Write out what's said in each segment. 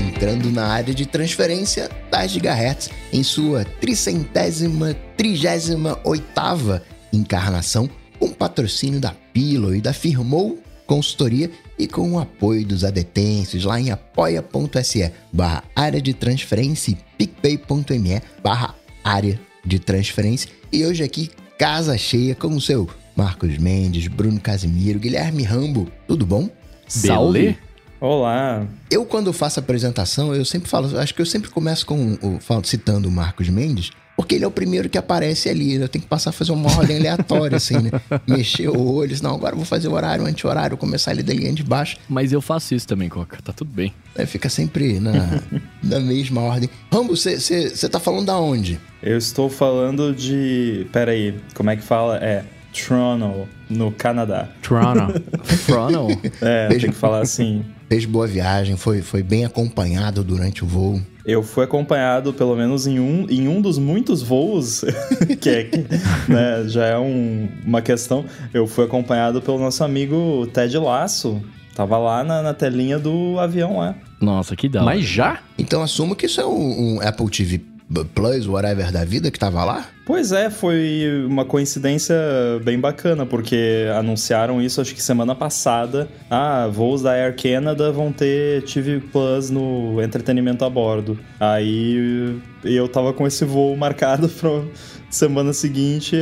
entrando na área de transferência das gigahertz em sua tricentésima, trigésima oitava encarnação, com patrocínio da Pilo e da Firmou Consultoria e com o apoio dos adetensos lá em apoia.se barra área de transferência e picpay.me barra área de transferência. E hoje aqui, casa cheia com o seu Marcos Mendes, Bruno Casimiro, Guilherme Rambo. Tudo bom? Salve! Olá! Eu, quando faço apresentação, eu sempre falo, acho que eu sempre começo com falo, citando o Marcos Mendes, porque ele é o primeiro que aparece ali. Né? Eu tenho que passar a fazer uma ordem aleatória, assim, né? Mexer o olho, não, agora eu vou fazer o horário, anti-horário, começar ali da linha de baixo. Mas eu faço isso também, Coca, tá tudo bem. É, fica sempre na, na mesma ordem. Rambo, você tá falando da onde? Eu estou falando de. Pera aí, como é que fala? É. Toronto, no Canadá. Toronto. Toronto? É, Beijo. tem que falar assim. Fez boa viagem, foi, foi bem acompanhado durante o voo. Eu fui acompanhado, pelo menos em um, em um dos muitos voos, que, é, né, já é um, uma questão. Eu fui acompanhado pelo nosso amigo Ted Laço. Tava lá na, na telinha do avião lá. Nossa, que da Mas já? Então assumo que isso é um, um Apple TV Plus, whatever da vida que tava lá? Pois é, foi uma coincidência bem bacana, porque anunciaram isso acho que semana passada. Ah, voos da Air Canada vão ter TV Plus no entretenimento a bordo. Aí eu tava com esse voo marcado pra semana seguinte,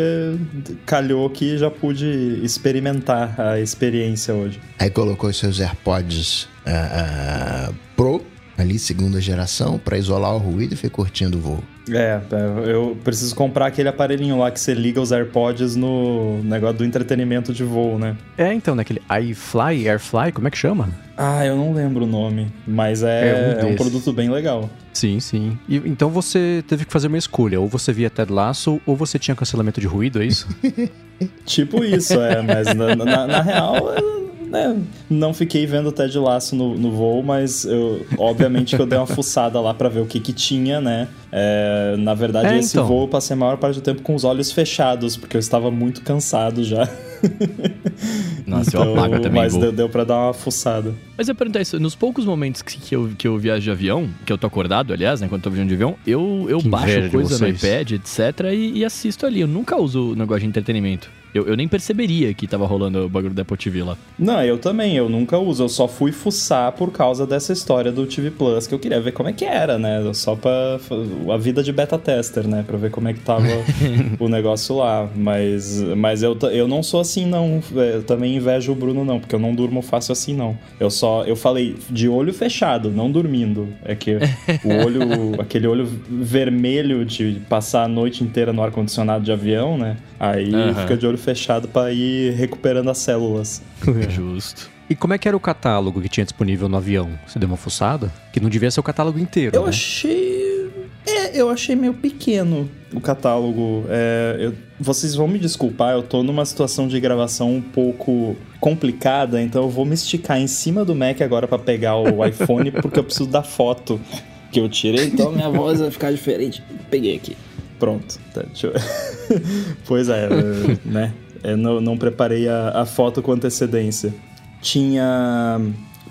calhou que já pude experimentar a experiência hoje. Aí colocou seus AirPods uh, uh, Pro ali, segunda geração, para isolar o ruído e foi curtindo o voo. É, eu preciso comprar aquele aparelhinho lá que você liga os AirPods no negócio do entretenimento de voo, né? É, então, naquele iFly, Airfly, como é que chama? Ah, eu não lembro o nome, mas é, é, um, é um, produto bem legal. Sim, sim. E, então você teve que fazer uma escolha, ou você via Ted Lasso, ou você tinha cancelamento de ruído, é isso? tipo isso, é, mas na, na, na real né, não fiquei vendo o Ted Laço no, no voo, mas eu, obviamente que eu dei uma fuçada lá para ver o que que tinha, né? É, na verdade, é, esse então. voo eu passei a maior parte do tempo com os olhos fechados, porque eu estava muito cansado já. Nossa, então, eu apago também. Mas deu, deu pra dar uma fuçada. Mas eu perguntar isso, nos poucos momentos que, que, eu, que eu viajo de avião, que eu tô acordado, aliás, né, quando eu tô viajando de avião, eu, eu baixo coisa no iPad, etc, e, e assisto ali. Eu nunca uso o negócio de entretenimento. Eu, eu nem perceberia que tava rolando o bagulho da Apple TV lá. Não, eu também, eu nunca uso. Eu só fui fuçar por causa dessa história do TV Plus, que eu queria ver como é que era, né? Só pra. A vida de beta tester, né? Pra ver como é que tava o negócio lá. Mas, mas eu, eu não sou assim, não. Eu também invejo o Bruno, não, porque eu não durmo fácil assim, não. Eu só. Eu falei de olho fechado, não dormindo. É que o olho. aquele olho vermelho de passar a noite inteira no ar-condicionado de avião, né? Aí uhum. fica de olho fechado para ir recuperando as células. Justo. E como é que era o catálogo que tinha disponível no avião? Você deu uma fuçada? Que não devia ser o catálogo inteiro. Eu né? achei. É, eu achei meio pequeno o catálogo. É, eu... Vocês vão me desculpar, eu tô numa situação de gravação um pouco complicada, então eu vou me esticar em cima do Mac agora para pegar o iPhone, porque eu preciso da foto que eu tirei, então minha voz vai ficar diferente. Peguei aqui. Pronto. Tá, eu... pois é, né? Eu não, não preparei a, a, foto com antecedência. Tinha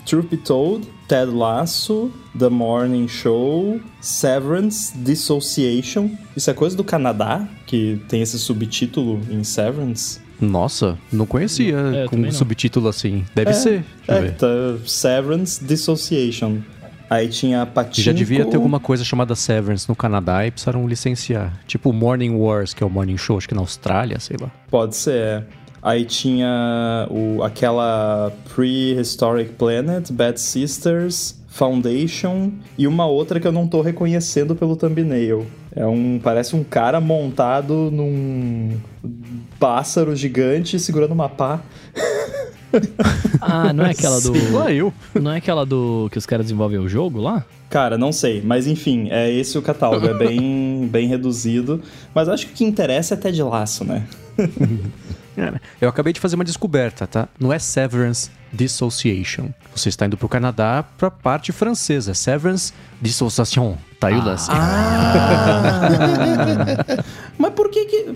Truth Be Told, Ted Lasso, The Morning Show, Severance, Dissociation. Isso é coisa do Canadá, que tem esse subtítulo em Severance. Nossa, não conhecia é, com um subtítulo assim. Deve é, ser. É, tá, Severance, Dissociation. Aí tinha Patinco... Já devia ter alguma coisa chamada Severance no Canadá e precisaram licenciar. Tipo Morning Wars, que é o Morning Show, acho que na Austrália, sei lá. Pode ser, é. Aí tinha o, aquela Prehistoric Planet, Bad Sisters, Foundation e uma outra que eu não tô reconhecendo pelo thumbnail. É um. Parece um cara montado num pássaro gigante segurando uma pá. ah, não é aquela do. Lá eu. Não é aquela do que os caras desenvolvem o jogo lá? Cara, não sei, mas enfim, é esse o catálogo, é bem, bem reduzido, mas acho que o que interessa é até de laço, né? Eu acabei de fazer uma descoberta, tá? Não é Severance Dissociation. Você está indo pro Canadá pra parte francesa. Severance Dissociation. Tá aí o lance. Ah. mas por que que...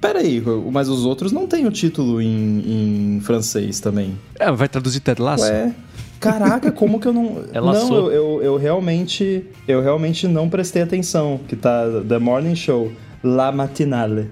Pera aí, mas os outros não têm o título em, em francês também. É, vai traduzir Ted Lasso? Ué... Caraca, como que eu não. Ela não, eu, eu, eu, realmente. Eu realmente não prestei atenção. Que tá The Morning Show, La Matinale.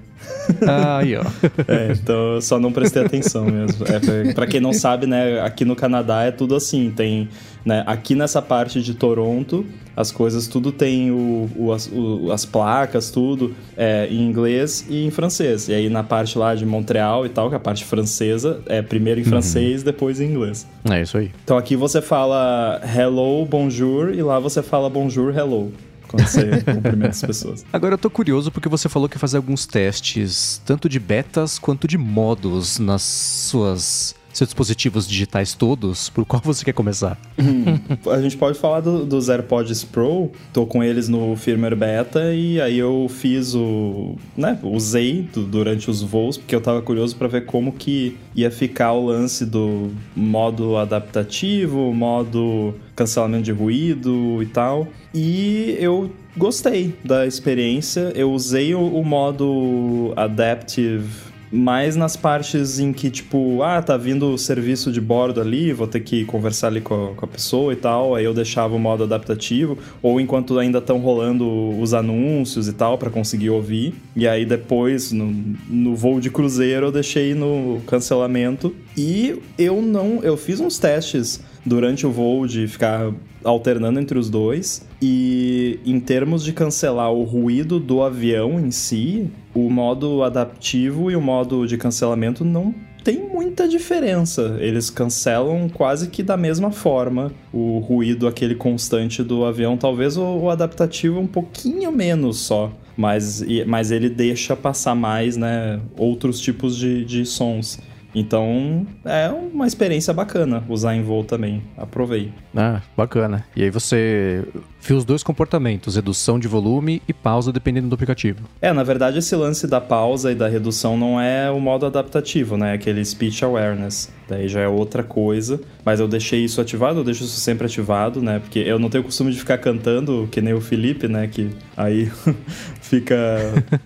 Ah, aí, ó. É, então eu só não prestei atenção mesmo. É, pra quem não sabe, né, aqui no Canadá é tudo assim. Tem, né, aqui nessa parte de Toronto, as coisas tudo tem o, o, as, o, as placas, tudo é, em inglês e em francês. E aí na parte lá de Montreal e tal, que é a parte francesa, é primeiro em uhum. francês, depois em inglês. É isso aí. Então aqui você fala hello, bonjour, e lá você fala bonjour, hello quando você cumprimenta as pessoas. Agora eu tô curioso porque você falou que fazer alguns testes, tanto de betas quanto de modos nas suas seus dispositivos digitais todos, por qual você quer começar? Hum, a gente pode falar do, dos AirPods Pro. Tô com eles no firmware beta e aí eu fiz o, né, usei do, durante os voos porque eu tava curioso para ver como que ia ficar o lance do modo adaptativo, modo cancelamento de ruído e tal. E eu gostei da experiência. Eu usei o, o modo Adaptive mais nas partes em que, tipo, ah, tá vindo o serviço de bordo ali, vou ter que conversar ali com a, com a pessoa e tal, aí eu deixava o modo adaptativo, ou enquanto ainda estão rolando os anúncios e tal, para conseguir ouvir, e aí depois, no, no voo de cruzeiro, eu deixei no cancelamento, e eu não, eu fiz uns testes durante o voo de ficar alternando entre os dois. E em termos de cancelar o ruído do avião em si, o modo adaptivo e o modo de cancelamento não tem muita diferença. Eles cancelam quase que da mesma forma o ruído, aquele constante do avião. Talvez o, o adaptativo um pouquinho menos só. Mas, mas ele deixa passar mais, né? Outros tipos de, de sons. Então é uma experiência bacana usar em voo também. Aprovei. Ah, bacana. E aí você viu os dois comportamentos, redução de volume e pausa dependendo do aplicativo. É, na verdade esse lance da pausa e da redução não é o modo adaptativo, né? É aquele speech awareness. Daí já é outra coisa. Mas eu deixei isso ativado, eu deixo isso sempre ativado, né? Porque eu não tenho o costume de ficar cantando, que nem o Felipe, né? Que aí fica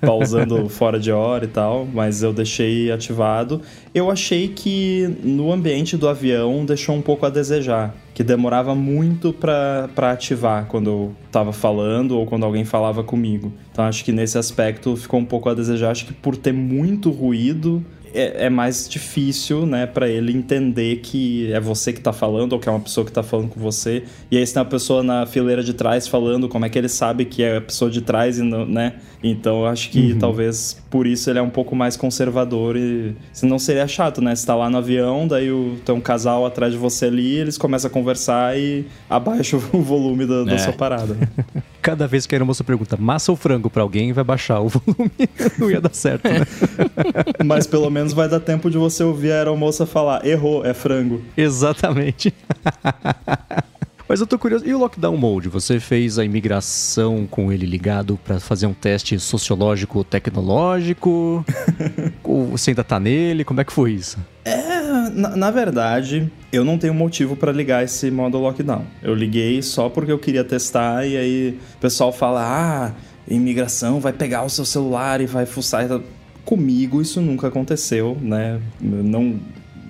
pausando fora de hora e tal. Mas eu deixei ativado. Eu achei que no ambiente do avião deixou um pouco a desejar que demorava muito para ativar quando eu tava falando ou quando alguém falava comigo. Então acho que nesse aspecto ficou um pouco a desejar. Acho que por ter muito ruído, é, é, mais difícil, né, para ele entender que é você que tá falando ou que é uma pessoa que tá falando com você. E aí, se tem uma pessoa na fileira de trás falando, como é que ele sabe que é a pessoa de trás e não, né? Então, eu acho que uhum. talvez por isso ele é um pouco mais conservador e senão seria chato, né? Você tá lá no avião, daí o, tem um casal atrás de você ali, eles começam a conversar e abaixa o volume da, da é. sua parada. Cada vez que a moça pergunta massa ou frango para alguém, vai baixar o volume. não ia dar certo, né? Mas pelo menos vai dar tempo de você ouvir a aeromoça falar: errou, é frango. Exatamente. Mas eu tô curioso. E o Lockdown Mode? Você fez a imigração com ele ligado para fazer um teste sociológico tecnológico? Ou você ainda tá nele? Como é que foi isso? Na, na verdade, eu não tenho motivo para ligar esse modo lockdown. Eu liguei só porque eu queria testar e aí o pessoal fala: ah, imigração vai pegar o seu celular e vai fuçar. Comigo isso nunca aconteceu, né? Não,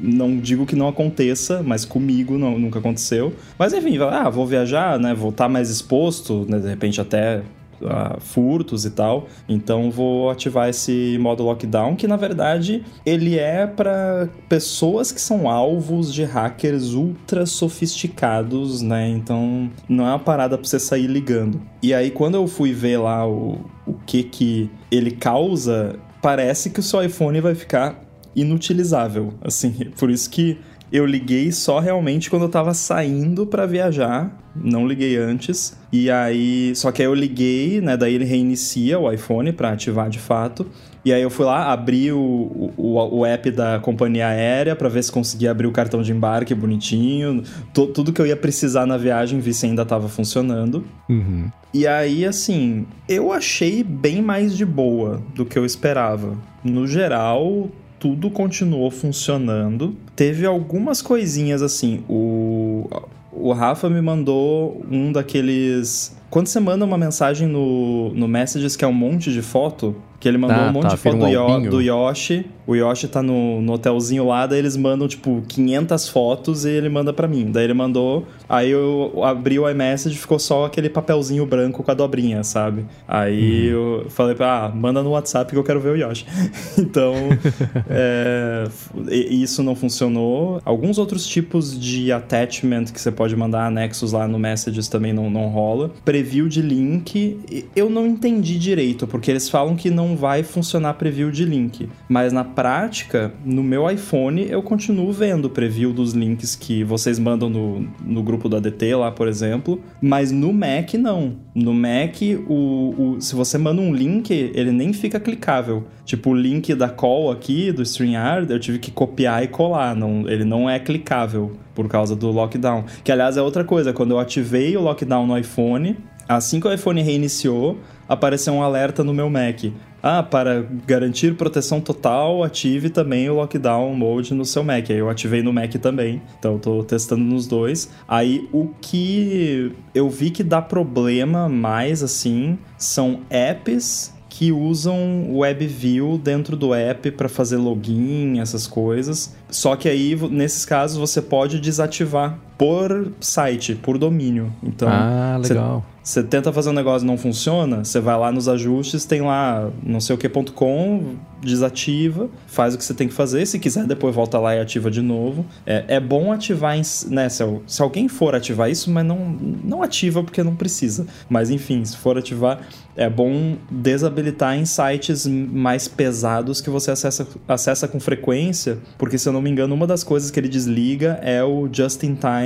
não digo que não aconteça, mas comigo não, nunca aconteceu. Mas enfim, ah, vou viajar, né? Vou estar tá mais exposto, né? De repente até a furtos e tal. Então vou ativar esse modo lockdown, que na verdade ele é para pessoas que são alvos de hackers ultra sofisticados, né? Então não é uma parada para você sair ligando. E aí quando eu fui ver lá o, o que que ele causa, parece que o seu iPhone vai ficar inutilizável, assim, por isso que eu liguei só realmente quando eu tava saindo para viajar, não liguei antes. E aí, só que aí eu liguei, né, daí ele reinicia o iPhone para ativar de fato. E aí eu fui lá, abri o, o, o app da companhia aérea para ver se conseguia abrir o cartão de embarque bonitinho. T tudo que eu ia precisar na viagem, vi se ainda tava funcionando. Uhum. E aí, assim, eu achei bem mais de boa do que eu esperava. No geral, tudo continuou funcionando. Teve algumas coisinhas assim. O, o Rafa me mandou um daqueles. Quando você manda uma mensagem no, no Messages que é um monte de foto, Que ele mandou ah, um monte tá, de foto um do, do, Yoshi. O Yoshi tá no, no hotelzinho lá, daí eles mandam, tipo, 500 fotos e ele manda para mim. Daí ele mandou, aí eu abri o iMessage e ficou só aquele papelzinho branco com a dobrinha, sabe? Aí uhum. eu falei, ah, manda no WhatsApp que eu quero ver o Yoshi. então, é, isso não funcionou. Alguns outros tipos de attachment que você pode mandar anexos lá no Messages também não, não rola. Preview de link, eu não entendi direito, porque eles falam que não vai funcionar preview de link. Mas na prática, no meu iPhone, eu continuo vendo preview dos links que vocês mandam no, no grupo do ADT lá, por exemplo. Mas no Mac, não. No Mac, o, o, se você manda um link, ele nem fica clicável. Tipo, o link da call aqui, do StreamYard, eu tive que copiar e colar. Não, ele não é clicável por causa do lockdown. Que, aliás, é outra coisa. Quando eu ativei o lockdown no iPhone, assim que o iPhone reiniciou, apareceu um alerta no meu Mac. Ah, para garantir proteção total, ative também o Lockdown Mode no seu Mac. Aí eu ativei no Mac também, então estou testando nos dois. Aí o que eu vi que dá problema mais assim são apps que usam WebView dentro do app para fazer login, essas coisas. Só que aí, nesses casos, você pode desativar por site, por domínio. Então, ah, legal. Você tenta fazer um negócio e não funciona, você vai lá nos ajustes, tem lá não sei o que.com, desativa, faz o que você tem que fazer. Se quiser, depois volta lá e ativa de novo. É, é bom ativar, em, né? Se, se, alguém for ativar isso, mas não, não ativa porque não precisa. Mas enfim, se for ativar, é bom desabilitar em sites mais pesados que você acessa, acessa com frequência, porque se eu não me engano, uma das coisas que ele desliga é o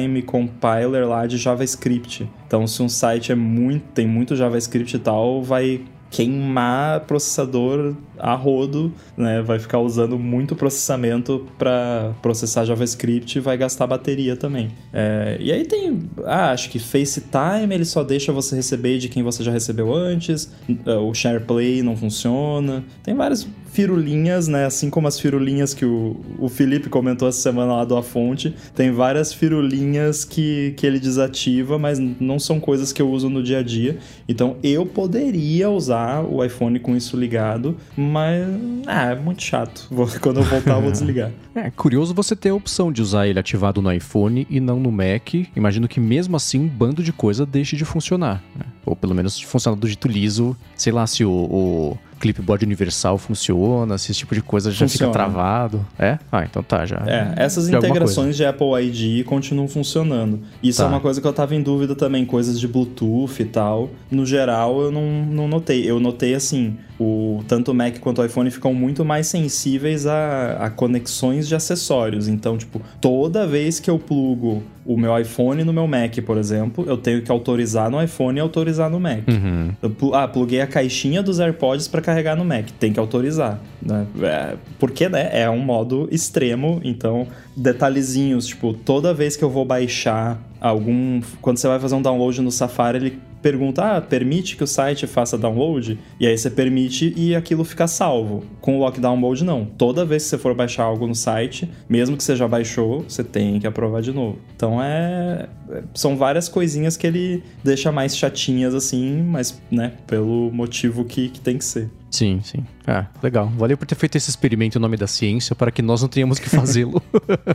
just-in-time compiler lá de JavaScript. Então, se um site é muito, tem muito JavaScript e tal, vai queimar processador a rodo, né? Vai ficar usando muito processamento para processar JavaScript e vai gastar bateria também. É, e aí tem, ah, acho que FaceTime ele só deixa você receber de quem você já recebeu antes, o SharePlay não funciona, tem várias firulinhas, né? Assim como as firulinhas que o, o Felipe comentou essa semana lá do A Fonte, tem várias firulinhas que, que ele desativa, mas não são coisas que eu uso no dia a dia. Então eu poderia usar o iPhone com isso ligado, mas ah, é muito chato. Vou, quando eu voltar, eu vou desligar. É curioso você ter a opção de usar ele ativado no iPhone e não no Mac. Imagino que mesmo assim um bando de coisa deixe de funcionar. Né? Ou pelo menos funcionar do jeito liso. Sei lá se o, o clipboard universal funciona, se esse tipo de coisa já funciona. fica travado. É? Ah, então tá, já. É, essas já integrações de Apple ID continuam funcionando. Isso é tá. é uma coisa que eu tava em dúvida também, coisas de Bluetooth e tal. No geral, eu não, não notei. Eu notei assim, o, tanto o Mac quanto o iPhone ficam muito mais sensíveis a, a conexões de acessórios. Então, tipo, toda vez que eu plugo o meu iPhone no meu Mac, por exemplo, eu tenho que autorizar no iPhone e autorizar no Mac. Uhum. Eu, ah, pluguei a caixinha dos AirPods para carregar no Mac, tem que autorizar. Né? É, porque né, é um modo extremo, então detalhezinhos, tipo, toda vez que eu vou baixar algum. Quando você vai fazer um download no Safari, ele pergunta: ah, permite que o site faça download? E aí você permite e aquilo fica salvo. Com o Lockdown Mode, não. Toda vez que você for baixar algo no site, mesmo que você já baixou, você tem que aprovar de novo. Então é. é são várias coisinhas que ele deixa mais chatinhas assim, mas, né, pelo motivo que, que tem que ser. Sim, sim. Ah, legal. Valeu por ter feito esse experimento em nome da ciência para que nós não tenhamos que fazê-lo.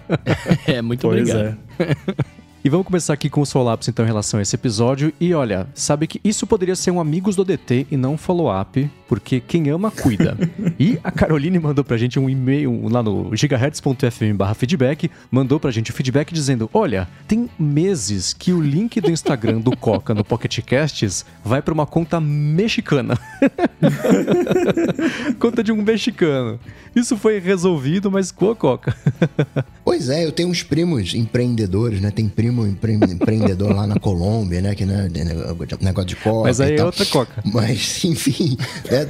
é, muito pois obrigado. É. E vamos começar aqui com o Solapse, então, em relação a esse episódio. E olha, sabe que isso poderia ser um Amigos do DT e não um follow-up, porque quem ama, cuida. e a Caroline mandou pra gente um e-mail lá no gigahertz.fm feedback, mandou pra gente o feedback dizendo, olha, tem meses que o link do Instagram do Coca no Pocket Casts vai pra uma conta mexicana. conta de um mexicano. Isso foi resolvido, mas com a Coca. pois é, eu tenho uns primos empreendedores, né? Tem primo empre empreendedor lá na Colômbia, né? Que né, negócio de coca. Mas aí é outra coca. Mas, enfim, né?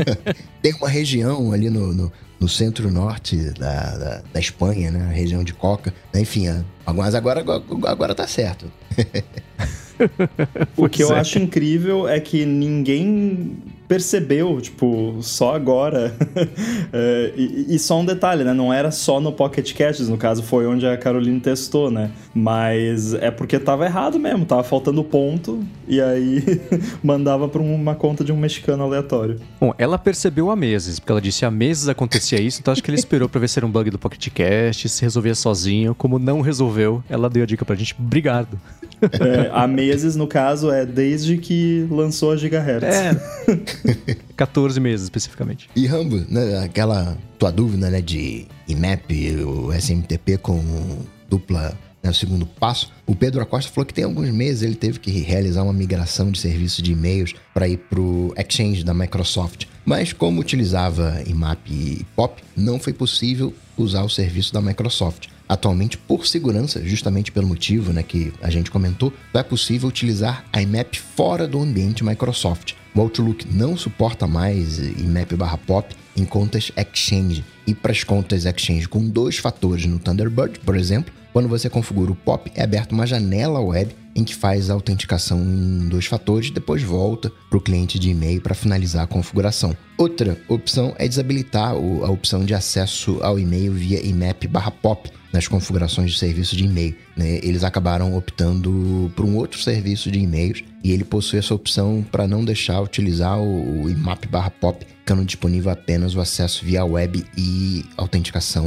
tem uma região ali no, no, no centro-norte da, da, da, Espanha, né? A região de coca. Enfim, mas agora, agora, agora tá certo. o que eu é. acho incrível é que ninguém percebeu, tipo, só agora. é, e, e, só um detalhe, né? Não era só no Pocket Casts, no caso, foi onde a Caroline testou, né? Mas é porque tava errado mesmo, tava faltando ponto, e aí mandava pra uma conta de um mexicano aleatório. Bom, ela percebeu há meses, porque ela disse há meses acontecia isso, então acho que ele esperou pra ver se era um bug do Pocket Cast, se resolvia sozinho. Como não resolveu, ela deu a dica pra gente. Obrigado. É, há meses, no caso, é desde que lançou a Gigahertz. É. 14 meses, especificamente. E Rambo, né, aquela tua dúvida, né, de IMAP, o SMTP com dupla né, o segundo passo, o Pedro Acosta falou que tem alguns meses ele teve que realizar uma migração de serviço de e-mails para ir para o Exchange da Microsoft. Mas como utilizava IMAP e POP, não foi possível usar o serviço da Microsoft. Atualmente, por segurança, justamente pelo motivo né, que a gente comentou, é possível utilizar a IMAP fora do ambiente Microsoft. O Outlook não suporta mais IMAP barra POP em contas Exchange. E para as contas Exchange com dois fatores no Thunderbird, por exemplo, quando você configura o POP, é aberta uma janela web em que faz a autenticação em dois fatores depois volta para o cliente de e-mail para finalizar a configuração. Outra opção é desabilitar a opção de acesso ao e-mail via IMAP/POP nas configurações de serviço de e-mail. Né? Eles acabaram optando por um outro serviço de e-mails e ele possui essa opção para não deixar utilizar o, IMAP/POP, ficando disponível apenas o acesso via web e autenticação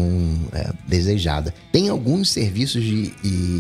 é, desejada. Tem alguns serviços de,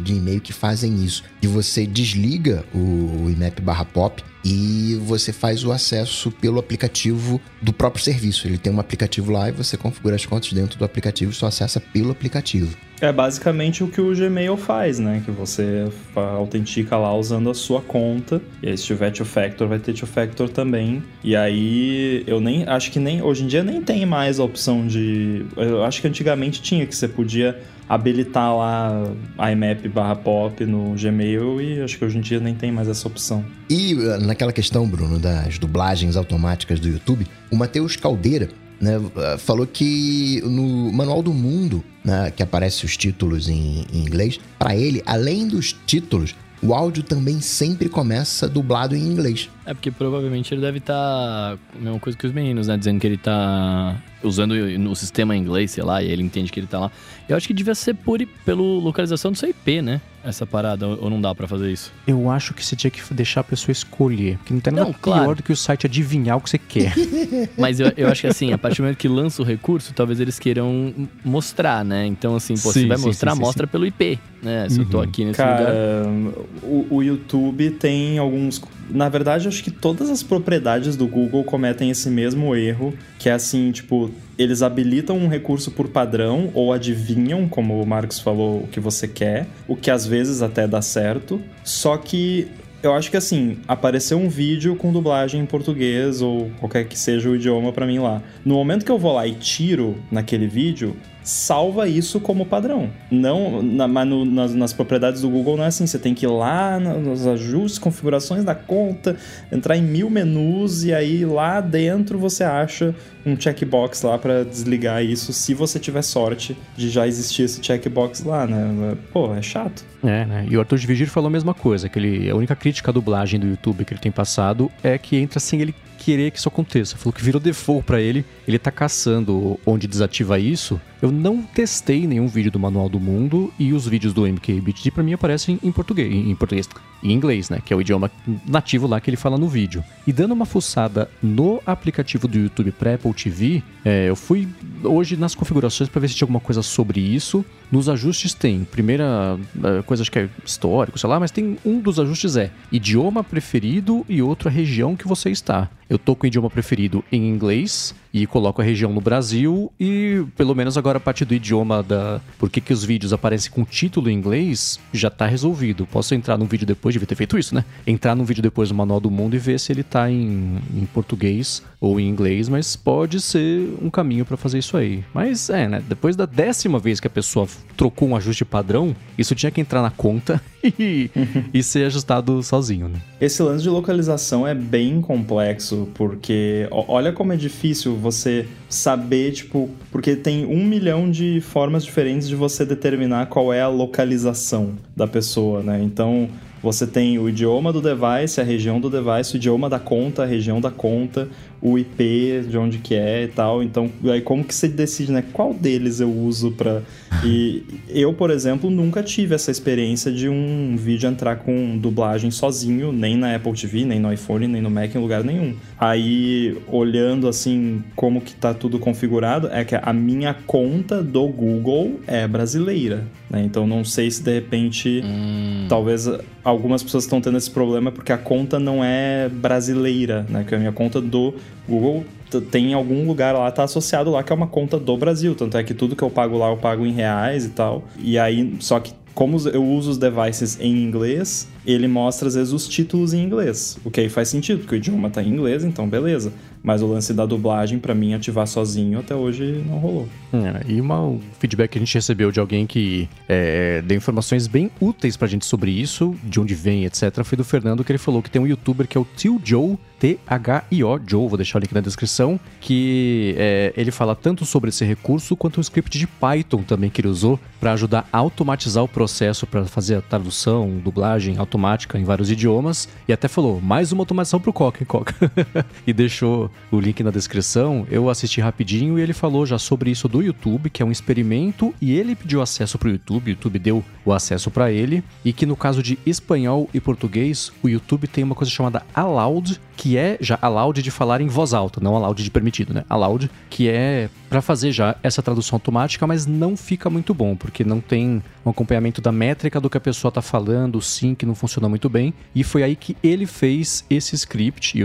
de e-mail que fazem isso, que você desliga o, o IMAP/POP e você faz o acesso pelo aplicativo do próprio serviço. Ele tem um aplicativo lá e você configura as contas dentro do aplicativo e só acessa pelo aplicativo. É basicamente o que o Gmail faz, né? Que você autentica lá usando a sua conta. E aí, se tiver two factor, vai ter two factor também. E aí, eu nem acho que nem hoje em dia nem tem mais a opção de. Eu acho que antigamente tinha que você podia habilitar lá IMAP barra pop no Gmail e acho que hoje em dia nem tem mais essa opção. E uh, naquela questão, Bruno, das dublagens automáticas do YouTube, o Matheus Caldeira né, uh, falou que no Manual do Mundo, né, que aparece os títulos em, em inglês, para ele, além dos títulos, o áudio também sempre começa dublado em inglês. É porque provavelmente ele deve estar. Tá, mesma coisa que os meninos, né? Dizendo que ele tá usando o sistema em inglês, sei lá, e ele entende que ele tá lá. Eu acho que devia ser por, pelo localização do seu IP, né? Essa parada, ou não dá para fazer isso? Eu acho que você tinha que deixar a pessoa escolher. Porque não tem nada não, pior claro. do que o site adivinhar o que você quer. Mas eu, eu acho que assim, a partir do momento que lança o recurso, talvez eles queiram mostrar, né? Então, assim, pô, sim, você vai sim, mostrar, sim, mostra pelo IP, né? Se uhum. eu tô uhum. aqui nesse Cara, lugar. O, o YouTube tem alguns na verdade, acho que todas as propriedades do Google cometem esse mesmo erro, que é assim, tipo, eles habilitam um recurso por padrão ou adivinham, como o Marcos falou, o que você quer, o que às vezes até dá certo. Só que eu acho que assim, apareceu um vídeo com dublagem em português ou qualquer que seja o idioma para mim lá. No momento que eu vou lá e tiro naquele vídeo, salva isso como padrão. Não, na, mas no, nas, nas, propriedades do Google não é assim. Você tem que ir lá nos ajustes, configurações da conta, entrar em mil menus e aí lá dentro você acha um checkbox lá para desligar isso, se você tiver sorte de já existir esse checkbox lá, né? Pô, é chato. É, né? E o Arthur de Vigir falou a mesma coisa, que ele, a única crítica à dublagem do YouTube que ele tem passado é que entra sem ele querer que isso aconteça. Falou que virou default para ele, ele tá caçando onde desativa isso. Eu não testei nenhum vídeo do Manual do Mundo e os vídeos do MKBHD para mim aparecem em português, em português, em inglês, né, que é o idioma nativo lá que ele fala no vídeo. E dando uma fuçada no aplicativo do YouTube para Apple TV, é, eu fui hoje nas configurações para ver se tinha alguma coisa sobre isso. Nos ajustes tem, primeira é, coisa acho que é histórico, sei lá, mas tem um dos ajustes é idioma preferido e outra região que você está. Eu tô com o idioma preferido em inglês e coloco a região no Brasil e pelo menos agora a partir do idioma da por que, que os vídeos aparecem com título em inglês já tá resolvido. Posso entrar num vídeo depois, devia ter feito isso, né? Entrar num vídeo depois do Manual do Mundo e ver se ele tá em, em português ou em inglês, mas pode ser um caminho para fazer isso aí. Mas é, né? Depois da décima vez que a pessoa trocou um ajuste padrão, isso tinha que entrar na conta e, ser ajustado sozinho, né? Esse lance de localização é bem complexo, porque olha como é difícil você saber, tipo, porque tem um milhão de formas diferentes de você determinar qual é a localização da pessoa, né? Então, você tem o idioma do device, a região do device, o idioma da conta, a região da conta, o IP de onde que é e tal. Então, aí como que você decide, né? Qual deles eu uso para E eu, por exemplo, nunca tive essa experiência de um vídeo entrar com dublagem sozinho, nem na Apple TV, nem no iPhone, nem no Mac, em lugar nenhum. Aí, olhando assim como que tá tudo configurado, é que a minha conta do Google é brasileira, né? Então não sei se de repente, hum. talvez algumas pessoas estão tendo esse problema porque a conta não é brasileira, né? Que a minha conta do Google tem algum lugar lá, tá associado lá que é uma conta do Brasil. Tanto é que tudo que eu pago lá eu pago em reais e tal. E aí, só que como eu uso os devices em inglês, ele mostra às vezes os títulos em inglês. O que aí faz sentido, porque o idioma tá em inglês, então beleza. Mas o lance da dublagem, para mim, ativar sozinho até hoje não rolou. É, e uma, um feedback que a gente recebeu de alguém que é, deu informações bem úteis pra gente sobre isso, de onde vem, etc., foi do Fernando, que ele falou que tem um youtuber que é o Tio Joe, T-H-I-O, Joe, vou deixar o link na descrição, que é, ele fala tanto sobre esse recurso quanto um script de Python também que ele usou para ajudar a automatizar o processo para fazer a tradução, dublagem automática em vários idiomas. E até falou, mais uma automação pro Coca, hein, Coca? e deixou o link na descrição. Eu assisti rapidinho e ele falou já sobre isso do YouTube, que é um experimento, e ele pediu acesso pro YouTube, o YouTube deu o acesso para ele, e que no caso de espanhol e português, o YouTube tem uma coisa chamada Aloud, que é já allowed de falar em voz alta, não allowed de permitido, né? Allowed, que é para fazer já essa tradução automática, mas não fica muito bom, porque não tem um acompanhamento da métrica do que a pessoa tá falando, o sync não funciona muito bem. E foi aí que ele fez esse script, e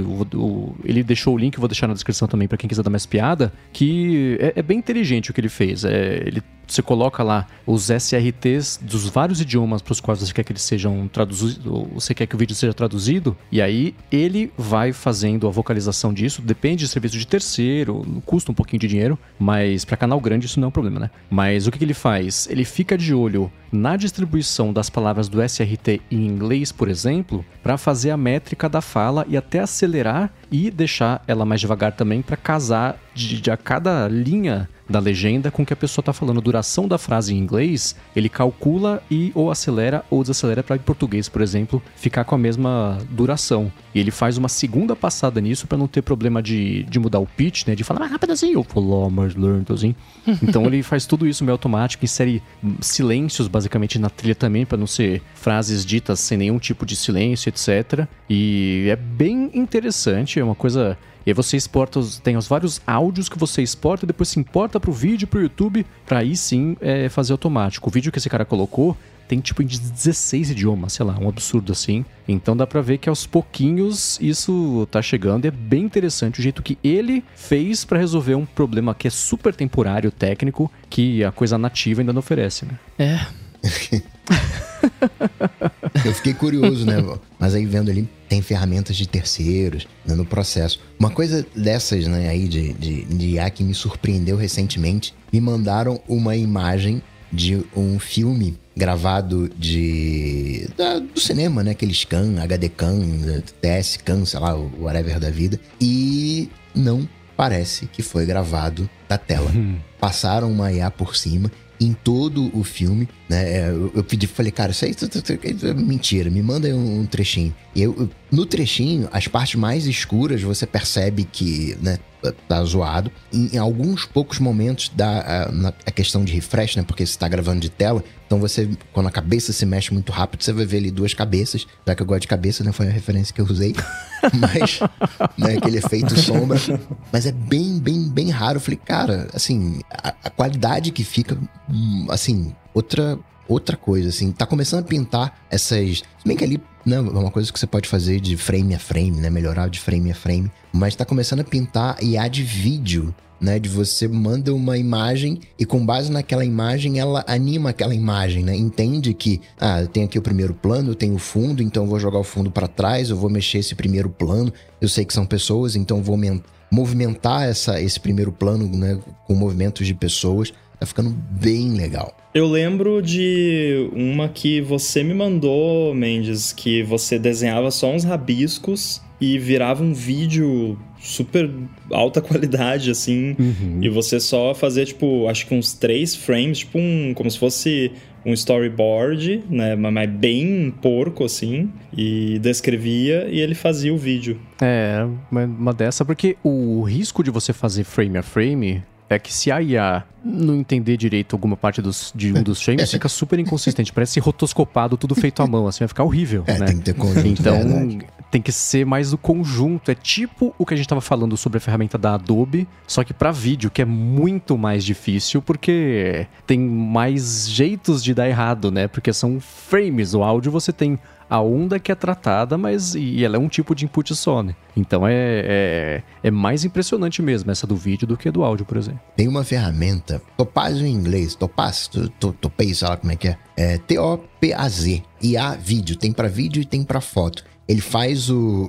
ele deixou o link, vou deixar na descrição também para quem quiser dar mais piada, que é, é, bem inteligente o que ele fez. É, ele você coloca lá os SRTs dos vários idiomas para os quais você quer que eles sejam traduzidos, você quer que o vídeo seja traduzido, e aí ele vai fazendo a vocalização disso, depende de serviço de terceiro, custa um pouquinho de dinheiro, mas para canal grande isso não é um problema, né? Mas o que, que ele faz? Ele fica de olho na distribuição das palavras do SRT em inglês, por exemplo, para fazer a métrica da fala e até acelerar e deixar ela mais devagar também para casar de, de a cada linha da legenda com o que a pessoa está falando. A duração da frase em inglês, ele calcula e ou acelera ou desacelera para em português, por exemplo, ficar com a mesma duração. E ele faz uma segunda passada nisso para não ter problema de, de mudar o pitch, né? De falar mais rápido assim, ou falar mais lento assim. Então ele faz tudo isso meio automático, insere silêncios basicamente na trilha também, para não ser frases ditas sem nenhum tipo de silêncio, etc. E é bem interessante, é uma coisa e aí você exporta, os, tem os vários áudios que você exporta, depois se importa pro vídeo, pro YouTube, para aí sim é, fazer automático. O vídeo que esse cara colocou tem tipo em 16 idiomas, sei lá, um absurdo assim. Então dá pra ver que aos pouquinhos isso tá chegando e é bem interessante o jeito que ele fez para resolver um problema que é super temporário, técnico, que a coisa nativa ainda não oferece, né? É. Eu fiquei curioso, né? Mas aí vendo ali, tem ferramentas de terceiros né, no processo. Uma coisa dessas, né, aí de, de, de IA que me surpreendeu recentemente, me mandaram uma imagem de um filme gravado de da, do cinema, né? Aquele scan, HD Can, TS Can, sei lá, o whatever da vida. E não parece que foi gravado da tela. Hum. Passaram uma IA por cima em todo o filme, né? É, eu, eu pedi, falei, cara, isso aí é mentira, me manda um, um trechinho. E eu, no trechinho, as partes mais escuras você percebe que, né, tá zoado. Em, em alguns poucos momentos da a, a, questão de refresh, né? Porque você tá gravando de tela. Então você, quando a cabeça se mexe muito rápido, você vai ver ali duas cabeças. Já que eu gosto de cabeça, né? Foi a referência que eu usei. Mas, né, aquele efeito sombra. Mas é bem, bem, bem raro. Eu falei, cara, assim, a, a qualidade que fica, hum, assim, outra outra coisa, assim. Tá começando a pintar essas. Se bem que ali né, é uma coisa que você pode fazer de frame a frame, né? Melhorar de frame a frame. Mas tá começando a pintar IA de vídeo. Né, de você manda uma imagem e com base naquela imagem ela anima aquela imagem, né? Entende que ah, eu tenho aqui o primeiro plano, eu tenho o fundo, então eu vou jogar o fundo para trás, eu vou mexer esse primeiro plano. Eu sei que são pessoas, então vou movimentar essa, esse primeiro plano, né, com movimentos de pessoas. Tá ficando bem legal. Eu lembro de uma que você me mandou, Mendes, que você desenhava só uns rabiscos e virava um vídeo super alta qualidade, assim. Uhum. E você só fazia, tipo, acho que uns três frames, tipo um. como se fosse um storyboard, né? Mas bem porco, assim. E descrevia e ele fazia o vídeo. É, uma dessa, porque o risco de você fazer frame a frame que se a IA não entender direito alguma parte dos, de um dos frames, fica super inconsistente. Parece rotoscopado, tudo feito à mão, assim, vai ficar horrível, é, né? tem que ter conjunto, Então, verdade. tem que ser mais do conjunto. É tipo o que a gente estava falando sobre a ferramenta da Adobe, só que para vídeo, que é muito mais difícil, porque tem mais jeitos de dar errado, né? Porque são frames. O áudio você tem a onda que é tratada, mas e ela é um tipo de input só, né? Então é, é, é mais impressionante mesmo essa do vídeo do que do áudio, por exemplo. Tem uma ferramenta, Topaz em inglês, Topaz, Topaz, sei lá como é que é, é T-O-P-A-Z, vídeo, tem para vídeo e tem para foto. Ele faz o.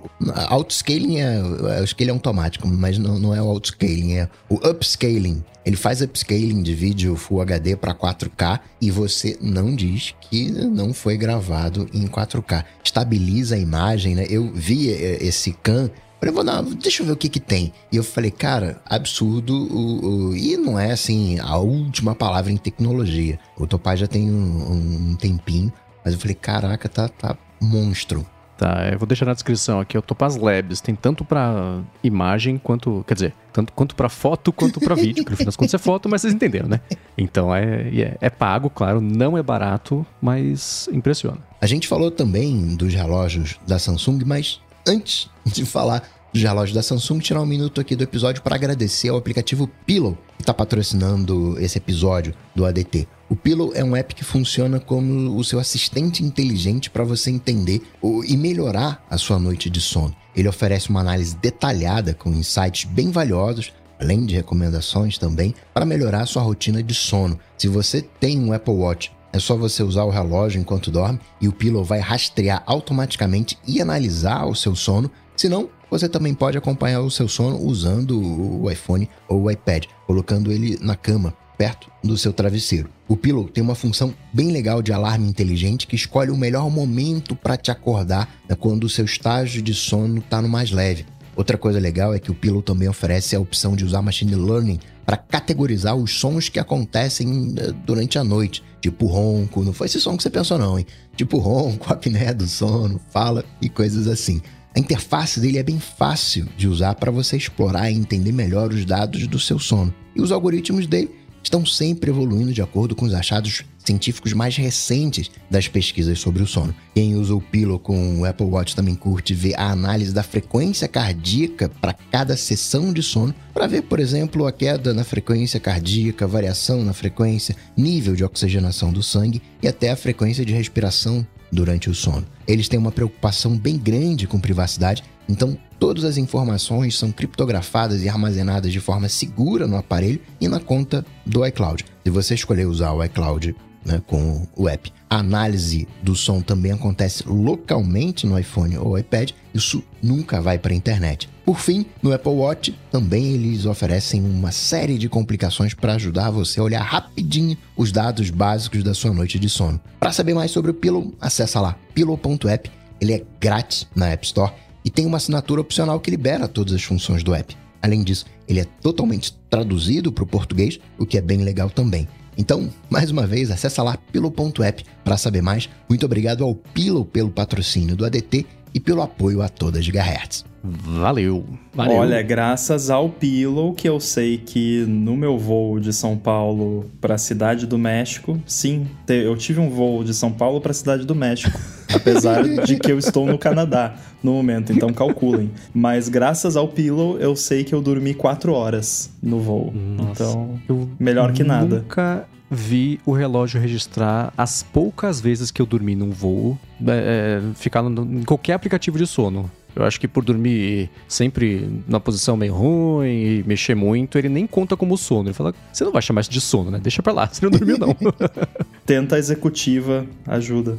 Outscaling é. O scaling é automático, mas não, não é o outscaling, é o upscaling. Ele faz upscaling de vídeo Full HD para 4K e você não diz que não foi gravado em 4K. Estabiliza a imagem, né? Eu vi é, esse CAN Falei, vou dar, deixa eu ver o que que tem. E eu falei, cara, absurdo. O, o, e não é assim a última palavra em tecnologia. O Topaz já tem um, um tempinho, mas eu falei, caraca, tá, tá monstro. Tá, eu vou deixar na descrição aqui, o Topaz Labs tem tanto para imagem quanto, quer dizer, tanto quanto para foto quanto para vídeo, que no final das contas é foto, mas vocês entenderam, né? Então é, é, é pago, claro, não é barato, mas impressiona. A gente falou também dos relógios da Samsung, mas antes de falar dos relógios da Samsung, tirar um minuto aqui do episódio para agradecer ao aplicativo Pillow, que está patrocinando esse episódio do ADT. O Pillow é um app que funciona como o seu assistente inteligente para você entender e melhorar a sua noite de sono. Ele oferece uma análise detalhada com insights bem valiosos, além de recomendações também, para melhorar sua rotina de sono. Se você tem um Apple Watch, é só você usar o relógio enquanto dorme e o Pillow vai rastrear automaticamente e analisar o seu sono. Se não, você também pode acompanhar o seu sono usando o iPhone ou o iPad, colocando ele na cama perto do seu travesseiro. O Pillow tem uma função bem legal de alarme inteligente que escolhe o melhor momento para te acordar né, quando o seu estágio de sono está no mais leve. Outra coisa legal é que o Pillow também oferece a opção de usar machine learning para categorizar os sons que acontecem eh, durante a noite, tipo ronco, não foi esse som que você pensou não, hein? Tipo ronco, apneia do sono, fala e coisas assim. A interface dele é bem fácil de usar para você explorar e entender melhor os dados do seu sono. E os algoritmos dele estão sempre evoluindo de acordo com os achados científicos mais recentes das pesquisas sobre o sono. Quem usa o Pillow com o Apple Watch também curte ver a análise da frequência cardíaca para cada sessão de sono, para ver, por exemplo, a queda na frequência cardíaca, variação na frequência, nível de oxigenação do sangue e até a frequência de respiração durante o sono. Eles têm uma preocupação bem grande com privacidade, então todas as informações são criptografadas e armazenadas de forma segura no aparelho e na conta do iCloud. Se você escolher usar o iCloud né, com o app. A análise do som também acontece localmente no iPhone ou iPad, isso nunca vai para a internet. Por fim, no Apple Watch também eles oferecem uma série de complicações para ajudar você a olhar rapidinho os dados básicos da sua noite de sono. Para saber mais sobre o Pillow, acessa lá pillow.app. Ele é grátis na App Store e tem uma assinatura opcional que libera todas as funções do app. Além disso, ele é totalmente traduzido para o português, o que é bem legal também. Então, mais uma vez, acessa lá pillow.app para saber mais. Muito obrigado ao Pillow pelo patrocínio do ADT e pelo apoio a toda a Gigahertz. Valeu. Valeu. Olha, graças ao Pillow que eu sei que no meu voo de São Paulo para a cidade do México, sim, eu tive um voo de São Paulo para a cidade do México, apesar de que eu estou no Canadá no momento, então calculem. Mas graças ao Pillow eu sei que eu dormi quatro horas no voo. Nossa, então, melhor que nada. Nunca vi o relógio registrar as poucas vezes que eu dormi num voo, é, é ficar em qualquer aplicativo de sono. Eu acho que por dormir sempre numa posição meio ruim e mexer muito, ele nem conta como sono. Ele fala, você não vai chamar isso de sono, né? Deixa pra lá, você não dormiu não. Tenta a executiva, ajuda.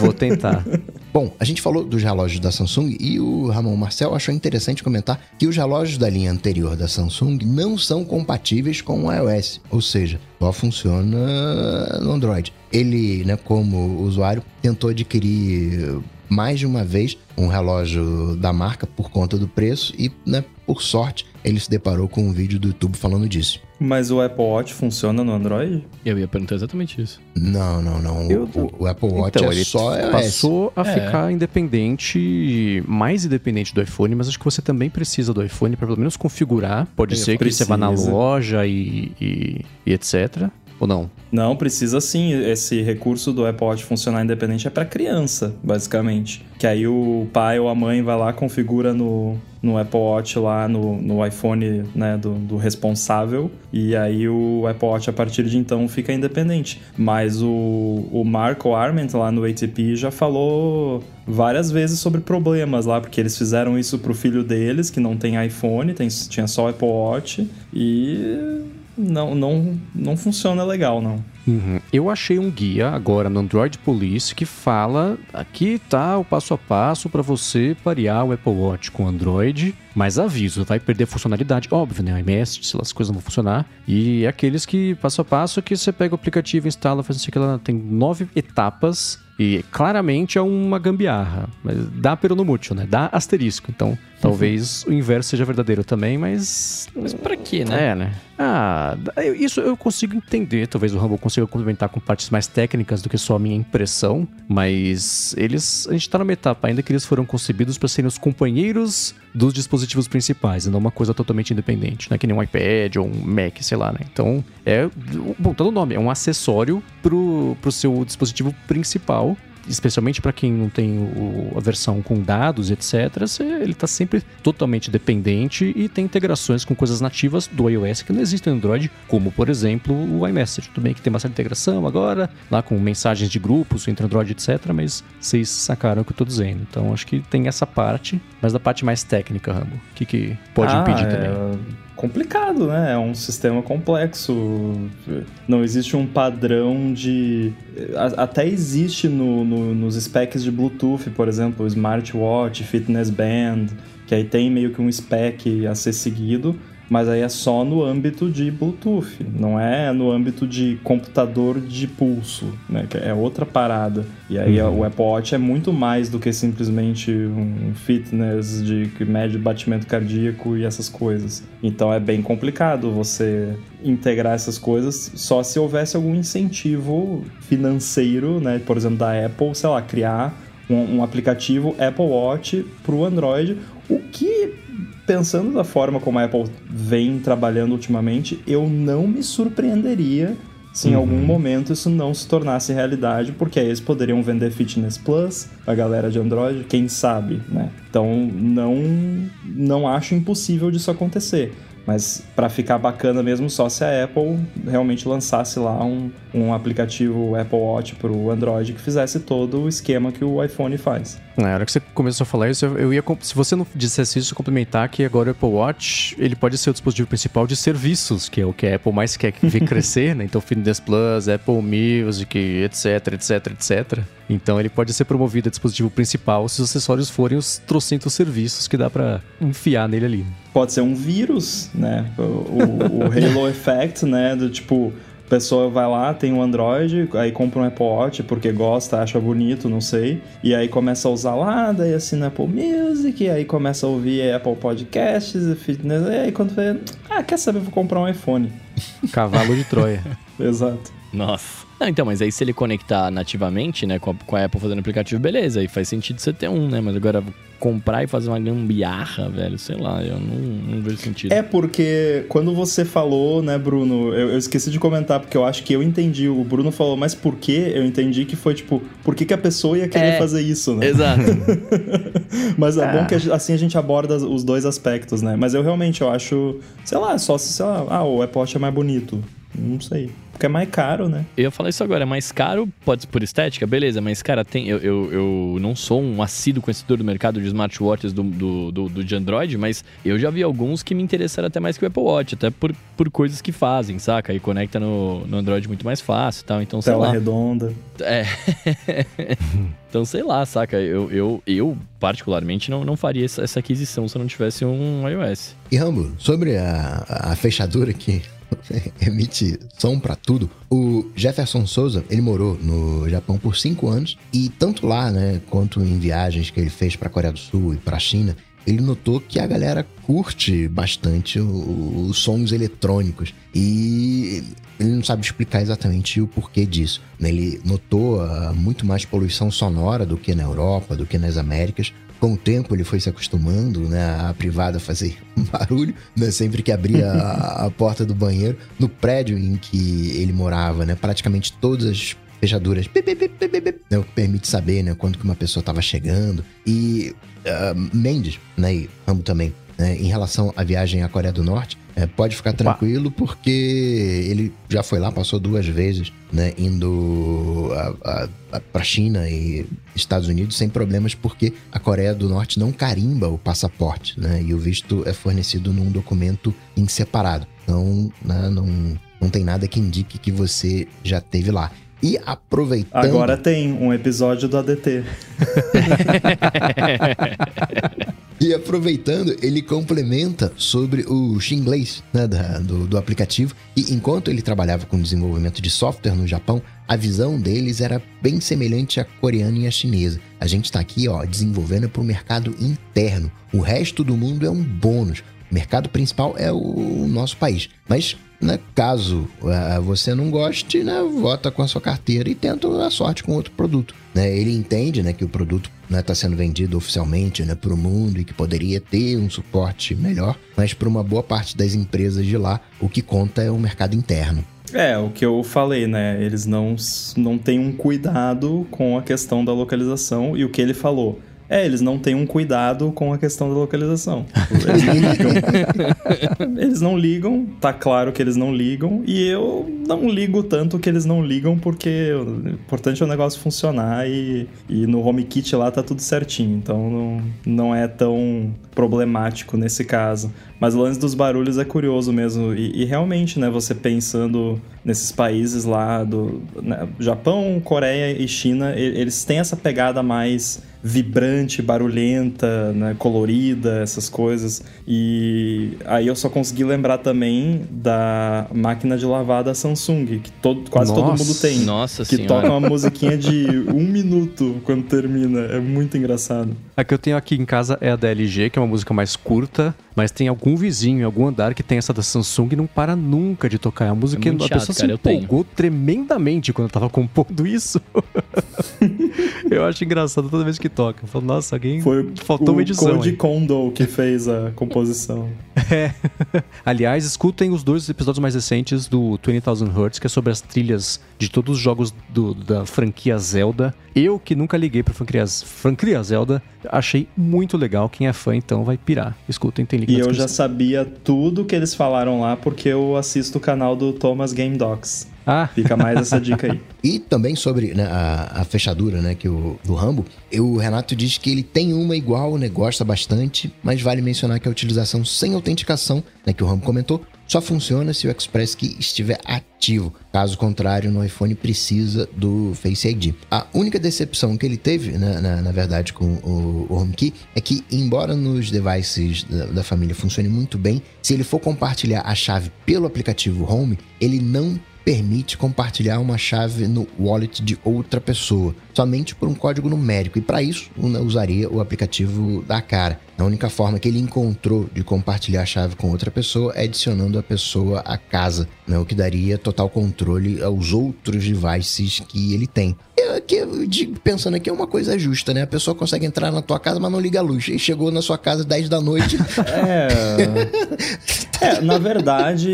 Vou tentar. Bom, a gente falou dos relógios da Samsung e o Ramon Marcel achou interessante comentar que os relógios da linha anterior da Samsung não são compatíveis com o iOS, ou seja, só funciona no Android. Ele, né, como usuário, tentou adquirir mais de uma vez um relógio da marca por conta do preço e, né, por sorte, ele se deparou com um vídeo do YouTube falando disso. Mas o Apple Watch funciona no Android? Eu ia perguntar exatamente isso. Não, não, não. Eu, o, o, Apple Watch então, é ele só passou a é. ficar independente, mais independente do iPhone, mas acho que você também precisa do iPhone para pelo menos configurar. Pode ser que você vá na loja e, e, e etc. Ou não? Não, precisa sim. Esse recurso do Apple Watch funcionar independente é para criança, basicamente. Que aí o pai ou a mãe vai lá, configura no, no Apple Watch lá, no, no iPhone né, do, do responsável, e aí o Apple Watch a partir de então fica independente. Mas o, o Marco Arment lá no ATP já falou várias vezes sobre problemas lá, porque eles fizeram isso pro filho deles, que não tem iPhone, tem, tinha só Apple Watch, e não, não, não funciona legal, não. Uhum. Eu achei um guia agora no Android Police que fala aqui tá o passo a passo para você parear o Apple Watch com Android, mas aviso, vai perder funcionalidade, óbvio, né? O se as coisas não vão funcionar. E é aqueles que passo a passo que você pega o aplicativo, instala, faz isso aqui, ela tem nove etapas e claramente é uma gambiarra. Mas dá peronomútil, né? Dá asterisco. Então, talvez o inverso seja verdadeiro também, mas. Mas pra quê, né? É, né? Ah, isso eu consigo entender. Talvez o Rumble consiga complementar com partes mais técnicas do que só a minha impressão. Mas eles. A gente tá numa etapa ainda que eles foram concebidos para serem os companheiros dos dispositivos principais, e não uma coisa totalmente independente, né? Que nem um iPad ou um Mac, sei lá, né? Então, é. Bom, tá no nome, é um acessório pro, pro seu dispositivo principal especialmente para quem não tem o, a versão com dados, etc., ele está sempre totalmente dependente e tem integrações com coisas nativas do iOS que não existem no Android, como, por exemplo, o iMessage. Tudo bem que tem uma certa integração agora, lá com mensagens de grupos entre Android, etc., mas vocês sacaram o que eu estou dizendo. Então, acho que tem essa parte, mas da parte mais técnica, Rambo, o que, que pode ah, impedir é... também? Complicado, né? É um sistema complexo. Não existe um padrão de. Até existe no, no, nos specs de Bluetooth, por exemplo, smartwatch, fitness band, que aí tem meio que um spec a ser seguido, mas aí é só no âmbito de Bluetooth, não é no âmbito de computador de pulso, né? Que é outra parada. E aí uhum. o Apple Watch é muito mais do que simplesmente um fitness de que mede batimento cardíaco e essas coisas. Então é bem complicado você integrar essas coisas só se houvesse algum incentivo financeiro, né? Por exemplo, da Apple, sei lá, criar um, um aplicativo Apple Watch para o Android, o que pensando da forma como a Apple vem trabalhando ultimamente, eu não me surpreenderia se em uhum. algum momento isso não se tornasse realidade, porque aí eles poderiam vender Fitness Plus a galera de Android, quem sabe, né? Então não não acho impossível disso acontecer. Mas para ficar bacana mesmo, só se a Apple realmente lançasse lá um, um aplicativo Apple Watch para o Android que fizesse todo o esquema que o iPhone faz. Na hora que você começou a falar isso, eu ia. Se você não dissesse isso, complementar que agora o Apple Watch ele pode ser o dispositivo principal de serviços, que é o que a Apple mais quer ver crescer, né? Então, Fitness Plus, Apple Music, etc, etc, etc. Então, ele pode ser promovido a dispositivo principal se os acessórios forem os trocentos serviços que dá para enfiar nele ali. Pode ser um vírus, né? O, o, Halo Effect, né? Do tipo pessoa vai lá, tem um Android, aí compra um Apple Watch porque gosta, acha bonito, não sei. E aí começa a usar lá, daí assina Apple Music, aí começa a ouvir Apple Podcasts, fitness, e aí quando vê, ah, quer saber, vou comprar um iPhone. Cavalo de Troia. Exato. Nossa. Não, então, mas aí se ele conectar nativamente, né, com a, com a Apple fazendo aplicativo, beleza, aí faz sentido você ter um, né? Mas agora comprar e fazer uma gambiarra, velho, sei lá, eu não, não vejo sentido. É porque quando você falou, né, Bruno, eu, eu, esqueci de comentar, porque eu acho que eu entendi. O Bruno falou, mas por quê? Eu entendi que foi tipo, por que, que a pessoa ia querer é, fazer isso, né? Exato. mas é, é bom que assim a gente aborda os dois aspectos, né? Mas eu realmente eu acho, sei lá, só se, sei lá, ah, o Apple Watch é mais bonito. Não sei. Porque é mais caro, né? Eu ia falar isso agora, é mais caro, pode ser por estética, beleza, mas, cara, tem, eu, eu, eu não sou um assíduo conhecedor do mercado de smartwatches do, do, do, do, de Android, mas eu já vi alguns que me interessaram até mais que o Apple Watch, até por, por coisas que fazem, saca? E conecta no, no Android muito mais fácil e tal, então sei Tela lá. redonda. É. então, sei lá, saca? Eu, eu, eu particularmente, não, não faria essa, essa aquisição se eu não tivesse um iOS. E Rambo, sobre a, a fechadura aqui emite som para tudo. O Jefferson Souza, ele morou no Japão por cinco anos e tanto lá, né, quanto em viagens que ele fez para Coreia do Sul e para China, ele notou que a galera curte bastante os sons eletrônicos e ele não sabe explicar exatamente o porquê disso. Né? Ele notou uh, muito mais poluição sonora do que na Europa, do que nas Américas. Com o tempo ele foi se acostumando né, a privada fazer barulho, né, sempre que abria a, a, porta do banheiro. No prédio em que ele morava, né, praticamente todas as fechaduras né, o que permite saber né, quando que uma pessoa estava chegando. E uh, Mendes, né, e Rambo também, né, em relação à viagem à Coreia do Norte, é, pode ficar tranquilo porque ele já foi lá, passou duas vezes, né, indo para China e Estados Unidos sem problemas, porque a Coreia do Norte não carimba o passaporte, né, e o visto é fornecido num documento em separado. Então, né, não, não tem nada que indique que você já teve lá. E aproveitando. Agora tem um episódio do ADT. e aproveitando, ele complementa sobre o Xinglês né, da, do, do aplicativo. E enquanto ele trabalhava com desenvolvimento de software no Japão, a visão deles era bem semelhante à coreana e à chinesa. A gente está aqui ó, desenvolvendo para o mercado interno. O resto do mundo é um bônus. O mercado principal é o nosso país. Mas né, caso uh, você não goste, né, vota com a sua carteira e tenta a sorte com outro produto. Né? Ele entende né, que o produto está né, sendo vendido oficialmente né, para o mundo e que poderia ter um suporte melhor, mas para uma boa parte das empresas de lá, o que conta é o mercado interno. É, o que eu falei, né? Eles não, não têm um cuidado com a questão da localização e o que ele falou é, eles não têm um cuidado com a questão da localização. Eles não ligam. eles não ligam, tá claro que eles não ligam, e eu não ligo tanto que eles não ligam, porque o importante é o negócio funcionar e, e no HomeKit lá tá tudo certinho, então não, não é tão problemático nesse caso. Mas o lance dos barulhos é curioso mesmo, e, e realmente, né, você pensando nesses países lá do né, Japão, Coreia e China, eles têm essa pegada mais vibrante, barulhenta, né, colorida, essas coisas. E aí eu só consegui lembrar também da máquina de lavar da Samsung, que todo, quase Nossa. todo mundo tem. Nossa Que senhora. toca uma musiquinha de um minuto quando termina. É muito engraçado. A que eu tenho aqui em casa é a da LG, que é uma música mais curta, mas tem algum vizinho em algum andar que tem essa da Samsung e não para nunca de tocar. Uma música é a chato, pessoa cara, se empolgou tremendamente quando eu tava compondo isso. eu acho engraçado toda vez que toca. Eu falo, nossa, alguém Foi faltou uma edição. Foi o Kondo que fez a composição. É. Aliás, escutem os dois episódios mais recentes do 20,000 Hertz, que é sobre as trilhas de todos os jogos do, da franquia Zelda. Eu, que nunca liguei pra franquia, franquia Zelda, achei muito legal. Quem é fã, então, vai pirar. Escutem, tem link E eu já sabia tudo que eles falaram lá, porque eu assisto o canal do Thomas Game Docs. Ah. Fica mais essa dica aí. e também sobre né, a, a, fechadura né, que o, do Rambo, eu, o Renato diz que ele tem uma igual, né, gosta bastante, mas vale mencionar que a utilização sem autenticação, né, que o Rambo comentou, só funciona se o Express Key estiver ativo. Caso contrário, no iPhone precisa do Face ID. A única decepção que ele teve, né, na, na, verdade, com o, o HomeKey é que, embora nos devices da, da família funcione muito bem, se ele for compartilhar a chave pelo aplicativo Home, ele não permite compartilhar uma chave no wallet de outra pessoa, somente por um código numérico. E para isso, usaria o aplicativo da cara. A única forma que ele encontrou de compartilhar a chave com outra pessoa é adicionando a pessoa à casa, né? o que daria total controle aos outros devices que ele tem. Eu, que, pensando aqui é uma coisa justa, né? A pessoa consegue entrar na tua casa, mas não liga a luz. E chegou na sua casa às 10 da noite. É. é na verdade,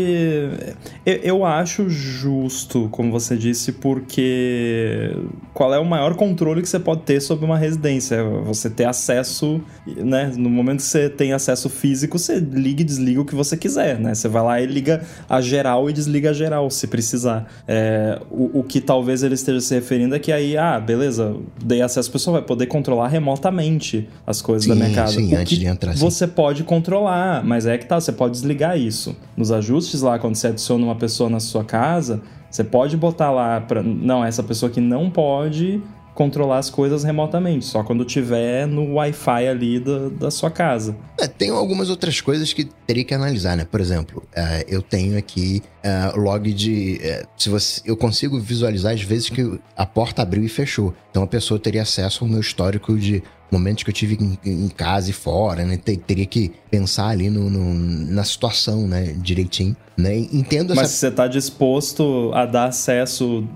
eu, eu acho justo, como você disse, porque qual é o maior controle que você pode ter sobre uma residência? Você ter acesso, né? No momento que você tem acesso físico, você liga e desliga o que você quiser, né? Você vai lá e liga a geral e desliga a geral, se precisar. É, o, o que talvez ele esteja se referindo é que aí, ah, beleza, dei acesso, a pessoa vai poder controlar remotamente as coisas sim, da minha casa. Sim, o antes de entrar. Sim. Você pode controlar, mas é que tá, você pode desligar isso. Nos ajustes lá, quando você adiciona uma pessoa na sua casa, você pode botar lá para não, essa pessoa que não pode controlar as coisas remotamente, só quando tiver no Wi-Fi ali da, da sua casa. É, tem algumas outras coisas que teria que analisar, né? Por exemplo, uh, eu tenho aqui uh, log de. Uh, se você, eu consigo visualizar as vezes que a porta abriu e fechou. Então a pessoa teria acesso ao meu histórico de momentos que eu tive em, em casa e fora, né? Teria que pensar ali no, no, na situação, né? Direitinho, né? Entendo essa... Mas você está disposto a dar acesso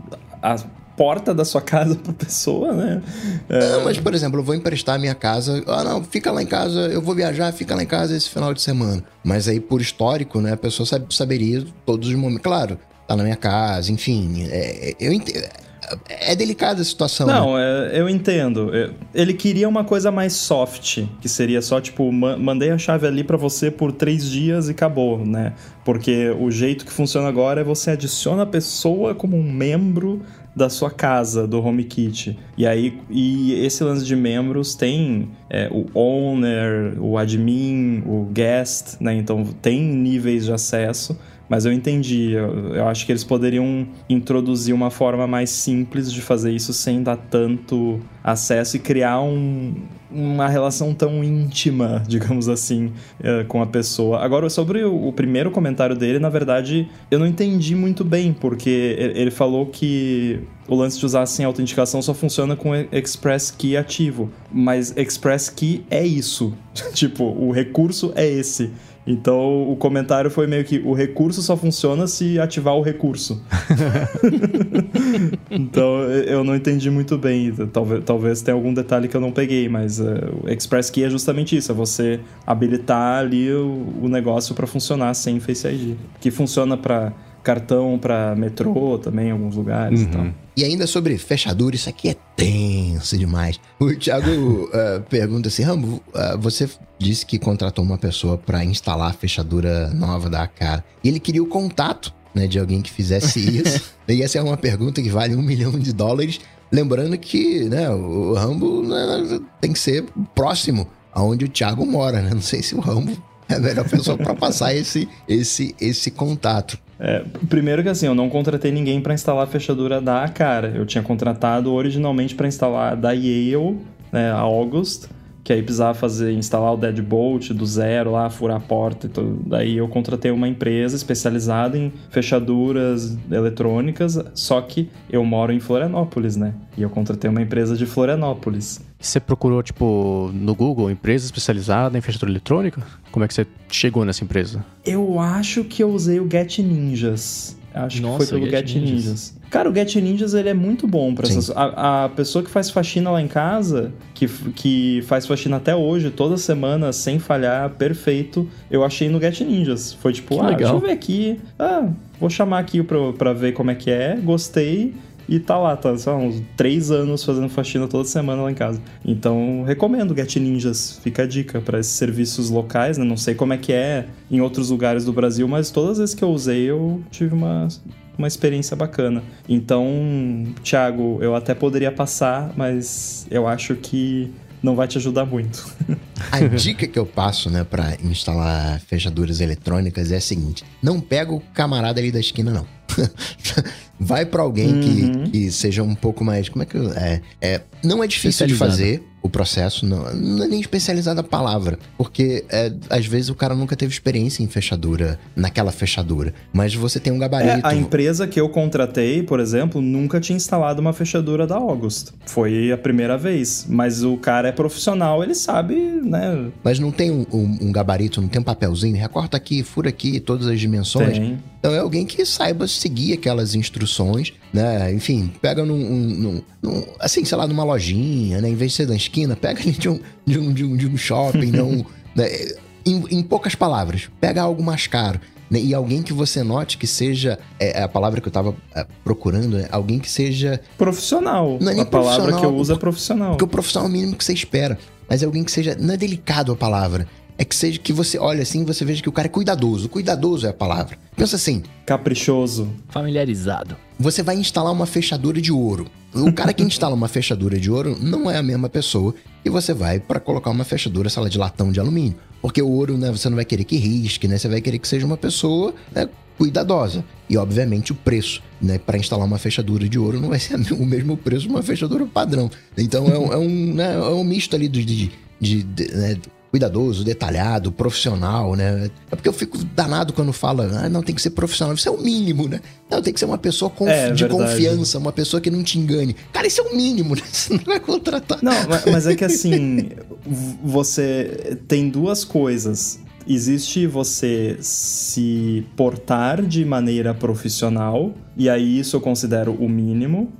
a porta da sua casa pra pessoa, né? É... Não, mas, por exemplo, eu vou emprestar a minha casa. Ah, não, fica lá em casa, eu vou viajar, fica lá em casa esse final de semana. Mas aí, por histórico, né, a pessoa sabe, saberia todos os momentos. Claro, tá na minha casa, enfim. É, eu entendo. É delicada a situação. Não, né? é, eu entendo. É, ele queria uma coisa mais soft, que seria só tipo, mandei a chave ali para você por três dias e acabou, né? Porque o jeito que funciona agora é você adiciona a pessoa como um membro da sua casa, do HomeKit. E aí, e esse lance de membros tem é, o owner, o admin, o guest, né? Então tem níveis de acesso. Mas eu entendi. Eu, eu, acho que eles poderiam introduzir uma forma mais simples de fazer isso sem dar tanto acesso e criar um, uma relação tão íntima, digamos assim, uh, com a pessoa. Agora, sobre o, o, primeiro comentário dele, na verdade, eu não entendi muito bem, porque ele falou que o lance de usar sem autenticação só funciona com Express Key ativo. Mas Express Key é isso. tipo, o recurso é esse. Então o comentário foi meio que o recurso só funciona se ativar o recurso. então eu não entendi muito bem. Talvez, talvez tenha algum detalhe que eu não peguei, mas uh, o Express Key é justamente isso: é você habilitar ali o, o negócio para funcionar sem Face ID. Que funciona para cartão para metrô também em alguns lugares uhum. e tal. E ainda sobre fechadura, isso aqui é tenso demais. O Thiago uh, pergunta assim: Rambo, uh, você disse que contratou uma pessoa para instalar a fechadura nova da cara. E ele queria o contato né, de alguém que fizesse isso. e essa é uma pergunta que vale um milhão de dólares. Lembrando que né, o Rambo né, tem que ser próximo aonde o Thiago mora, né? Não sei se o Rambo é a melhor pessoa para passar esse, esse, esse contato. É, primeiro que assim, eu não contratei ninguém para instalar a fechadura da cara. Eu tinha contratado originalmente para instalar da Yale, né, a August, que aí precisava fazer, instalar o deadbolt do zero lá, furar a porta e tudo. Daí eu contratei uma empresa especializada em fechaduras eletrônicas, só que eu moro em Florianópolis, né? E eu contratei uma empresa de Florianópolis. Você procurou, tipo, no Google, empresa especializada em fechadura eletrônica? Como é que você chegou nessa empresa? Eu acho que eu usei o Get Ninjas. Acho Nossa, que foi pelo Get, Get Ninjas. Ninjas. Cara, o Get Ninjas ele é muito bom para essas. A, a, pessoa que faz faxina lá em casa, que, que faz faxina até hoje, toda semana, sem falhar, perfeito, eu achei no Get Ninjas. Foi tipo, que ah, legal. deixa eu ver aqui. Ah, vou chamar aqui pra, pra ver como é que é, gostei. E tá lá, tá só uns três anos fazendo faxina toda semana lá em casa. Então, recomendo Get Ninjas. Fica a dica para esses serviços locais, né? Não sei como é que é em outros lugares do Brasil, mas todas as vezes que eu usei, eu tive uma, uma experiência bacana. Então, Thiago, eu até poderia passar, mas eu acho que não vai te ajudar muito. a dica que eu passo, né, para instalar fechaduras eletrônicas é a seguinte: não pega o camarada ali da esquina, não. vai para alguém uhum. que, que seja um pouco mais. Como é que. É, é, não é difícil de fazer o processo, não, não é nem especializada a palavra, porque é, às vezes o cara nunca teve experiência em fechadura, naquela fechadura, mas você tem um gabarito. É, a empresa que eu contratei, por exemplo, nunca tinha instalado uma fechadura da August. Foi a primeira vez, mas o cara é profissional, ele sabe, né? Mas não tem um, um, um gabarito, não tem um papelzinho, recorta aqui, fura aqui, todas as dimensões. Tem. Então é alguém que saiba seguir aquelas instruções, né? Enfim, pega num, num, num, assim, sei lá, numa lojinha, né? Em vez de ser da esquina, pega ali de um, de um, de um, de um shopping, não. Né? Em, em, poucas palavras, pega algo mais caro. Né? E alguém que você note que seja. É, é a palavra que eu tava é, procurando, né? Alguém que seja. Profissional. Não é nem a palavra que eu uso é profissional. Porque o profissional é o mínimo que você espera. Mas é alguém que seja. Não é delicado a palavra é que seja que você olha assim você veja que o cara é cuidadoso. Cuidadoso é a palavra. Pensa assim. Caprichoso. Familiarizado. Você vai instalar uma fechadura de ouro. O cara que instala uma fechadura de ouro não é a mesma pessoa e você vai para colocar uma fechadura, sei lá, de latão de alumínio. Porque o ouro, né, você não vai querer que risque, né? Você vai querer que seja uma pessoa né, cuidadosa. E, obviamente, o preço, né? Para instalar uma fechadura de ouro não vai ser o mesmo preço de uma fechadura padrão. Então, é um, é um, né, é um misto ali de, de, de, de né, cuidadoso, detalhado, profissional, né? É porque eu fico danado quando fala, ah, não, tem que ser profissional. Isso é o mínimo, né? Não, tem que ser uma pessoa confi é, de verdade. confiança, uma pessoa que não te engane. Cara, isso é o mínimo, né? Você não vai contratar. Não, mas é que assim, você tem duas coisas. Existe você se portar de maneira profissional, e aí isso eu considero o mínimo.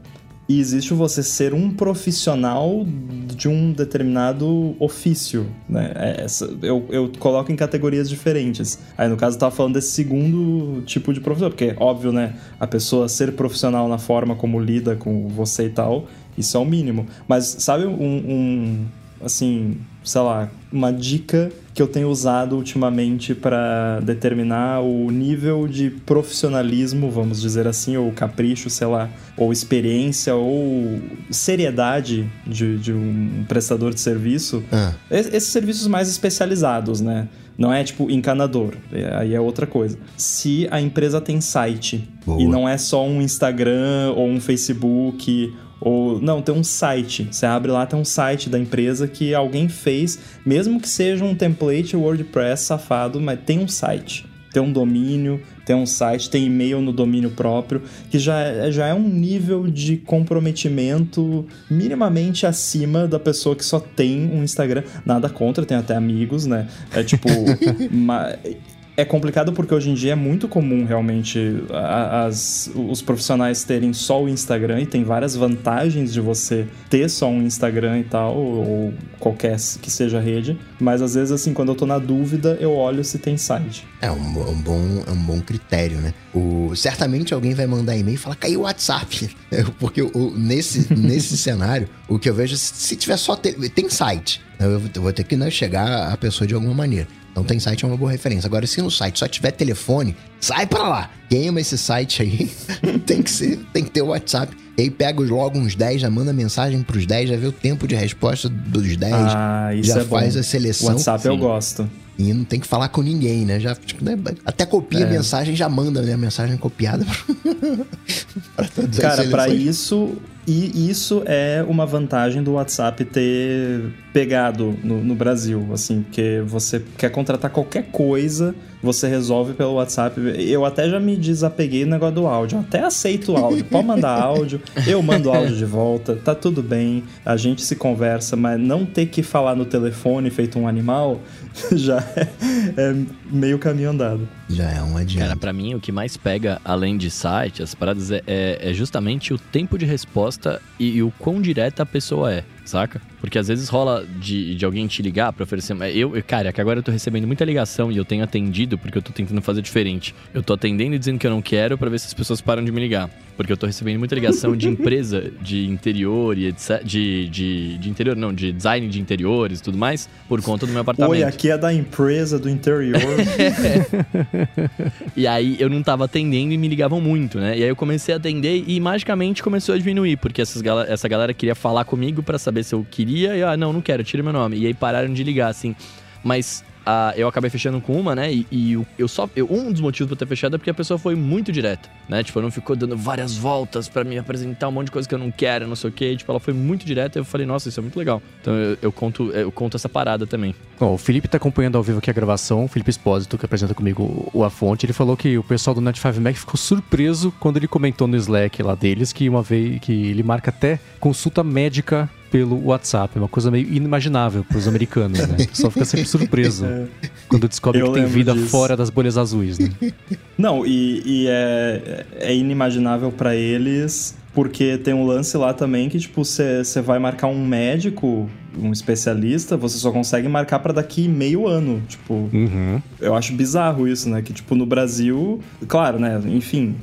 E existe você ser um profissional de um determinado ofício, né? É, eu, eu coloco em categorias diferentes. Aí, no caso, eu tava falando desse segundo tipo de professor, porque, óbvio, né? A pessoa ser profissional na forma como lida com você e tal, isso é o mínimo. Mas, sabe um, um assim, sei lá, uma dica que eu tenho usado ultimamente para determinar o nível de profissionalismo, vamos dizer assim, ou capricho, sei lá, ou experiência, ou seriedade de, de um prestador de serviço. Ah. Esses serviços mais especializados, né? Não é tipo encanador, é, aí é outra coisa. Se a empresa tem site Boa. e não é só um Instagram ou um Facebook ou não, tem um site. Você abre lá, tem um site da empresa que alguém fez, mesmo que seja um template WordPress safado, mas tem um site. Tem um domínio, tem um site, tem e-mail no domínio próprio, que já é, já é um nível de comprometimento minimamente acima da pessoa que só tem um Instagram. Nada contra, tem até amigos, né? É tipo. É complicado porque hoje em dia é muito comum realmente as, os profissionais terem só o Instagram e tem várias vantagens de você ter só um Instagram e tal, ou qualquer que seja rede. Mas às vezes, assim, quando eu tô na dúvida, eu olho se tem site. É um, um bom, é um bom critério, né? O, certamente alguém vai mandar e-mail e falar, caiu o WhatsApp. Porque o, nesse, nesse cenário, o que eu vejo, se tiver só. tem site. Eu vou ter que né, chegar a pessoa de alguma maneira. Então tem site é uma boa referência. Agora, se no site só tiver telefone, sai para lá. Queima esse site aí. tem que ser, tem que ter o WhatsApp. E aí pega logo uns 10, já manda mensagem pros 10, já vê o tempo de resposta dos 10. Ah, isso já é faz bom. a seleção. WhatsApp Sim. eu gosto. E não tem que falar com ninguém, né? Já, tipo, né? Até copia é. a mensagem, já manda né? a mensagem copiada. pra Cara, para isso, e isso é uma vantagem do WhatsApp ter pegado no, no, Brasil, assim, porque você quer contratar qualquer coisa, você resolve pelo WhatsApp. Eu até já me desapeguei no negócio do áudio. até aceito o áudio. Pode mandar áudio, eu mando áudio de volta, tá tudo bem, a gente se conversa, mas não ter que falar no telefone feito um animal já é, é meio caminho andado. Já é um adiante. Cara, pra mim, o que mais pega, além de site, as paradas, é, é, é justamente o tempo de resposta e, e o quão direta a pessoa é saca? Porque às vezes rola de, de alguém te ligar pra oferecer. Eu, cara, é que agora eu tô recebendo muita ligação e eu tenho atendido porque eu tô tentando fazer diferente. Eu tô atendendo e dizendo que eu não quero para ver se as pessoas param de me ligar. Porque eu tô recebendo muita ligação de empresa de interior e etc. De, de, de interior, não, de design de interiores e tudo mais, por conta do meu apartamento. Oi, aqui é da empresa do interior. e aí eu não tava atendendo e me ligavam muito, né? E aí eu comecei a atender e magicamente começou a diminuir, porque essas, essa galera queria falar comigo para saber se eu queria. E, ah, não, não quero, tira meu nome. E aí pararam de ligar, assim. Mas Uh, eu acabei fechando com uma, né? E, e eu só. Eu, um dos motivos pra ter fechado é porque a pessoa foi muito direta, né? Tipo, não ficou dando várias voltas para me apresentar um monte de coisa que eu não quero, não sei o quê. Tipo, ela foi muito direta e eu falei, nossa, isso é muito legal. Então eu, eu conto, eu conto essa parada também. Bom, o Felipe tá acompanhando ao vivo aqui a gravação, o Felipe Espósito, que apresenta comigo o A Fonte, ele falou que o pessoal do Net 5 Mac ficou surpreso quando ele comentou no Slack lá deles que uma vez que ele marca até consulta médica pelo WhatsApp. É uma coisa meio inimaginável para os americanos, né? Só fica sempre surpreso é. quando descobre Eu que tem vida disso. fora das bolhas azuis, né? Não, e, e é, é inimaginável para eles porque tem um lance lá também que, tipo, você vai marcar um médico, um especialista, você só consegue marcar para daqui meio ano. Tipo, uhum. eu acho bizarro isso, né? Que, tipo, no Brasil, claro, né? Enfim,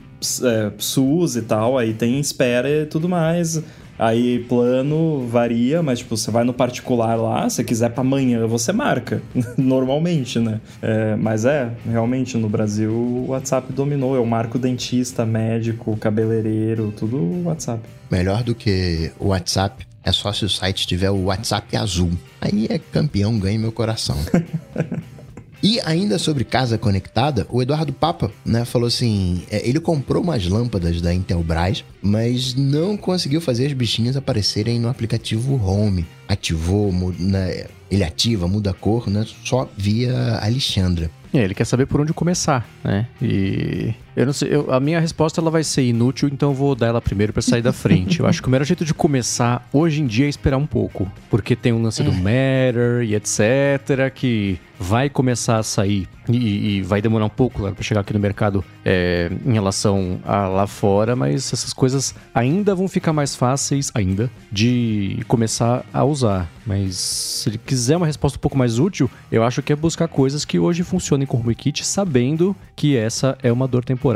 é, SUS e tal, aí tem espera e tudo mais. Aí plano varia, mas tipo, você vai no particular lá, se quiser para amanhã, você marca. Normalmente, né? É, mas é, realmente no Brasil o WhatsApp dominou. Eu marco dentista, médico, cabeleireiro, tudo WhatsApp. Melhor do que o WhatsApp é só se o site tiver o WhatsApp azul. Aí é campeão, ganha meu coração. E ainda sobre casa conectada, o Eduardo Papa, né, falou assim, é, ele comprou umas lâmpadas da Intelbras, mas não conseguiu fazer as bichinhas aparecerem no aplicativo Home. Ativou, né, ele ativa, muda a cor, né, só via Alexandra. É, ele quer saber por onde começar, né? E eu não sei, eu, a minha resposta ela vai ser inútil, então eu vou dar ela primeiro para sair da frente. eu acho que o melhor jeito de começar hoje em dia é esperar um pouco, porque tem um lance do é. Matter e etc que vai começar a sair e, e vai demorar um pouco para chegar aqui no mercado é, em relação a lá fora, mas essas coisas ainda vão ficar mais fáceis ainda de começar a usar. Mas se ele quiser uma resposta um pouco mais útil, eu acho que é buscar coisas que hoje funcionem com o HomeKit, sabendo que essa é uma dor temporária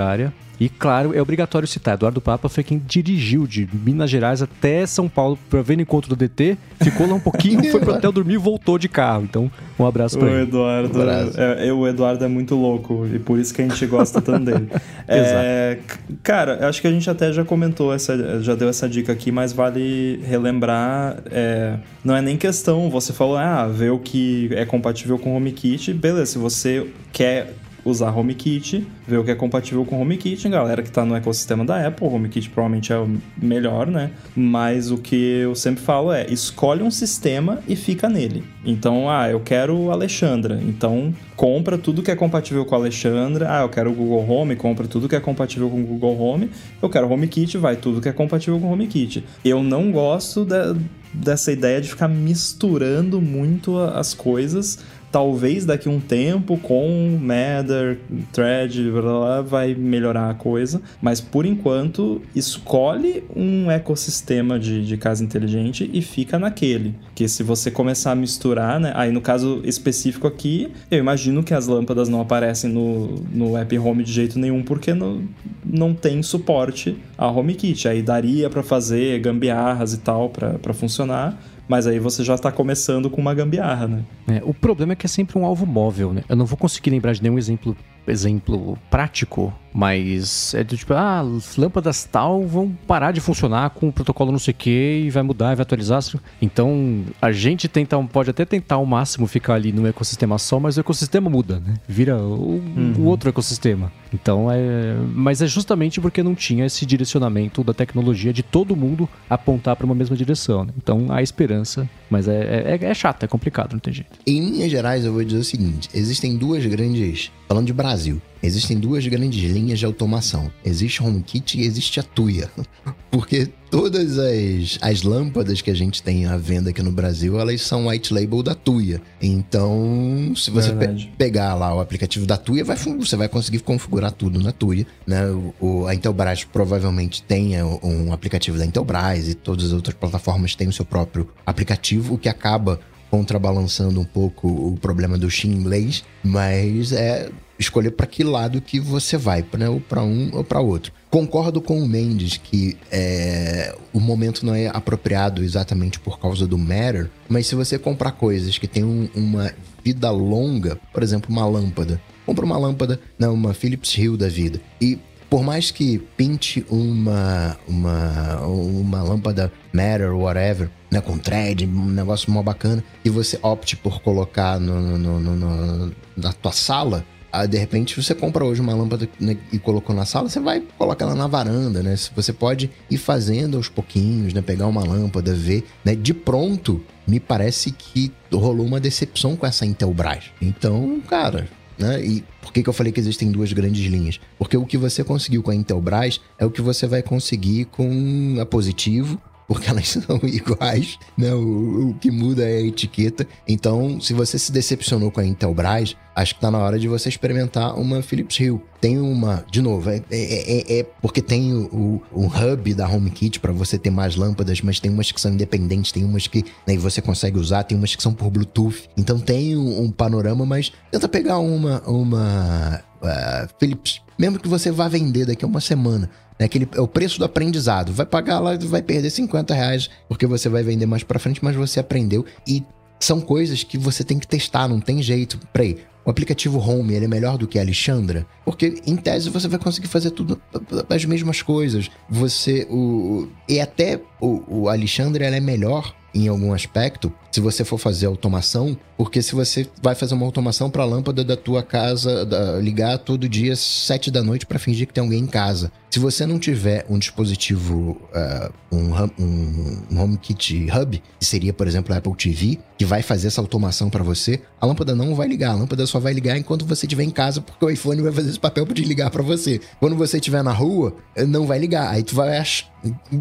e claro, é obrigatório citar, Eduardo Papa foi quem dirigiu de Minas Gerais até São Paulo para ver o encontro do DT, ficou lá um pouquinho, foi pro hotel dormir e voltou de carro. Então, um abraço para ele. Eduardo, um é, é, o Eduardo é muito louco e por isso que a gente gosta tanto dele. é, cara, acho que a gente até já comentou, essa, já deu essa dica aqui, mas vale relembrar, é, não é nem questão, você falou, ah, ver o que é compatível com o HomeKit, beleza, se você quer usar HomeKit, ver o que é compatível com HomeKit. Galera que está no ecossistema da Apple, HomeKit provavelmente é o melhor, né? Mas o que eu sempre falo é, escolhe um sistema e fica nele. Então, ah, eu quero Alexandra. Então, compra tudo que é compatível com Alexandra. Ah, eu quero o Google Home, compra tudo que é compatível com o Google Home. Eu quero HomeKit, vai tudo que é compatível com o HomeKit. Eu não gosto de, dessa ideia de ficar misturando muito as coisas talvez daqui a um tempo com Matter, Thread, blá, blá, vai melhorar a coisa, mas por enquanto escolhe um ecossistema de, de casa inteligente e fica naquele. Que se você começar a misturar, né? Aí no caso específico aqui, eu imagino que as lâmpadas não aparecem no, no app Home de jeito nenhum porque não, não tem suporte a HomeKit. Aí daria para fazer gambiarras e tal para funcionar mas aí você já está começando com uma gambiarra, né? É, o problema é que é sempre um alvo móvel, né? Eu não vou conseguir lembrar de nenhum exemplo exemplo prático, mas é do tipo, ah, as lâmpadas tal vão parar de funcionar com o protocolo não sei o que e vai mudar, vai atualizar. Então, a gente tenta, pode até tentar ao máximo ficar ali no ecossistema só, mas o ecossistema muda, né? Vira o, uhum. o outro ecossistema. Então, é, mas é justamente porque não tinha esse direcionamento da tecnologia de todo mundo apontar para uma mesma direção. Né? Então, há esperança, mas é, é, é chato, é complicado, não tem jeito. Em linhas gerais, eu vou dizer o seguinte: existem duas grandes, falando de Brasil, existem duas grandes linhas de automação. Existe o HomeKit e existe a Tuya. Porque todas as, as lâmpadas que a gente tem à venda aqui no Brasil, elas são white label da Tuya. Então, se você pe pegar lá o aplicativo da Tuya, vai, você vai conseguir configurar tudo na Tuya. Né? O, o, a Intelbras provavelmente tenha um aplicativo da Intelbras e todas as outras plataformas têm o seu próprio aplicativo, o que acaba contrabalançando um pouco o problema do chinês, mas é escolher para que lado que você vai, né? ou para um ou para outro. Concordo com o Mendes que é, o momento não é apropriado exatamente por causa do Matter, mas se você comprar coisas que têm um, uma vida longa, por exemplo, uma lâmpada, compra uma lâmpada, não, uma Philips Hue da vida, e por mais que pinte uma, uma, uma lâmpada Matter, whatever, né, com thread, um negócio mó bacana, e você opte por colocar no, no, no, no na tua sala, ah, de repente você compra hoje uma lâmpada né, e colocou na sala, você vai colocar ela na varanda, né? Você pode ir fazendo aos pouquinhos, né? Pegar uma lâmpada, ver, né? De pronto, me parece que rolou uma decepção com essa Intelbras. Então, cara, né? E por que, que eu falei que existem duas grandes linhas? Porque o que você conseguiu com a Intelbras é o que você vai conseguir com a Positivo porque elas são iguais, né? O, o, que muda é a etiqueta. Então, se você se decepcionou com a Intelbras, acho que tá na hora de você experimentar uma Philips Hue. Tem uma, de novo, é, é, é, é porque tem o, o, hub da HomeKit para você ter mais lâmpadas, mas tem umas que são independentes, tem umas que né, você consegue usar, tem umas que são por Bluetooth. Então tem um, um panorama, mas tenta pegar uma, uma uh, Philips, mesmo que você vá vender daqui a uma semana é, aquele, é o preço do aprendizado. Vai pagar lá, vai perder 50 reais porque você vai vender mais para frente, mas você aprendeu. E são coisas que você tem que testar, não tem jeito. Peraí, o aplicativo Home ele é melhor do que a Alexandra? Porque, em tese, você vai conseguir fazer tudo as mesmas coisas. Você, o... E até o, o Alexandra ela é melhor em algum aspecto se você for fazer automação, porque se você vai fazer uma automação para a lâmpada da tua casa da, ligar todo dia sete da noite para fingir que tem alguém em casa. Se você não tiver um dispositivo, uh, um, um, um HomeKit Hub, que seria, por exemplo, a Apple TV, que vai fazer essa automação para você, a lâmpada não vai ligar. A lâmpada só vai ligar enquanto você estiver em casa, porque o iPhone vai fazer esse papel de ligar para você. Quando você estiver na rua, não vai ligar. Aí tu vai achar.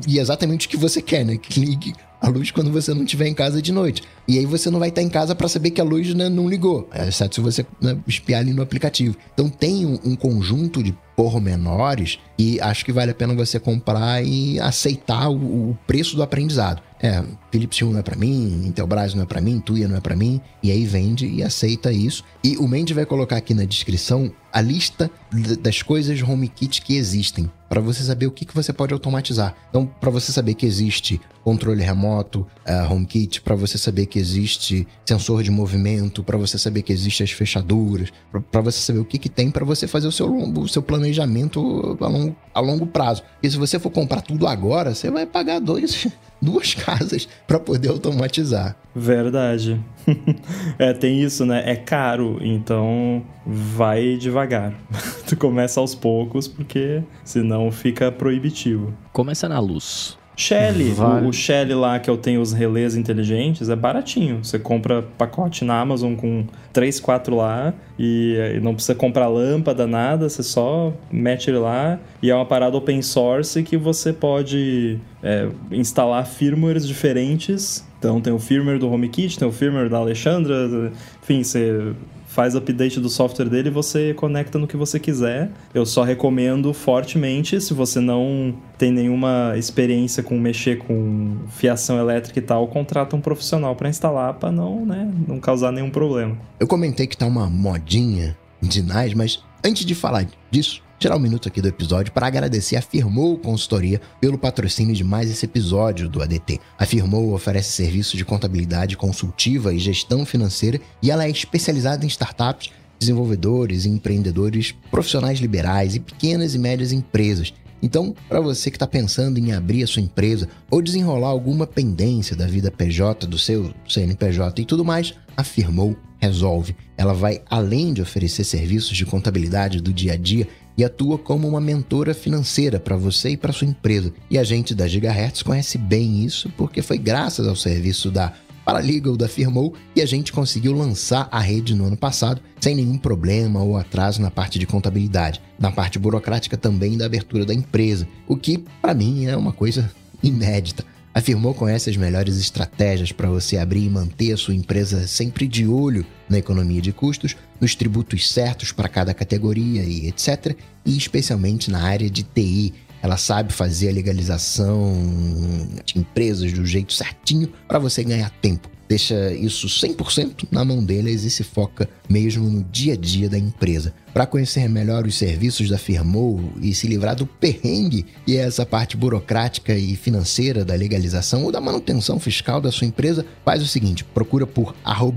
E exatamente o que você quer, né? Que ligue a luz quando você não estiver em casa de noite. used E aí você não vai estar em casa para saber que a luz né, não ligou, exceto se você né, espiar ali no aplicativo. Então tem um, um conjunto de pormenores e acho que vale a pena você comprar e aceitar o, o preço do aprendizado. É, Philips Hue não é para mim, Intelbras não é para mim, Tuya não é para mim, e aí vende e aceita isso. E o Mendes vai colocar aqui na descrição a lista das coisas HomeKit que existem, para você saber o que, que você pode automatizar. Então, para você saber que existe controle remoto, uh, HomeKit, para você saber que existe sensor de movimento, para você saber que existe as fechaduras, para você saber o que, que tem para você fazer o seu, o seu planejamento a longo, a longo prazo. E se você for comprar tudo agora, você vai pagar dois, duas casas para poder automatizar. Verdade. é, tem isso, né? É caro, então vai devagar. tu começa aos poucos, porque senão fica proibitivo. Começa na luz. Shelly, vale. o, o Shelly lá que eu tenho os relés inteligentes é baratinho. Você compra pacote na Amazon com 3, 4 lá e, e, não precisa comprar lâmpada, nada, você só mete ele lá e é uma parada open source que você pode é, instalar firmwares diferentes. Então tem o firmware do HomeKit, tem o firmware da Alexandra, enfim, você faz update do software dele e você conecta no que você quiser. Eu só recomendo fortemente, se você não tem nenhuma experiência com mexer com fiação elétrica e tal, contrata um profissional para instalar para não, né, não causar nenhum problema. Eu comentei que tá uma modinha de NAS, mas antes de falar disso, tirar um minuto aqui do episódio para agradecer a Firmou Consultoria pelo patrocínio de mais esse episódio do ADT. A Firmou oferece serviços de contabilidade consultiva e gestão financeira e ela é especializada em startups, desenvolvedores, empreendedores, profissionais liberais e pequenas e médias empresas. Então, para você que está pensando em abrir a sua empresa ou desenrolar alguma pendência da vida PJ, do seu CNPJ e tudo mais, a Firmou resolve. Ela vai além de oferecer serviços de contabilidade do dia a dia e atua como uma mentora financeira para você e para sua empresa. E a gente da Gigahertz conhece bem isso porque foi graças ao serviço da Paralegal da Firmou e a gente conseguiu lançar a rede no ano passado sem nenhum problema ou atraso na parte de contabilidade, na parte burocrática também da abertura da empresa, o que para mim é uma coisa inédita. Afirmou conhece as melhores estratégias para você abrir e manter a sua empresa sempre de olho na economia de custos, nos tributos certos para cada categoria e etc. E especialmente na área de TI. Ela sabe fazer a legalização de empresas do jeito certinho para você ganhar tempo deixa isso 100% na mão deles e se foca mesmo no dia a dia da empresa. Para conhecer melhor os serviços da Firmou e se livrar do perrengue e essa parte burocrática e financeira da legalização ou da manutenção fiscal da sua empresa, faz o seguinte: procura por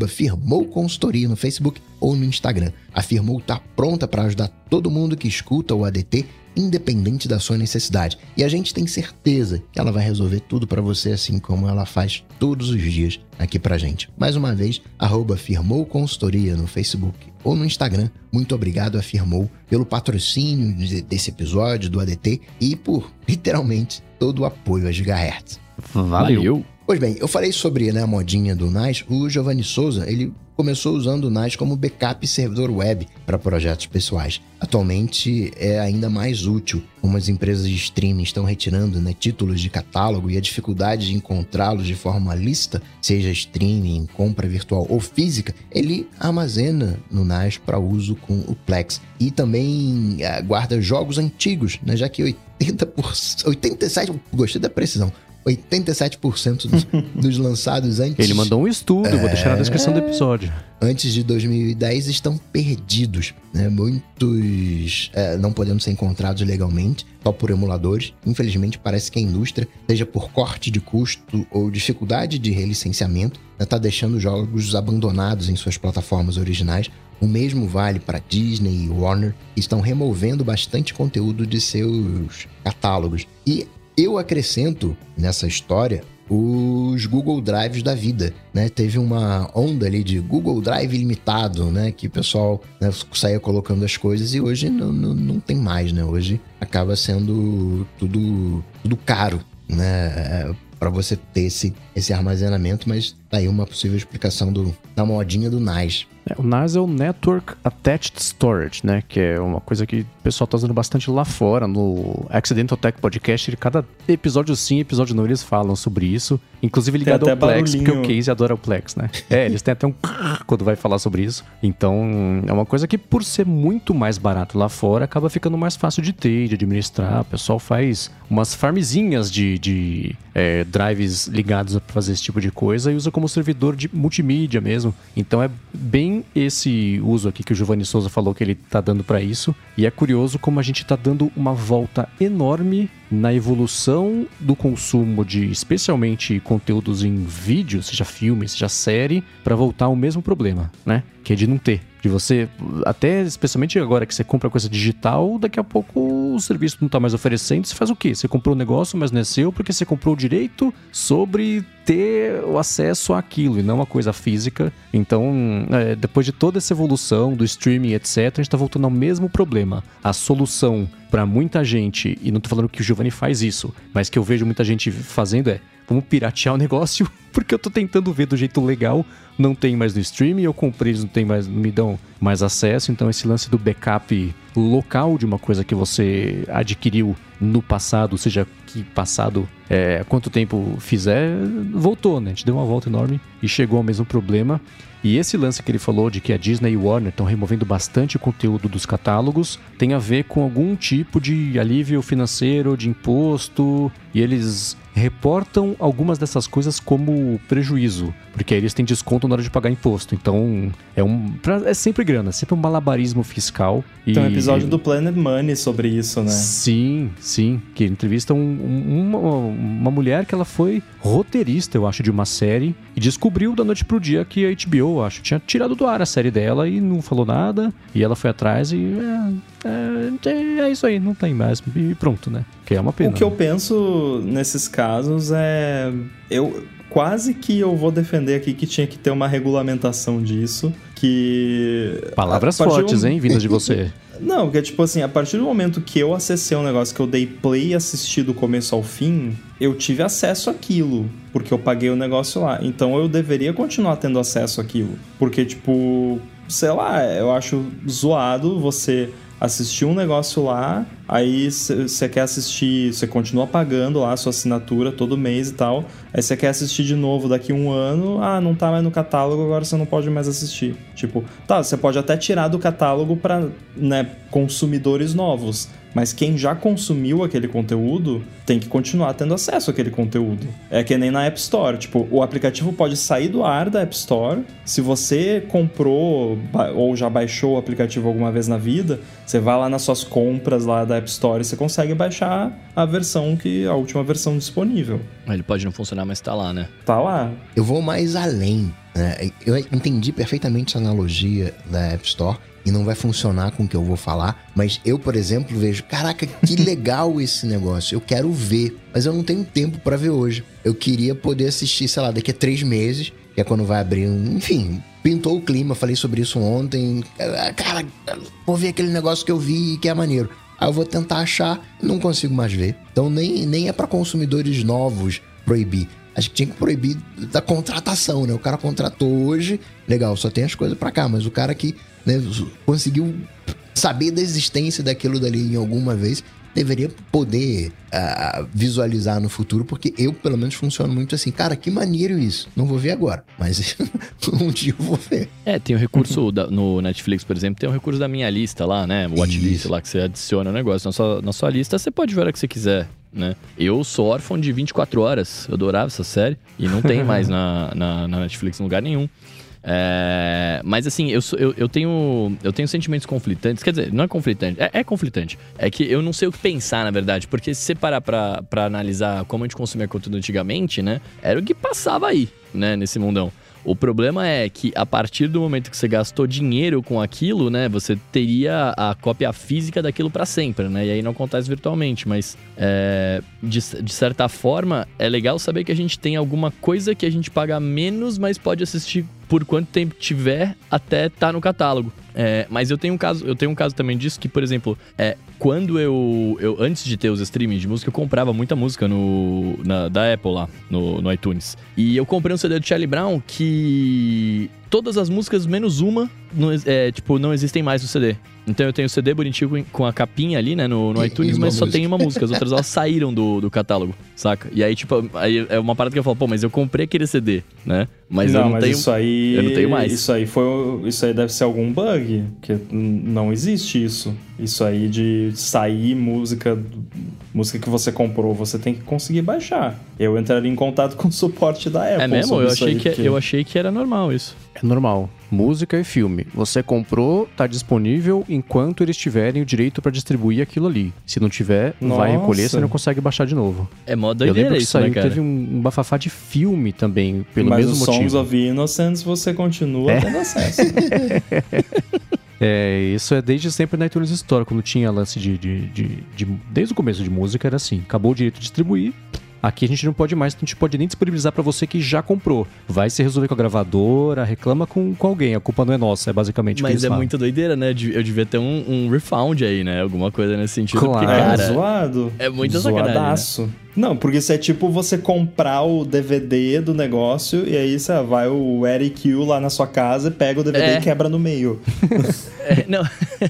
Firmou Consultoria no Facebook ou no Instagram. A Firmou está pronta para ajudar todo mundo que escuta o ADT independente da sua necessidade. E a gente tem certeza que ela vai resolver tudo para você, assim como ela faz todos os dias aqui pra gente. Mais uma vez, arroba Firmou Consultoria no Facebook ou no Instagram. Muito obrigado, Afirmou, pelo patrocínio desse episódio do ADT e por, literalmente, todo o apoio a Gigahertz. Valeu! Pois bem, eu falei sobre né, a modinha do NAS. O Giovanni Souza, ele começou usando o NAS como backup servidor web para projetos pessoais. Atualmente é ainda mais útil, como as empresas de streaming estão retirando né, títulos de catálogo e a dificuldade de encontrá-los de forma lista, seja streaming, compra virtual ou física, ele armazena no NAS para uso com o Plex. E também uh, guarda jogos antigos, né, já que 80%, 87%, gostei da precisão, 87% dos, dos lançados antes. Ele mandou um estudo, é... vou deixar na descrição do episódio. Antes de 2010 estão perdidos, né? Muitos é, não podendo ser encontrados legalmente, só por emuladores. Infelizmente, parece que a indústria, seja por corte de custo ou dificuldade de relicenciamento, está né, deixando jogos abandonados em suas plataformas originais o mesmo vale para Disney e Warner, que estão removendo bastante conteúdo de seus catálogos. E eu acrescento nessa história os Google Drives da vida, né? Teve uma onda ali de Google Drive limitado, né? Que o pessoal né, saía colocando as coisas e hoje não, não, não tem mais, né? Hoje acaba sendo tudo, tudo caro, né? para você ter esse, esse armazenamento, mas tá aí uma possível explicação do, da modinha do NAS. É, o NAS é o Network Attached Storage, né? Que é uma coisa que o pessoal tá usando bastante lá fora. No Accidental Tech Podcast, cada episódio sim, episódio não, eles falam sobre isso. Inclusive ligado ao Plex, barulhinho. porque o Case adora o Plex, né? É, eles têm até um quando vai falar sobre isso. Então, é uma coisa que por ser muito mais barato lá fora, acaba ficando mais fácil de ter, de administrar. O pessoal faz umas farmzinhas de, de é, drives ligados para fazer esse tipo de coisa e usa como servidor de multimídia mesmo. Então é bem esse uso aqui que o Giovanni Souza falou que ele está dando para isso. E é curioso como a gente está dando uma volta enorme na evolução do consumo de especialmente conteúdos em vídeo, seja filme, seja série, para voltar ao mesmo problema, né? Que é de não ter. De você, até especialmente agora que você compra coisa digital, daqui a pouco o serviço não está mais oferecendo, você faz o quê? Você comprou um negócio, mas não é seu porque você comprou o direito sobre ter o acesso àquilo e não uma coisa física. Então, é, depois de toda essa evolução do streaming, etc., a gente está voltando ao mesmo problema. A solução para muita gente, e não estou falando que o Giovanni faz isso, mas que eu vejo muita gente fazendo é vamos piratear o negócio, porque eu tô tentando ver do jeito legal, não tem mais no streaming, eu comprei, eles não tem mais, não me dão mais acesso, então esse lance do backup local de uma coisa que você adquiriu no passado, seja que passado é, quanto tempo fizer, voltou, né? Gente deu uma volta enorme e chegou ao mesmo problema. E esse lance que ele falou de que a Disney e Warner estão removendo bastante conteúdo dos catálogos tem a ver com algum tipo de alívio financeiro, de imposto, e eles reportam algumas dessas coisas como prejuízo, porque aí eles têm desconto na hora de pagar imposto. Então, é um é sempre grana, sempre um malabarismo fiscal. Tem um episódio do Planet Money sobre isso, né? Sim, sim, que entrevista um, um, uma, uma mulher que ela foi roteirista, eu acho, de uma série e descobriu da noite pro dia que a HBO, acho, tinha tirado do ar a série dela e não falou nada, e ela foi atrás e é, é, é isso aí, não tem mais e pronto, né? Que é uma pena. O que eu né? penso nesses casos é. Eu quase que eu vou defender aqui que tinha que ter uma regulamentação disso. Que. Palavras fortes, hein, vindas de você. Não, porque tipo assim, a partir do momento que eu acessei um negócio que eu dei play e assisti do começo ao fim, eu tive acesso àquilo, porque eu paguei o negócio lá. Então eu deveria continuar tendo acesso àquilo. Porque, tipo, sei lá, eu acho zoado você assistir um negócio lá, aí você quer assistir, você continua pagando lá a sua assinatura todo mês e tal, aí você quer assistir de novo daqui um ano, ah, não tá mais no catálogo, agora você não pode mais assistir. Tipo, tá, você pode até tirar do catálogo para né, consumidores novos, mas quem já consumiu aquele conteúdo tem que continuar tendo acesso àquele conteúdo. É que nem na App Store. Tipo, o aplicativo pode sair do ar da App Store. Se você comprou ou já baixou o aplicativo alguma vez na vida, você vai lá nas suas compras lá da App Store e você consegue baixar a versão que a última versão disponível. Ele pode não funcionar, mas tá lá, né? Tá lá. Eu vou mais além. Né? Eu entendi perfeitamente a analogia da App Store e não vai funcionar com o que eu vou falar. Mas eu, por exemplo, vejo, caraca, que legal esse negócio. Eu quero ver, mas eu não tenho tempo para ver hoje. Eu queria poder assistir, sei lá, daqui a três meses, que é quando vai abrir, enfim, pintou o clima. Falei sobre isso ontem. Cara, vou ver aquele negócio que eu vi que é maneiro. Aí eu vou tentar achar, não consigo mais ver. Então nem, nem é para consumidores novos proibir. Acho que tinha que proibir da contratação, né? O cara contratou hoje, legal, só tem as coisas para cá, mas o cara que né, conseguiu saber da existência daquilo dali em alguma vez, deveria poder uh, visualizar no futuro, porque eu, pelo menos, funciono muito assim. Cara, que maneiro isso. Não vou ver agora, mas um dia eu vou ver. É, tem o um recurso da, no Netflix, por exemplo, tem o um recurso da minha lista lá, né? Watchlist lá, que você adiciona o negócio. Na sua, na sua lista, você pode ver a hora que você quiser. Né? Eu sou órfão de 24 horas. Eu adorava essa série. E não tem mais na, na, na Netflix em lugar nenhum. É, mas assim, eu, eu, eu, tenho, eu tenho sentimentos conflitantes. Quer dizer, não é conflitante, é, é, conflitante. É que eu não sei o que pensar, na verdade. Porque se você parar pra, pra analisar como a gente consumia conteúdo antigamente, né? Era o que passava aí, né? Nesse mundão. O problema é que a partir do momento que você gastou dinheiro com aquilo, né, você teria a cópia física daquilo para sempre, né? E aí não acontece virtualmente, mas é, de, de certa forma é legal saber que a gente tem alguma coisa que a gente paga menos, mas pode assistir por quanto tempo tiver até tá no catálogo. É, mas eu tenho um caso, eu tenho um caso também disso que, por exemplo, é, quando eu, eu antes de ter os streamings de música, eu comprava muita música no na, da Apple lá no, no iTunes. E eu comprei um CD do Charlie Brown que todas as músicas menos uma não, é, tipo não existem mais no CD. Então eu tenho o CD bonitinho com a capinha ali, né, no, no e, iTunes, e mas música. só tem uma música. As outras elas saíram do, do catálogo, saca? E aí, tipo, aí é uma parada que eu falo, pô, mas eu comprei aquele CD, né? Mas não, eu não mas tenho. Isso aí. Eu não tenho mais. Isso aí foi. Isso aí deve ser algum bug. Porque não existe isso. Isso aí de sair música. Música que você comprou, você tem que conseguir baixar. Eu entraria em contato com o suporte da Apple. É mesmo? Eu achei, que, porque... eu achei que era normal isso. É normal. Música e filme. Você comprou, tá disponível enquanto eles tiverem o direito para distribuir aquilo ali. Se não tiver, Nossa. vai recolher, você não consegue baixar de novo. É moda Eu lembro que isso, saiu, né, teve um, bafafá de filme também, pelo Mas mesmo motivo. Mas o Songs of Innocence você continua é. tendo acesso. É, isso é desde sempre na iTunes Store, quando tinha lance de, de, de, de, Desde o começo de música era assim: acabou o direito de distribuir, Aqui a gente não pode mais, a gente pode nem disponibilizar para você que já comprou. Vai se resolver com a gravadora, reclama com, com alguém, a culpa não é nossa, é basicamente Mas é falam. muita doideira, né? Eu devia ter um, um refund aí, né? Alguma coisa nesse sentido. Claro. Porque, cara, é zoado. É muito Zoadaço. Né? Não, porque isso é tipo você comprar o DVD do negócio e aí você vai o Eric Q lá na sua casa, pega o DVD é. e quebra no meio. é, não.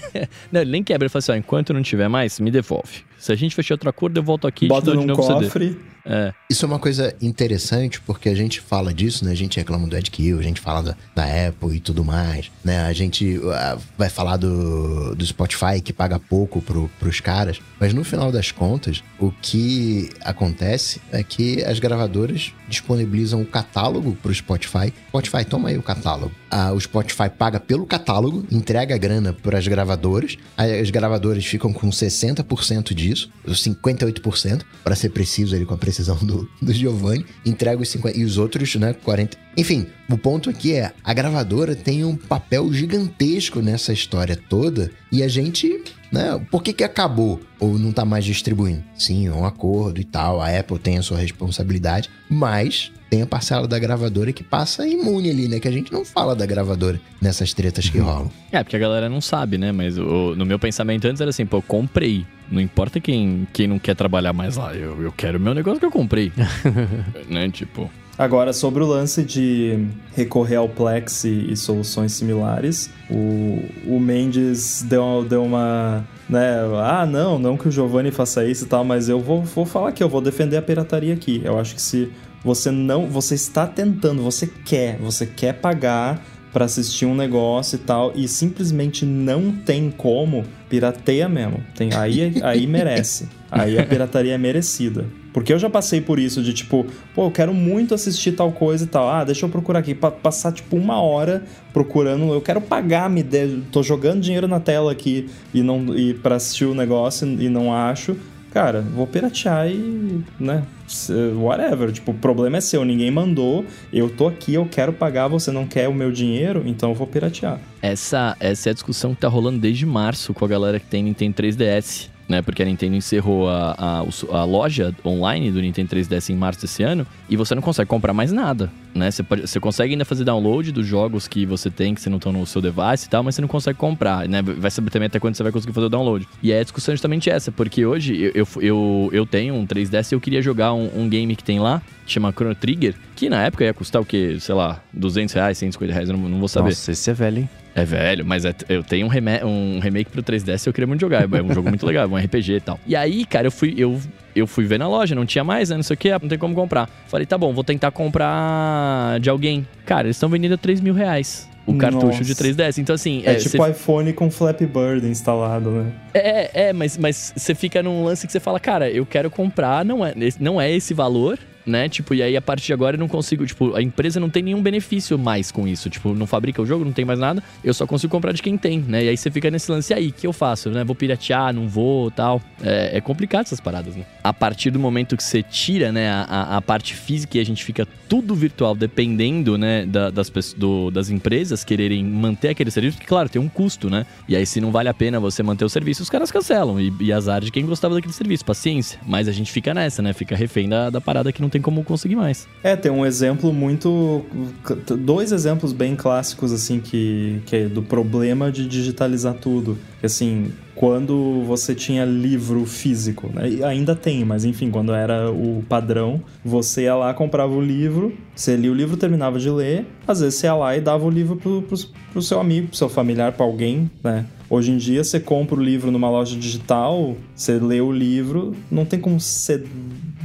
não, ele nem quebra, ele fala assim: ó, enquanto não tiver mais, me devolve. Se a gente fechar outro acordo, eu volto aqui Bota te dou novo cofre. É. Isso é uma coisa interessante porque a gente fala disso, né? A gente reclama do EdQ, a gente fala da, da, Apple e tudo mais, né? A gente uh, vai falar do, do Spotify que paga pouco pro, pros caras, mas no final das contas, o que acontece é que as gravadoras disponibilizam o catálogo pro Spotify. Spotify, toma aí o catálogo. Ah, o Spotify paga pelo catálogo, entrega a grana para as gravadoras, as gravadoras ficam com 60% disso, 58%, para ser preciso ali com a precisão do, do Giovanni, entrega os 50 e os outros, né, 40. Enfim, o ponto aqui é, a gravadora tem um papel gigantesco nessa história toda e a gente, né, por que que acabou ou não tá mais distribuindo? Sim, é um acordo e tal, a Apple tem a sua responsabilidade, mas tem a parcela da gravadora que passa imune ali, né? Que a gente não fala da gravadora nessas tretas que uhum. rolam. É, porque a galera não sabe, né? Mas o, no meu pensamento antes era assim, pô, comprei. Não importa quem, quem não quer trabalhar mais lá, eu, eu quero o meu negócio que eu comprei. né? Tipo. Agora, sobre o lance de recorrer ao Plex e, e soluções similares, o, o Mendes deu, deu uma. Né, ah, não, não que o Giovanni faça isso e tal, mas eu vou, vou falar que eu vou defender a pirataria aqui. Eu acho que se você não, você está tentando, você quer, você quer pagar para assistir um negócio e tal e simplesmente não tem como, pirateia mesmo. Tem aí aí merece. Aí a pirataria é merecida. Porque eu já passei por isso de tipo, pô, eu quero muito assistir tal coisa e tal. Ah, deixa eu procurar aqui. Pa passar tipo uma hora procurando. Eu quero pagar, me de... tô jogando dinheiro na tela aqui e não e para assistir o negócio e não acho cara, vou piratear e, né, whatever. Tipo, o problema é seu, ninguém mandou, eu tô aqui, eu quero pagar, você não quer o meu dinheiro, então eu vou piratear. Essa, essa é a discussão que tá rolando desde março com a galera que tem Nintendo 3DS né? Porque a Nintendo encerrou a, a, a, loja online do Nintendo 3DS em março desse ano e você não consegue comprar mais nada, né? Você, pode, você consegue ainda fazer download dos jogos que você tem, que você não estão no seu device e tal, mas você não consegue comprar, né? Vai saber também até quando você vai conseguir fazer o download. E a discussão é justamente essa, porque hoje eu, eu, eu, eu tenho um 3DS e eu queria jogar um, um game que tem lá, que chama Chrono Trigger, que na época ia custar o quê? Sei lá, 200 reais, 150 reais, eu não, não vou saber. Nossa, esse é velho, hein? É velho, mas é, eu tenho um, rem um remake pro 3DS e eu queria muito jogar. É um jogo muito legal, é um RPG e tal. E aí, cara, eu fui, eu, eu fui ver na loja, não tinha mais, né? Não sei o que, não tem como comprar. Falei, tá bom, vou tentar comprar de alguém. Cara, eles estão vendendo a 3 mil reais o cartucho Nossa. de 3DS. Então, assim. É, é tipo cê... iPhone com Flappy Bird instalado, né? É, é, mas, mas você fica num lance que você fala, cara, eu quero comprar, não é, não é esse valor né? Tipo, e aí a partir de agora eu não consigo, tipo, a empresa não tem nenhum benefício mais com isso. Tipo, não fabrica o jogo, não tem mais nada, eu só consigo comprar de quem tem, né? E aí você fica nesse lance aí, que eu faço, né? Vou piratear, não vou tal. É, é complicado essas paradas, né? A partir do momento que você tira, né, a, a parte física e a gente fica tudo virtual, dependendo, né, da, das, do, das empresas quererem manter aquele serviço, porque, claro, tem um custo, né? E aí, se não vale a pena você manter o serviço, os caras cancelam. E, e azar de quem gostava daquele serviço, paciência. Mas a gente fica nessa, né? Fica refém da, da parada que não tem como conseguir mais. É, tem um exemplo muito. Dois exemplos bem clássicos, assim, que, que é do problema de digitalizar tudo. Assim, quando você tinha livro físico, né? ainda tem, mas enfim, quando era o padrão, você ia lá, comprava o livro, você lia o livro, terminava de ler, às vezes você ia lá e dava o livro pro, pro, pro seu amigo, pro seu familiar, para alguém, né? Hoje em dia, você compra o livro numa loja digital, você lê o livro, não tem como você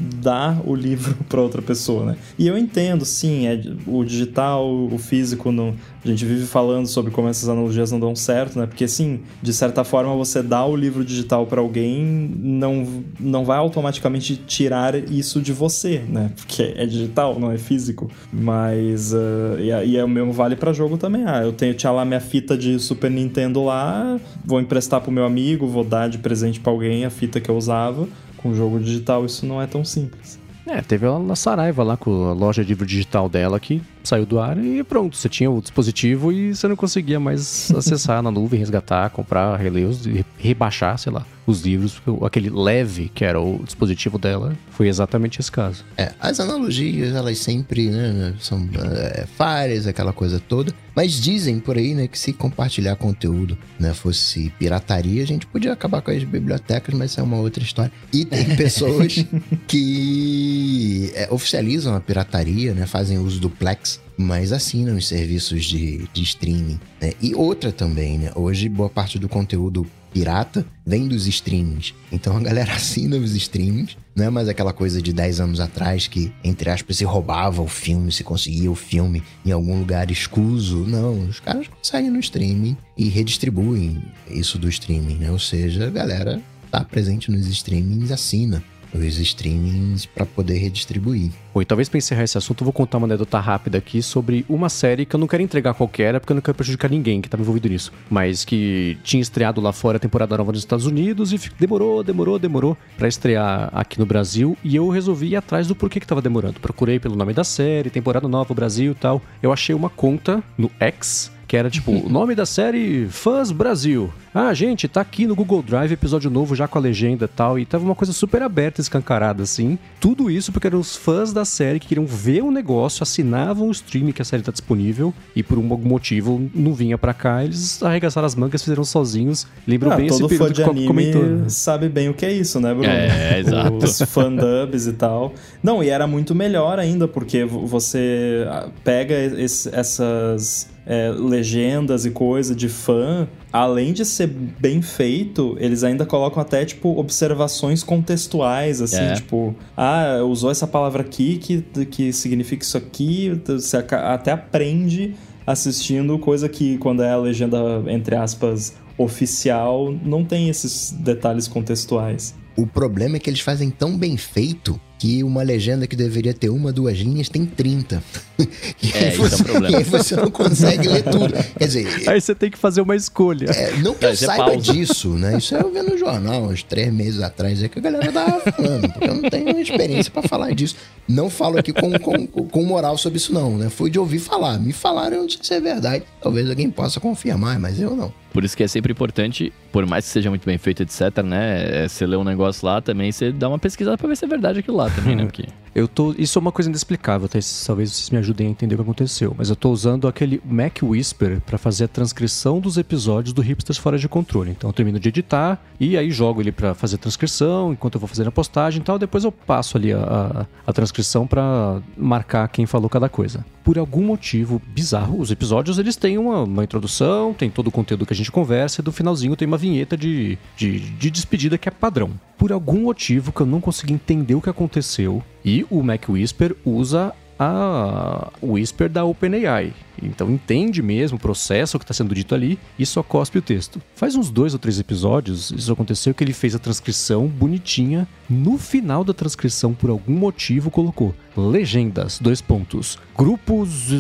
dar o livro para outra pessoa, né? E eu entendo, sim, é o digital, o físico, no, a gente vive falando sobre como essas analogias não dão certo, né? Porque, sim, de certa forma, você dá o livro digital para alguém, não, não vai automaticamente tirar isso de você, né? Porque é digital, não é físico. Mas, uh, e, e é o mesmo vale para jogo também. Ah, eu tenho, tinha lá minha fita de Super Nintendo lá, vou emprestar pro meu amigo, vou dar de presente para alguém a fita que eu usava com jogo digital isso não é tão simples. É, teve ela na Saraiva lá com a loja de livro digital dela que saiu do ar e pronto, você tinha o dispositivo e você não conseguia mais acessar na nuvem, resgatar, comprar, reler, rebaixar, sei lá, os livros, aquele leve que era o dispositivo dela foi exatamente esse caso. É, as analogias, elas sempre né, são é, falhas, aquela coisa toda, mas dizem por aí, né, que se compartilhar conteúdo, né, fosse pirataria, a gente podia acabar com as bibliotecas, mas isso é uma outra história. E tem pessoas que é, oficializam a pirataria, né, fazem uso do Plex mas assinam os serviços de, de streaming. Né? E outra também, né? Hoje, boa parte do conteúdo pirata vem dos streamings. Então a galera assina os streamings, não é mais aquela coisa de 10 anos atrás que, entre aspas, se roubava o filme, se conseguia o filme em algum lugar escuso. Não, os caras saem no streaming e redistribuem isso do streaming, né? Ou seja, a galera tá presente nos streamings assina os streamings para poder redistribuir. Bom, e talvez para encerrar esse assunto, eu vou contar uma anedota rápida aqui sobre uma série que eu não quero entregar qualquer, porque eu não quero prejudicar ninguém que estava envolvido nisso, mas que tinha estreado lá fora a temporada nova nos Estados Unidos e demorou, demorou, demorou para estrear aqui no Brasil e eu resolvi ir atrás do porquê que estava demorando. Procurei pelo nome da série, temporada nova Brasil e tal. Eu achei uma conta no X que era tipo, o nome da série Fãs Brasil. Ah, gente, tá aqui no Google Drive, episódio novo já com a legenda e tal. E tava uma coisa super aberta, escancarada, assim. Tudo isso porque eram os fãs da série que queriam ver o negócio, assinavam o stream que a série tá disponível. E por algum motivo não vinha para cá. Eles arregaçaram as mangas, fizeram sozinhos. Lembram ah, bem esse período que o comentou. Né? sabe bem o que é isso, né, Bruno? É, exato. Os fandubs e tal. Não, e era muito melhor ainda, porque você pega esse, essas é, legendas e coisa de fã, além de ser bem feito, eles ainda colocam até, tipo, observações contextuais, assim, é. tipo, ah, usou essa palavra aqui que, que significa isso aqui, você até aprende assistindo, coisa que quando é a legenda, entre aspas, oficial, não tem esses detalhes contextuais. O problema é que eles fazem tão bem feito que uma legenda que deveria ter uma, duas linhas tem 30. e é, você, isso é um problema. E aí você não consegue ler tudo. Quer dizer... Aí você tem que fazer uma escolha. É, não que eu saiba pausa. disso, né? Isso eu vi no jornal uns três meses atrás, é que a galera tava falando, porque eu não tenho experiência para falar disso. Não falo aqui com, com, com moral sobre isso não, né? Fui de ouvir falar. Me falaram, eu não sei se é verdade. Talvez alguém possa confirmar, mas eu não. Por isso que é sempre importante, por mais que seja muito bem feito, etc, né? É, você lê um negócio lá também, você dá uma pesquisada pra ver se é verdade aquilo lá também, né? Porque... Eu tô. Isso é uma coisa inexplicável, tá? talvez vocês me ajudem a entender o que aconteceu. Mas eu tô usando aquele Mac Whisper para fazer a transcrição dos episódios do Hipsters Fora de Controle. Então eu termino de editar e aí jogo ele para fazer a transcrição, enquanto eu vou fazendo a postagem e tal. Depois eu passo ali a, a, a transcrição para marcar quem falou cada coisa. Por algum motivo bizarro, os episódios eles têm uma, uma introdução, tem todo o conteúdo que a gente conversa e do finalzinho tem uma vinheta de, de, de despedida que é padrão. Por algum motivo que eu não consegui entender o que aconteceu, e o Mac Whisper usa a Whisper da OpenAI. Então entende mesmo o processo que está sendo dito ali e só cospe o texto. Faz uns dois ou três episódios, isso aconteceu que ele fez a transcrição bonitinha. No final da transcrição, por algum motivo, colocou legendas, dois pontos, grupos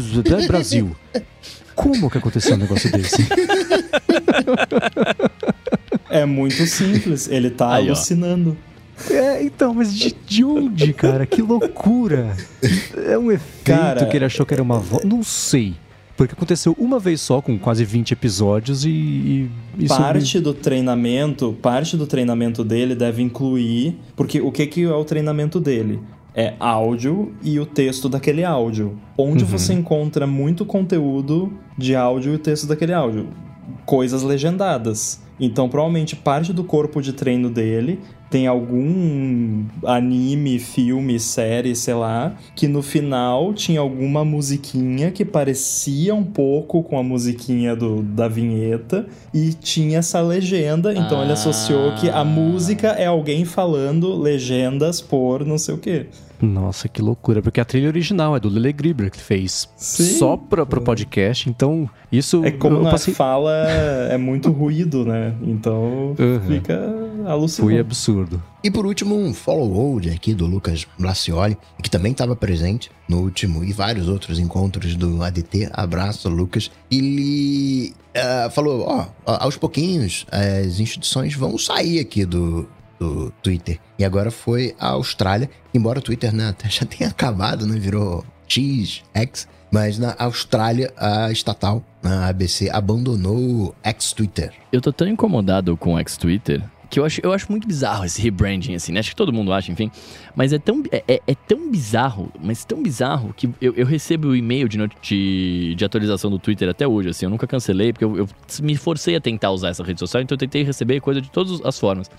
Brasil. Como que aconteceu um negócio desse? É muito simples, ele tá Aí, alucinando. Ó. É, então, mas de, de onde, cara? Que loucura! É um efeito cara, que ele achou que era uma voz. Não sei. Porque aconteceu uma vez só, com quase 20 episódios, e. e parte me... do treinamento, parte do treinamento dele deve incluir. Porque o que, que é o treinamento dele? É áudio e o texto daquele áudio. Onde uhum. você encontra muito conteúdo de áudio e o texto daquele áudio. Coisas legendadas. Então, provavelmente parte do corpo de treino dele tem algum anime, filme, série, sei lá, que no final tinha alguma musiquinha que parecia um pouco com a musiquinha do, da vinheta e tinha essa legenda. Então ah. ele associou que a música é alguém falando legendas por não sei o quê. Nossa, que loucura. Porque a trilha original é do Lele Grieber, que fez Sim. só pra, pro podcast. Então, isso... É como na passei... fala é muito ruído, né? Então, uhum. fica alucinante. Foi absurdo. E por último, um follow-hold aqui do Lucas Blacioli, que também estava presente no último e vários outros encontros do ADT. Abraço, Lucas. Ele uh, falou: ó, aos pouquinhos as instituições vão sair aqui do, do Twitter. E agora foi a Austrália, embora o Twitter né, já tenha acabado, né, virou X, X, mas na Austrália a estatal, a ABC, abandonou o X-Twitter. Eu tô tão incomodado com o X-Twitter que eu acho, eu acho muito bizarro esse rebranding, assim, né? Acho que todo mundo acha, enfim. Mas é tão, é, é, é tão bizarro, mas tão bizarro, que eu, eu recebo o e-mail de, de, de, atualização do Twitter até hoje, assim. Eu nunca cancelei, porque eu, eu me forcei a tentar usar essa rede social, então eu tentei receber coisa de todas as formas.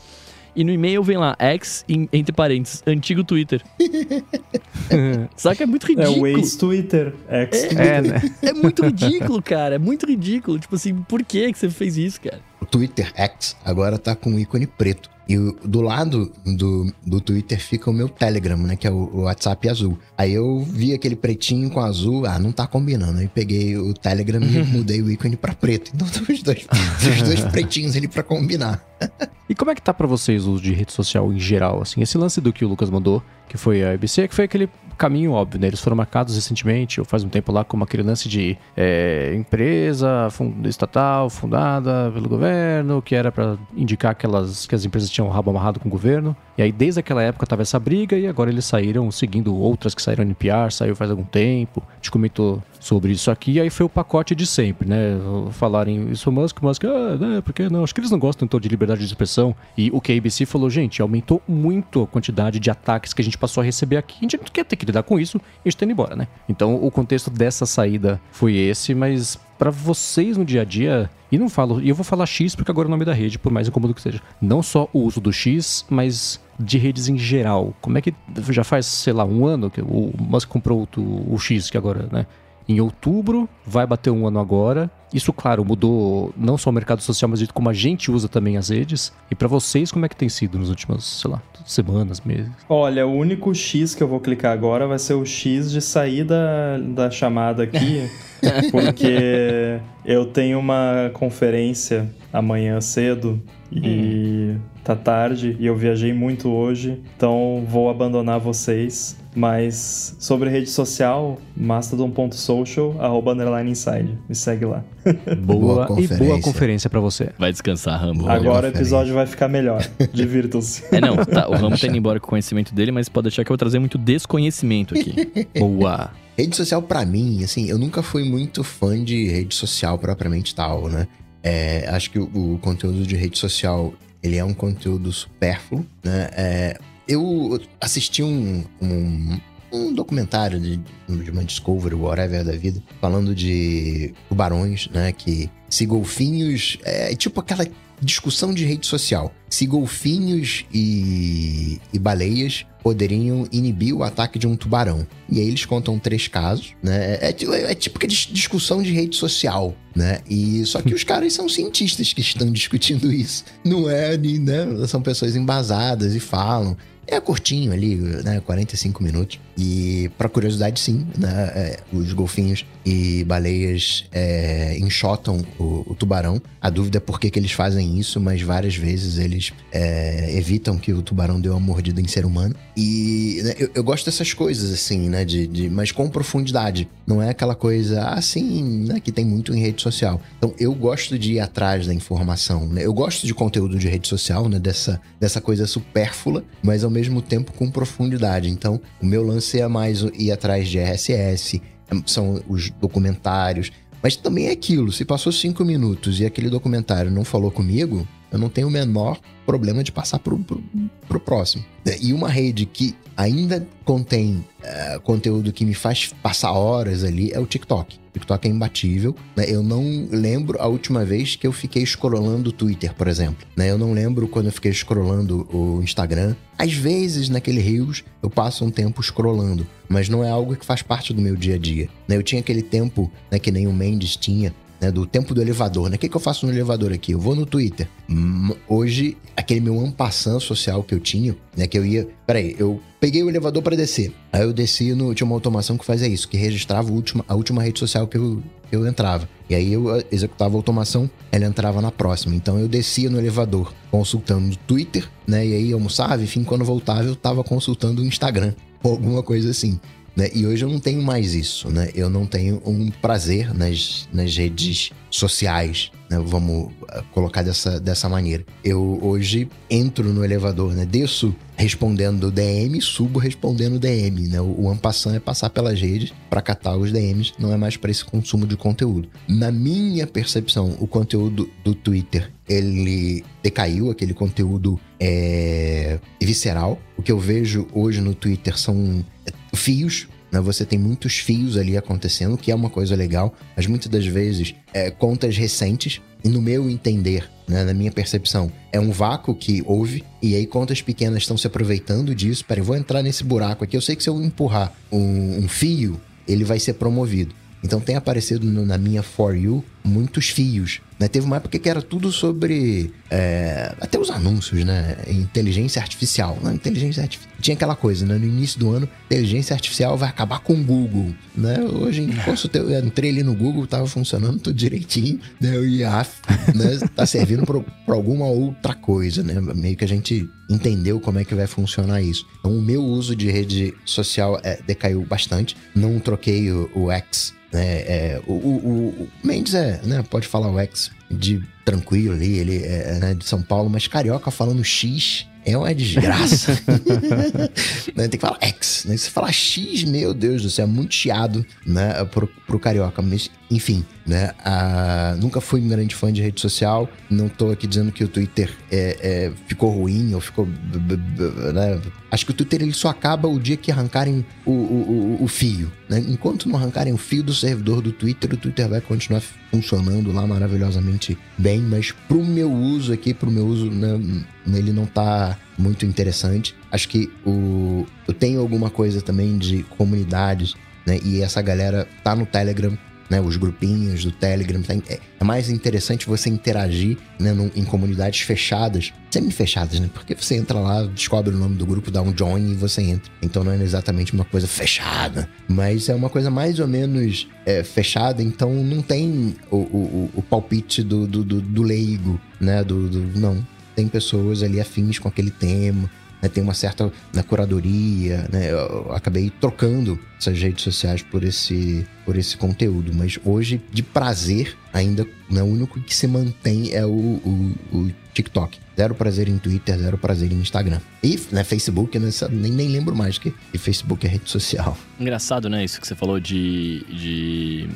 E no e-mail vem lá, ex, entre parênteses, antigo Twitter. Só que é muito ridículo. É o ex-Twitter. Ex-Twitter. É, é, né? é muito ridículo, cara. É muito ridículo. Tipo assim, por que, que você fez isso, cara? O Twitter X agora tá com um ícone preto. E do lado do, do Twitter fica o meu Telegram, né? Que é o, o, WhatsApp azul. Aí eu vi aquele pretinho com azul, ah, não tá combinando. Aí peguei o Telegram e mudei o ícone pra preto. Então os dois, os dois pretinhos ali pra combinar. e como é que tá pra vocês o uso de rede social em geral? Assim, esse lance do que o Lucas mandou, que foi a ABC, que foi aquele caminho óbvio, né? Eles foram marcados recentemente, ou faz um tempo lá, como aquele lance de é, empresa fund estatal fundada pelo governo, que era para indicar aquelas que as empresas tinham o rabo amarrado com o governo. E aí, desde aquela época, tava essa briga e agora eles saíram seguindo outras que saíram no NPR, saiu faz algum tempo. A gente comentou sobre isso aqui, aí foi o pacote de sempre, né? Falarem isso Musk, Musk, ah, né, porque não? Acho que eles não gostam então de liberdade de expressão. E o ABC falou, gente, aumentou muito a quantidade de ataques que a gente passou a receber aqui. A gente não quer ter que lidar com isso e a gente tá indo embora, né? Então o contexto dessa saída foi esse, mas para vocês no dia a dia, e não falo, e eu vou falar X porque agora é o nome da rede, por mais incômodo que seja. Não só o uso do X, mas de redes em geral. Como é que já faz, sei lá, um ano que o Musk comprou o X, que agora, né? Em outubro, vai bater um ano agora. Isso, claro, mudou não só o mercado social, mas como a gente usa também as redes. E para vocês, como é que tem sido nos últimos, sei lá, semanas, meses? Olha, o único X que eu vou clicar agora vai ser o X de sair da, da chamada aqui, porque eu tenho uma conferência amanhã cedo e hum. tá tarde e eu viajei muito hoje, então vou abandonar vocês. Mas sobre rede social, mastodon.social, arroba underline inside. Me segue lá. Boa, boa e boa conferência para você. Vai descansar, Rambo. Agora o episódio vai ficar melhor. Divirtam-se. É, não, tá, o Rambo tá indo embora com o conhecimento dele, mas pode deixar que eu vou trazer muito desconhecimento aqui. Boa. Rede social para mim, assim, eu nunca fui muito fã de rede social propriamente tal, né? É, acho que o, o, conteúdo de rede social, ele é um conteúdo supérfluo, né? É, eu assisti um, um, um documentário de, de, uma Discovery, whatever da vida, falando de tubarões, né? Que se golfinhos. É tipo aquela discussão de rede social. Se golfinhos e, e baleias poderiam inibir o ataque de um tubarão. E aí eles contam três casos, né? É, é, é típica discussão de rede social, né? E só que os caras são cientistas que estão discutindo isso. Não é, né? São pessoas embasadas e falam. É curtinho ali, né? 45 minutos. E, para curiosidade, sim, né? É, os golfinhos e baleias é, enxotam o, o, tubarão. A dúvida é por que, que eles fazem isso, mas várias vezes eles é, evitam que o tubarão dê uma mordida em ser humano. E né, eu, eu, gosto dessas coisas, assim, né? De, de, mas com profundidade. Não é aquela coisa assim, né? Que tem muito em rede social. Então, eu gosto de ir atrás da informação, né? Eu gosto de conteúdo de rede social, né? Dessa, dessa coisa supérflua, mas ao mesmo tempo com profundidade. Então, o meu lance é mais ir atrás de RSS, são os documentários. Mas também é aquilo, se passou cinco minutos e aquele documentário não falou comigo, eu não tenho o menor problema de passar pro, pro, pro próximo. E uma rede que ainda contém uh, conteúdo que me faz passar horas ali é o TikTok. O TikTok é imbatível. Né? Eu não lembro a última vez que eu fiquei scrollando o Twitter, por exemplo. Né? Eu não lembro quando eu fiquei scrollando o Instagram. Às vezes, naquele Rios, eu passo um tempo scrollando, mas não é algo que faz parte do meu dia a dia. Né? Eu tinha aquele tempo, né, que nem o Mendes tinha, né, do tempo do elevador, né? O que, que eu faço no elevador aqui? Eu vou no Twitter. Hum, hoje, aquele meu ampassão social que eu tinha, né? Que eu ia. Peraí, eu peguei o elevador para descer. Aí eu desci no. Tinha uma automação que fazia isso, que registrava a última, a última rede social que eu, eu entrava. E aí eu executava a automação, ela entrava na próxima. Então eu descia no elevador consultando o Twitter, né? E aí almoçava, enfim, quando voltava eu tava consultando o Instagram. Ou alguma coisa assim. Né? E hoje eu não tenho mais isso, né? Eu não tenho um prazer nas, nas redes sociais, né? Vamos ah, colocar dessa, dessa maneira. Eu hoje entro no elevador, né? Desço respondendo DM, subo respondendo DM, né? O, o ampassant é passar pelas redes para catar os DMs, não é mais para esse consumo de conteúdo. Na minha percepção, o conteúdo do Twitter ele decaiu, aquele conteúdo é, visceral. O que eu vejo hoje no Twitter são fios, né? Você tem muitos fios ali acontecendo, que é uma coisa legal, mas muitas das vezes é, contas recentes, e no meu entender, né, na minha percepção, é um vácuo que houve, e aí contas pequenas estão se aproveitando disso. Peraí, vou entrar nesse buraco aqui. Eu sei que se eu empurrar um, um fio, ele vai ser promovido. Então tem aparecido no, na minha For You muitos fios. Né? Teve uma época que era tudo sobre. É, até os anúncios, né? Inteligência artificial. Né? Inteligência artificial. Tinha aquela coisa, né? No início do ano, inteligência artificial vai acabar com o Google. Né? Hoje, consultei, eu entrei ali no Google, tava funcionando tudo direitinho. Né? O IA né? tá servindo para alguma outra coisa, né? Meio que a gente entendeu como é que vai funcionar isso. Então, o meu uso de rede social é, decaiu bastante. Não troquei o, o X né? É, o, o, o, Mendes é, né? Pode falar o ex de tranquilo ali, ele é, é né, de São Paulo, mas carioca falando X é uma desgraça. né? Tem que falar X, né? Se falar X, meu Deus do céu, é muito chiado, né? Pro, pro carioca. Mas, enfim, né? Ah, nunca fui um grande fã de rede social. Não tô aqui dizendo que o Twitter é, é, ficou ruim ou ficou. Né? Acho que o Twitter ele só acaba o dia que arrancarem o, o, o, o fio. Né? Enquanto não arrancarem o fio do servidor do Twitter, o Twitter vai continuar funcionando lá maravilhosamente bem. Mas pro meu uso aqui, pro meu uso, né? ele não tá muito interessante. Acho que o, eu tenho alguma coisa também de comunidades, né? E essa galera tá no Telegram né, os grupinhos do Telegram. Tá, é, é, mais interessante você interagir né, num, em comunidades fechadas, semi-fechadas, né? Porque você entra lá, descobre o nome do grupo, dá um join e você entra. Então não é exatamente uma coisa fechada, mas é uma coisa mais ou menos é, fechada, então não tem o, o, o palpite do, do, do, do leigo, né? Do, do, não. Tem pessoas ali afins com aquele tema, né, tem uma certa né, curadoria, né? Eu acabei trocando essas redes sociais por esse, por esse conteúdo, mas hoje, de prazer, ainda né, o único que se mantém é o, o, o TikTok. Zero prazer em Twitter, zero prazer em Instagram. E, né, Facebook, né, nem, nem lembro mais que, que Facebook é rede social. Engraçado, né, isso que você falou de, de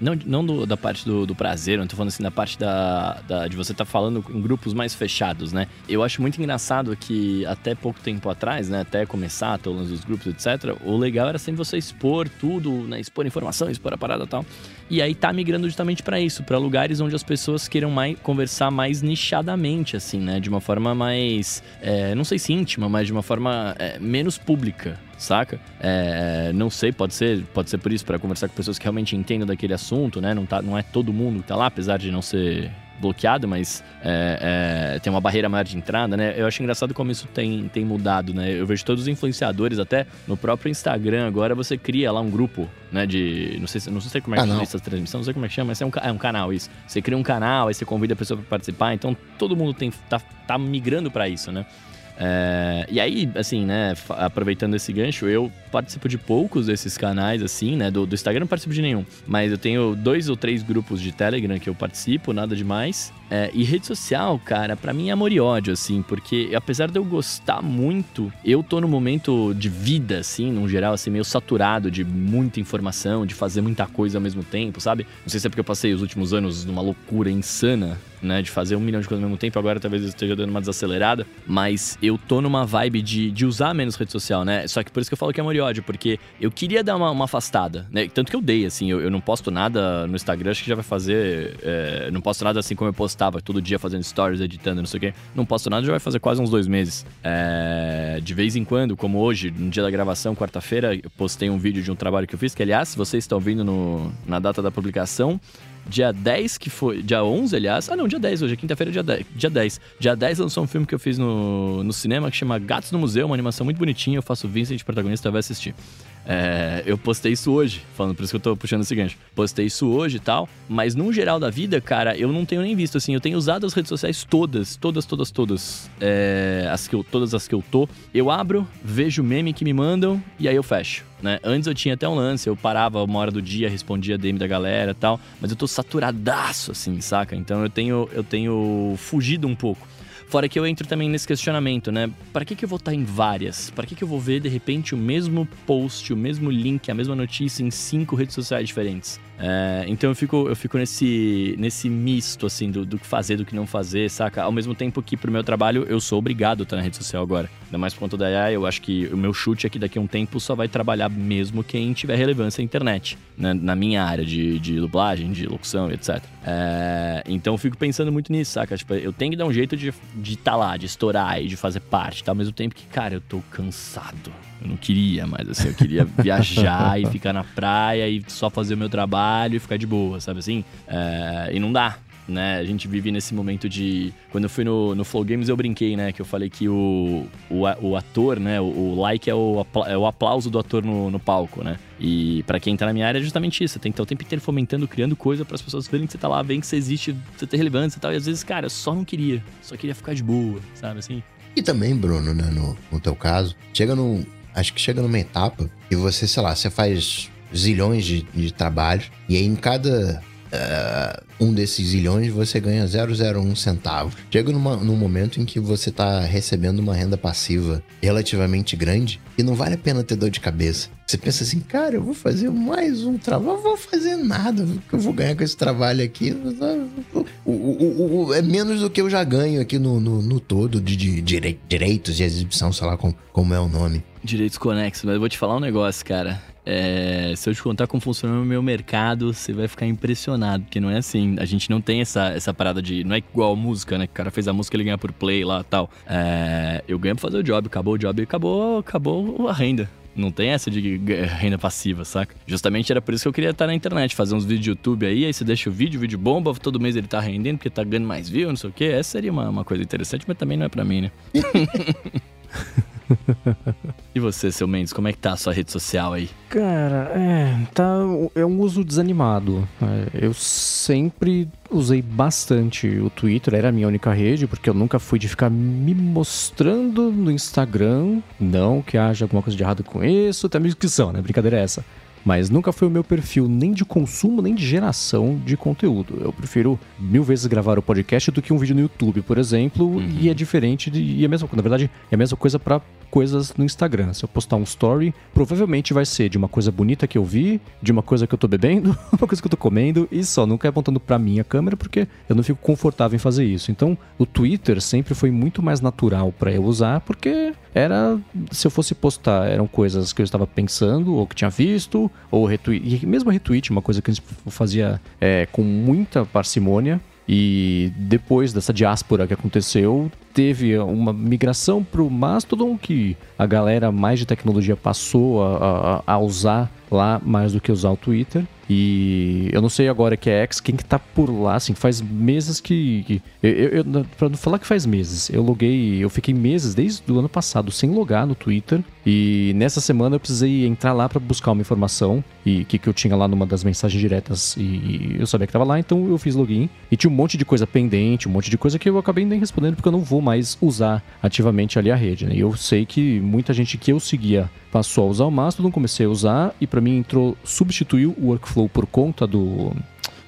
não, não do, da parte do, do, prazer, não tô falando assim da parte da, da de você tá falando em grupos mais fechados, né? Eu acho muito engraçado que até pouco tempo atrás, né? Até começar todos os grupos, etc. O legal era sempre você expor tudo, né? Expor informação, expor a parada e tal. E aí tá migrando justamente para isso, para lugares onde as pessoas queiram mais conversar mais nichadamente, assim, né? De uma forma mais, é, não sei se íntima, mas de uma forma é, menos pública, saca? É, não sei, pode ser, pode ser por isso, para conversar com pessoas que realmente entendam daquele assunto, né? Não, tá, não é todo mundo que tá lá, apesar de não ser bloqueado, mas é, é, tem uma barreira maior de entrada, né? Eu acho engraçado como isso tem, tem mudado, né? Eu vejo todos os influenciadores, até no próprio Instagram, agora você cria lá um grupo, né? De. Não sei, não sei como é que chama essa transmissão, não sei como é que chama, mas é um, é um canal isso. Você cria um canal, aí você convida a pessoa para participar, então todo mundo tem, tá, tá migrando para isso, né? É, e aí, assim, né, aproveitando esse gancho, eu participo de poucos desses canais, assim, né? Do, do, Instagram não participo de nenhum. Mas eu tenho dois ou três grupos de Telegram que eu participo, nada demais. É, e rede social, cara, para mim é amor e ódio, assim, porque apesar de eu gostar muito, eu tô no momento de vida, assim, num geral, assim, meio saturado de muita informação, de fazer muita coisa ao mesmo tempo, sabe? Não sei se é porque eu passei os últimos anos numa loucura insana né? De fazer um milhão de coisas ao mesmo tempo. Agora talvez eu esteja dando uma desacelerada. Mas eu tô numa vibe de, de usar menos rede social, né? Só que por isso que eu falo que é amor e ódio, porque eu queria dar uma, uma afastada, né? Tanto que eu dei, assim, eu, eu, não posto nada no Instagram, acho que já vai fazer. É, não posto nada assim como eu postava, todo dia fazendo stories, editando, não sei o quê. Não posto nada, já vai fazer quase uns dois meses. É, de vez em quando, como hoje, no dia da gravação, quarta-feira, eu postei um vídeo de um trabalho que eu fiz, que aliás, se vocês estão vindo no, na data da publicação, Dia 10, que foi. Dia 11, aliás. Ah, não, dia 10 hoje, é quinta-feira, dia 10. Dia 10. Dia 10 lançou um filme que eu fiz no, no cinema que chama Gatos no Museu, uma animação muito bonitinha. Eu faço Vincent protagonista, vai assistir. É, eu postei isso hoje, falando por isso que eu tô puxando esse gancho. Postei isso hoje e tal, mas no geral da vida, cara, eu não tenho nem visto assim. Eu tenho usado as redes sociais todas, todas, todas, todas. É, as que eu, todas as que eu tô. Eu abro, vejo meme que me mandam e aí eu fecho. Né? Antes eu tinha até um lance, eu parava uma hora do dia, respondia DM da galera e tal, mas eu tô saturadaço, assim, saca? Então eu tenho, eu tenho fugido um pouco. Fora que eu entro também nesse questionamento, né? Para que, que eu vou estar em várias? Para que, que eu vou ver de repente o mesmo post, o mesmo link, a mesma notícia em cinco redes sociais diferentes? É, então eu fico, eu fico nesse, nesse misto, assim, do, do que fazer, do que não fazer, saca? Ao mesmo tempo que pro meu trabalho eu sou obrigado a estar na rede social agora. Ainda mais por conta da AI, eu acho que o meu chute é que daqui a um tempo só vai trabalhar mesmo quem tiver relevância na internet, né? na minha área de, de dublagem, de locução, etc. É, então eu fico pensando muito nisso, saca? Tipo, eu tenho que dar um jeito de estar de tá lá, de estourar e de fazer parte, tá? Ao mesmo tempo que, cara, eu tô cansado. Eu não queria mais, assim, eu queria viajar e ficar na praia e só fazer o meu trabalho e ficar de boa, sabe assim? É, e não dá, né? A gente vive nesse momento de. Quando eu fui no, no Flow Games, eu brinquei, né? Que eu falei que o, o, o ator, né? O, o like é o, é o aplauso do ator no, no palco, né? E para quem tá na minha área é justamente isso. Tem que estar o tempo inteiro fomentando, criando coisa para as pessoas verem que você tá lá, verem que você existe, você tem relevância e tal. E às vezes, cara, eu só não queria. Só queria ficar de boa, sabe assim? E também, Bruno, né, no, no teu caso, chega num, acho que chega numa etapa que você, sei lá, você faz zilhões de, de trabalhos e aí em cada uh, um desses zilhões você ganha 001 centavos. Chega numa, num momento em que você está recebendo uma renda passiva relativamente grande e não vale a pena ter dor de cabeça. Você pensa assim, cara, eu vou fazer mais um trabalho, eu vou fazer nada, que eu vou ganhar com esse trabalho aqui. O, o, o, é menos do que eu já ganho aqui no, no, no todo de, de, de, direitos de exibição, sei lá como, como é o nome. Direitos conexos, mas eu vou te falar um negócio, cara. É, se eu te contar como funciona o meu mercado, você vai ficar impressionado, porque não é assim. A gente não tem essa, essa parada de. Não é igual música, né? Que o cara fez a música, ele ganha por play lá tal. É, eu ganho pra fazer o job, acabou o job e acabou, acabou a renda. Não tem essa de renda passiva, saca? Justamente era por isso que eu queria estar na internet, fazer uns vídeos de YouTube aí, aí você deixa o vídeo, o vídeo bomba, todo mês ele tá rendendo porque tá ganhando mais view, não sei o quê. Essa seria uma, uma coisa interessante, mas também não é para mim, né? e você, seu Mendes, como é que tá a sua rede social aí? Cara, é, tá, é um uso desanimado. É, eu sempre usei bastante o Twitter, era a minha única rede, porque eu nunca fui de ficar me mostrando no Instagram. Não que haja alguma coisa de errado com isso, até mesmo que são, né? Brincadeira é essa mas nunca foi o meu perfil nem de consumo nem de geração de conteúdo. Eu prefiro mil vezes gravar o podcast do que um vídeo no YouTube, por exemplo, uhum. e é diferente de, e é a mesma, na verdade, é a mesma coisa para coisas no Instagram. Se eu postar um story, provavelmente vai ser de uma coisa bonita que eu vi, de uma coisa que eu tô bebendo, uma coisa que eu tô comendo e só. Nunca é apontando pra minha câmera porque eu não fico confortável em fazer isso. Então, o Twitter sempre foi muito mais natural para eu usar porque era. Se eu fosse postar, eram coisas que eu estava pensando ou que tinha visto, ou retweet. E mesmo retweet, uma coisa que gente fazia é, com muita parcimônia. E depois dessa diáspora que aconteceu, teve uma migração para o Mastodon que a galera mais de tecnologia passou a, a, a usar lá mais do que usar o Twitter. E eu não sei agora que é X, quem que tá por lá, assim, faz meses que. que eu, eu, pra não falar que faz meses, eu loguei, eu fiquei meses desde o ano passado sem logar no Twitter. E nessa semana eu precisei entrar lá para buscar uma informação e que, que eu tinha lá numa das mensagens diretas e eu sabia que tava lá, então eu fiz login e tinha um monte de coisa pendente, um monte de coisa que eu acabei nem respondendo porque eu não vou mais usar ativamente ali a rede, né? E eu sei que muita gente que eu seguia passou a usar o Mastodon, comecei a usar e para mim entrou, substituiu o workflow por conta do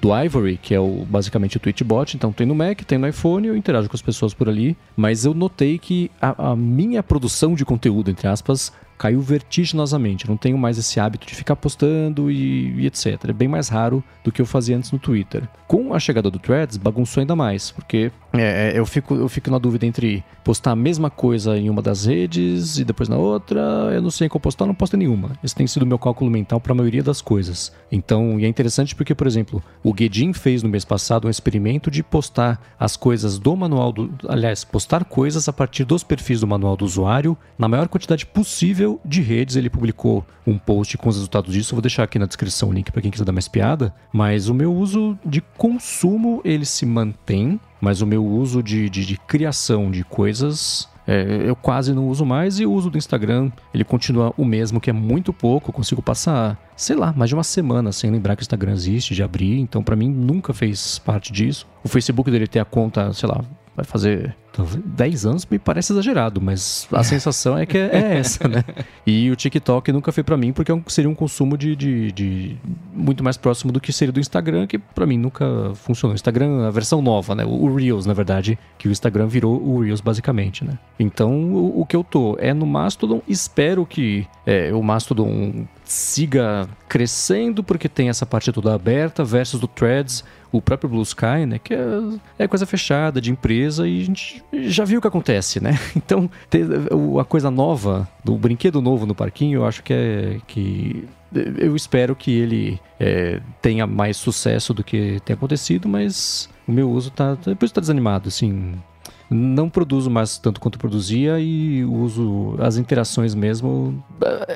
do Ivory, que é o, basicamente o Twitchbot. Então tem no Mac, tem no iPhone, eu interajo com as pessoas por ali. Mas eu notei que a, a minha produção de conteúdo, entre aspas, caiu vertiginosamente. Não tenho mais esse hábito de ficar postando e, e, etc. É bem mais raro do que eu fazia antes no Twitter. Com a chegada do Threads, bagunçou ainda mais, porque é, é, eu, fico, eu fico na dúvida entre postar a mesma coisa em uma das redes e depois na outra. Eu não sei em qual postar, não posto em nenhuma. Esse tem sido o meu cálculo mental para a maioria das coisas. Então, e é interessante porque, por exemplo, o Guedin fez no mês passado um experimento de postar as coisas do manual do. Aliás, postar coisas a partir dos perfis do manual do usuário na maior quantidade possível de redes. Ele publicou um post com os resultados disso. Eu vou deixar aqui na descrição o link para quem quiser dar mais piada. Mas o meu uso de consumo ele se mantém mas o meu uso de, de, de criação de coisas é, eu quase não uso mais e o uso do Instagram ele continua o mesmo, que é muito pouco. Eu consigo passar, sei lá, mais de uma semana sem lembrar que o Instagram existe, de abrir. Então, para mim, nunca fez parte disso. O Facebook dele ter a conta, sei lá, vai fazer 10 anos me parece exagerado, mas a sensação é que é, é essa, né? E o TikTok nunca foi para mim porque é seria um consumo de, de, de, muito mais próximo do que seria do Instagram, que para mim nunca funcionou. O Instagram, a versão nova, né? O Reels, na verdade, que o Instagram virou o Reels basicamente, né? Então, o, o que eu tô é no Mastodon, espero que é, o Mastodon siga crescendo porque tem essa parte toda aberta versus do Threads o próprio Blue Sky, né, que é, é coisa fechada de empresa e a gente já viu o que acontece, né? Então, ter a coisa nova, do brinquedo novo no parquinho, eu acho que é que eu espero que ele é, tenha mais sucesso do que tem acontecido, mas o meu uso tá depois tá desanimado, assim, não produzo mais tanto quanto produzia e uso as interações mesmo.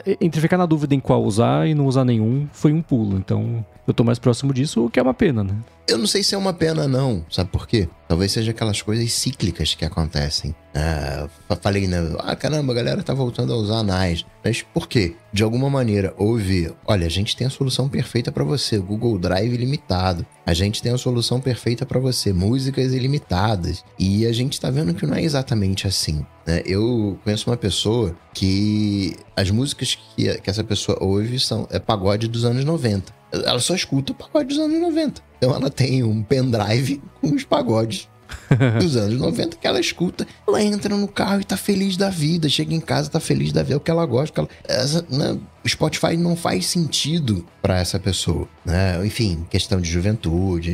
Eh, entre ficar na dúvida em qual usar e não usar nenhum, foi um pulo. Então eu tô mais próximo disso, o que é uma pena, né? Eu não sei se é uma pena, não. Sabe por quê? Talvez seja aquelas coisas cíclicas que acontecem. Ah, falei, né? Ah, caramba, a galera tá voltando a usar anais. Mas por quê? De alguma maneira, houve. Olha, a gente tem a solução perfeita para você, Google Drive ilimitado. A gente tem a solução perfeita para você, músicas ilimitadas. E a gente tá vendo que não é exatamente assim. Né? Eu conheço uma pessoa que as músicas que, que essa pessoa ouve são é pagode dos anos 90. Ela só escuta o pagode dos anos 90. Então ela tem um pendrive com os pagodes dos anos 90 que ela escuta. Ela entra no carro e tá feliz da vida. Chega em casa, tá feliz da vida. É o que ela gosta. Que ela, essa, né, o Spotify não faz sentido para essa pessoa, né? Enfim, questão de juventude,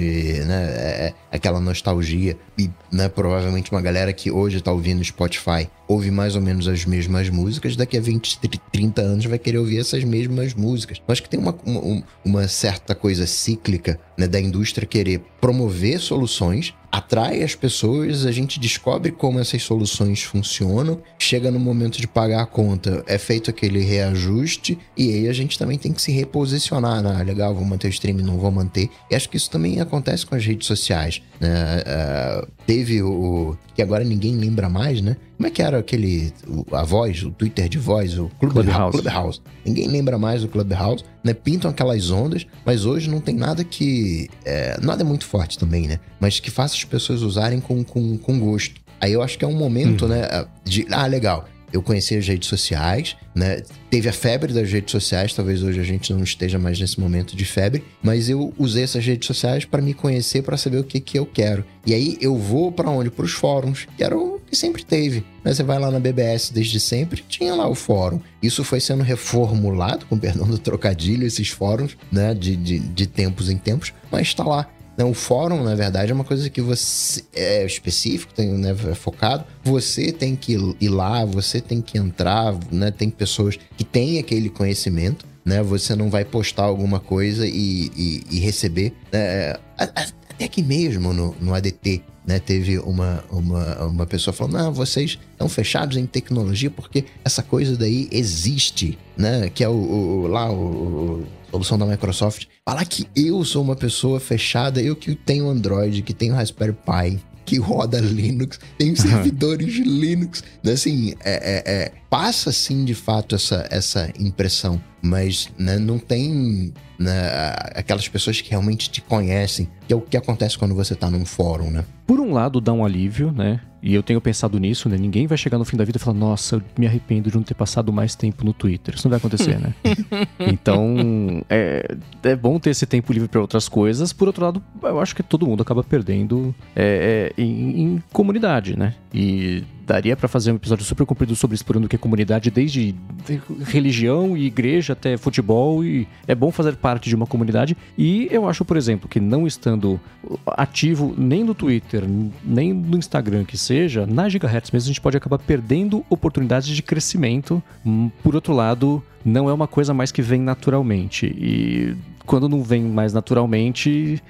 né? É, é aquela nostalgia e, né, provavelmente uma galera que hoje tá ouvindo Spotify ouve mais ou menos as mesmas músicas, daqui a 20, 30 anos vai querer ouvir essas mesmas músicas. Eu acho que tem uma, uma, uma certa coisa cíclica, né, da indústria querer promover soluções atrai as pessoas, a gente descobre como essas soluções funcionam, chega no momento de pagar a conta, é feito aquele reajuste e aí a gente também tem que se reposicionar, né? Legal, vou manter o stream, não vou manter. E acho que isso também acontece com as redes sociais. Né? Uh, teve o. que agora ninguém lembra mais, né? Como é que era aquele. a voz, o Twitter de voz, o Clubhouse. Clubhouse. Ninguém lembra mais do Clubhouse, né? Pintam aquelas ondas, mas hoje não tem nada que. É, nada é muito forte também, né? Mas que faça as pessoas usarem com, com, com gosto. Aí eu acho que é um momento, uhum. né? De. Ah, legal eu conheci as redes sociais, né? Teve a febre das redes sociais, talvez hoje a gente não esteja mais nesse momento de febre, mas eu usei essas redes sociais para me conhecer, para saber o que que eu quero. E aí eu vou para onde? Para os fóruns, que era o que sempre teve. Né? Você vai lá na BBS desde sempre, tinha lá o fórum. Isso foi sendo reformulado, com perdão do trocadilho, esses fóruns, né? De, de, de tempos em tempos, mas está lá. O fórum, na verdade, é uma coisa que você é específico, tem, né, é focado. Você tem que ir lá, você tem que entrar, né? Tem pessoas que têm aquele conhecimento, né? Você não vai postar alguma coisa e, e, e receber. Né? Até aqui mesmo no, no ADT, né, teve uma, uma, uma pessoa falando: não, vocês estão fechados em tecnologia porque essa coisa daí existe, né? Que é o, o lá o solução da Microsoft. Falar que eu sou uma pessoa fechada, eu que tenho Android, que tenho Raspberry Pi, que roda Linux, tem servidores de Linux. Né, assim, é, é, é, passa sim de fato essa, essa impressão, mas né, não tem né, aquelas pessoas que realmente te conhecem, que é o que acontece quando você está num fórum, né? Por um lado, dá um alívio, né? E eu tenho pensado nisso, né? Ninguém vai chegar no fim da vida e falar, nossa, eu me arrependo de não ter passado mais tempo no Twitter. Isso não vai acontecer, né? então, é, é bom ter esse tempo livre para outras coisas. Por outro lado, eu acho que todo mundo acaba perdendo é, é, em, em comunidade, né? E daria para fazer um episódio super comprido sobre explorando o que é comunidade, desde religião e igreja até futebol, e é bom fazer parte de uma comunidade. E eu acho, por exemplo, que não estando ativo nem no Twitter, nem no Instagram que seja, na Gigahertz mesmo a gente pode acabar perdendo oportunidades de crescimento. Hum, por outro lado, não é uma coisa mais que vem naturalmente. E quando não vem mais naturalmente,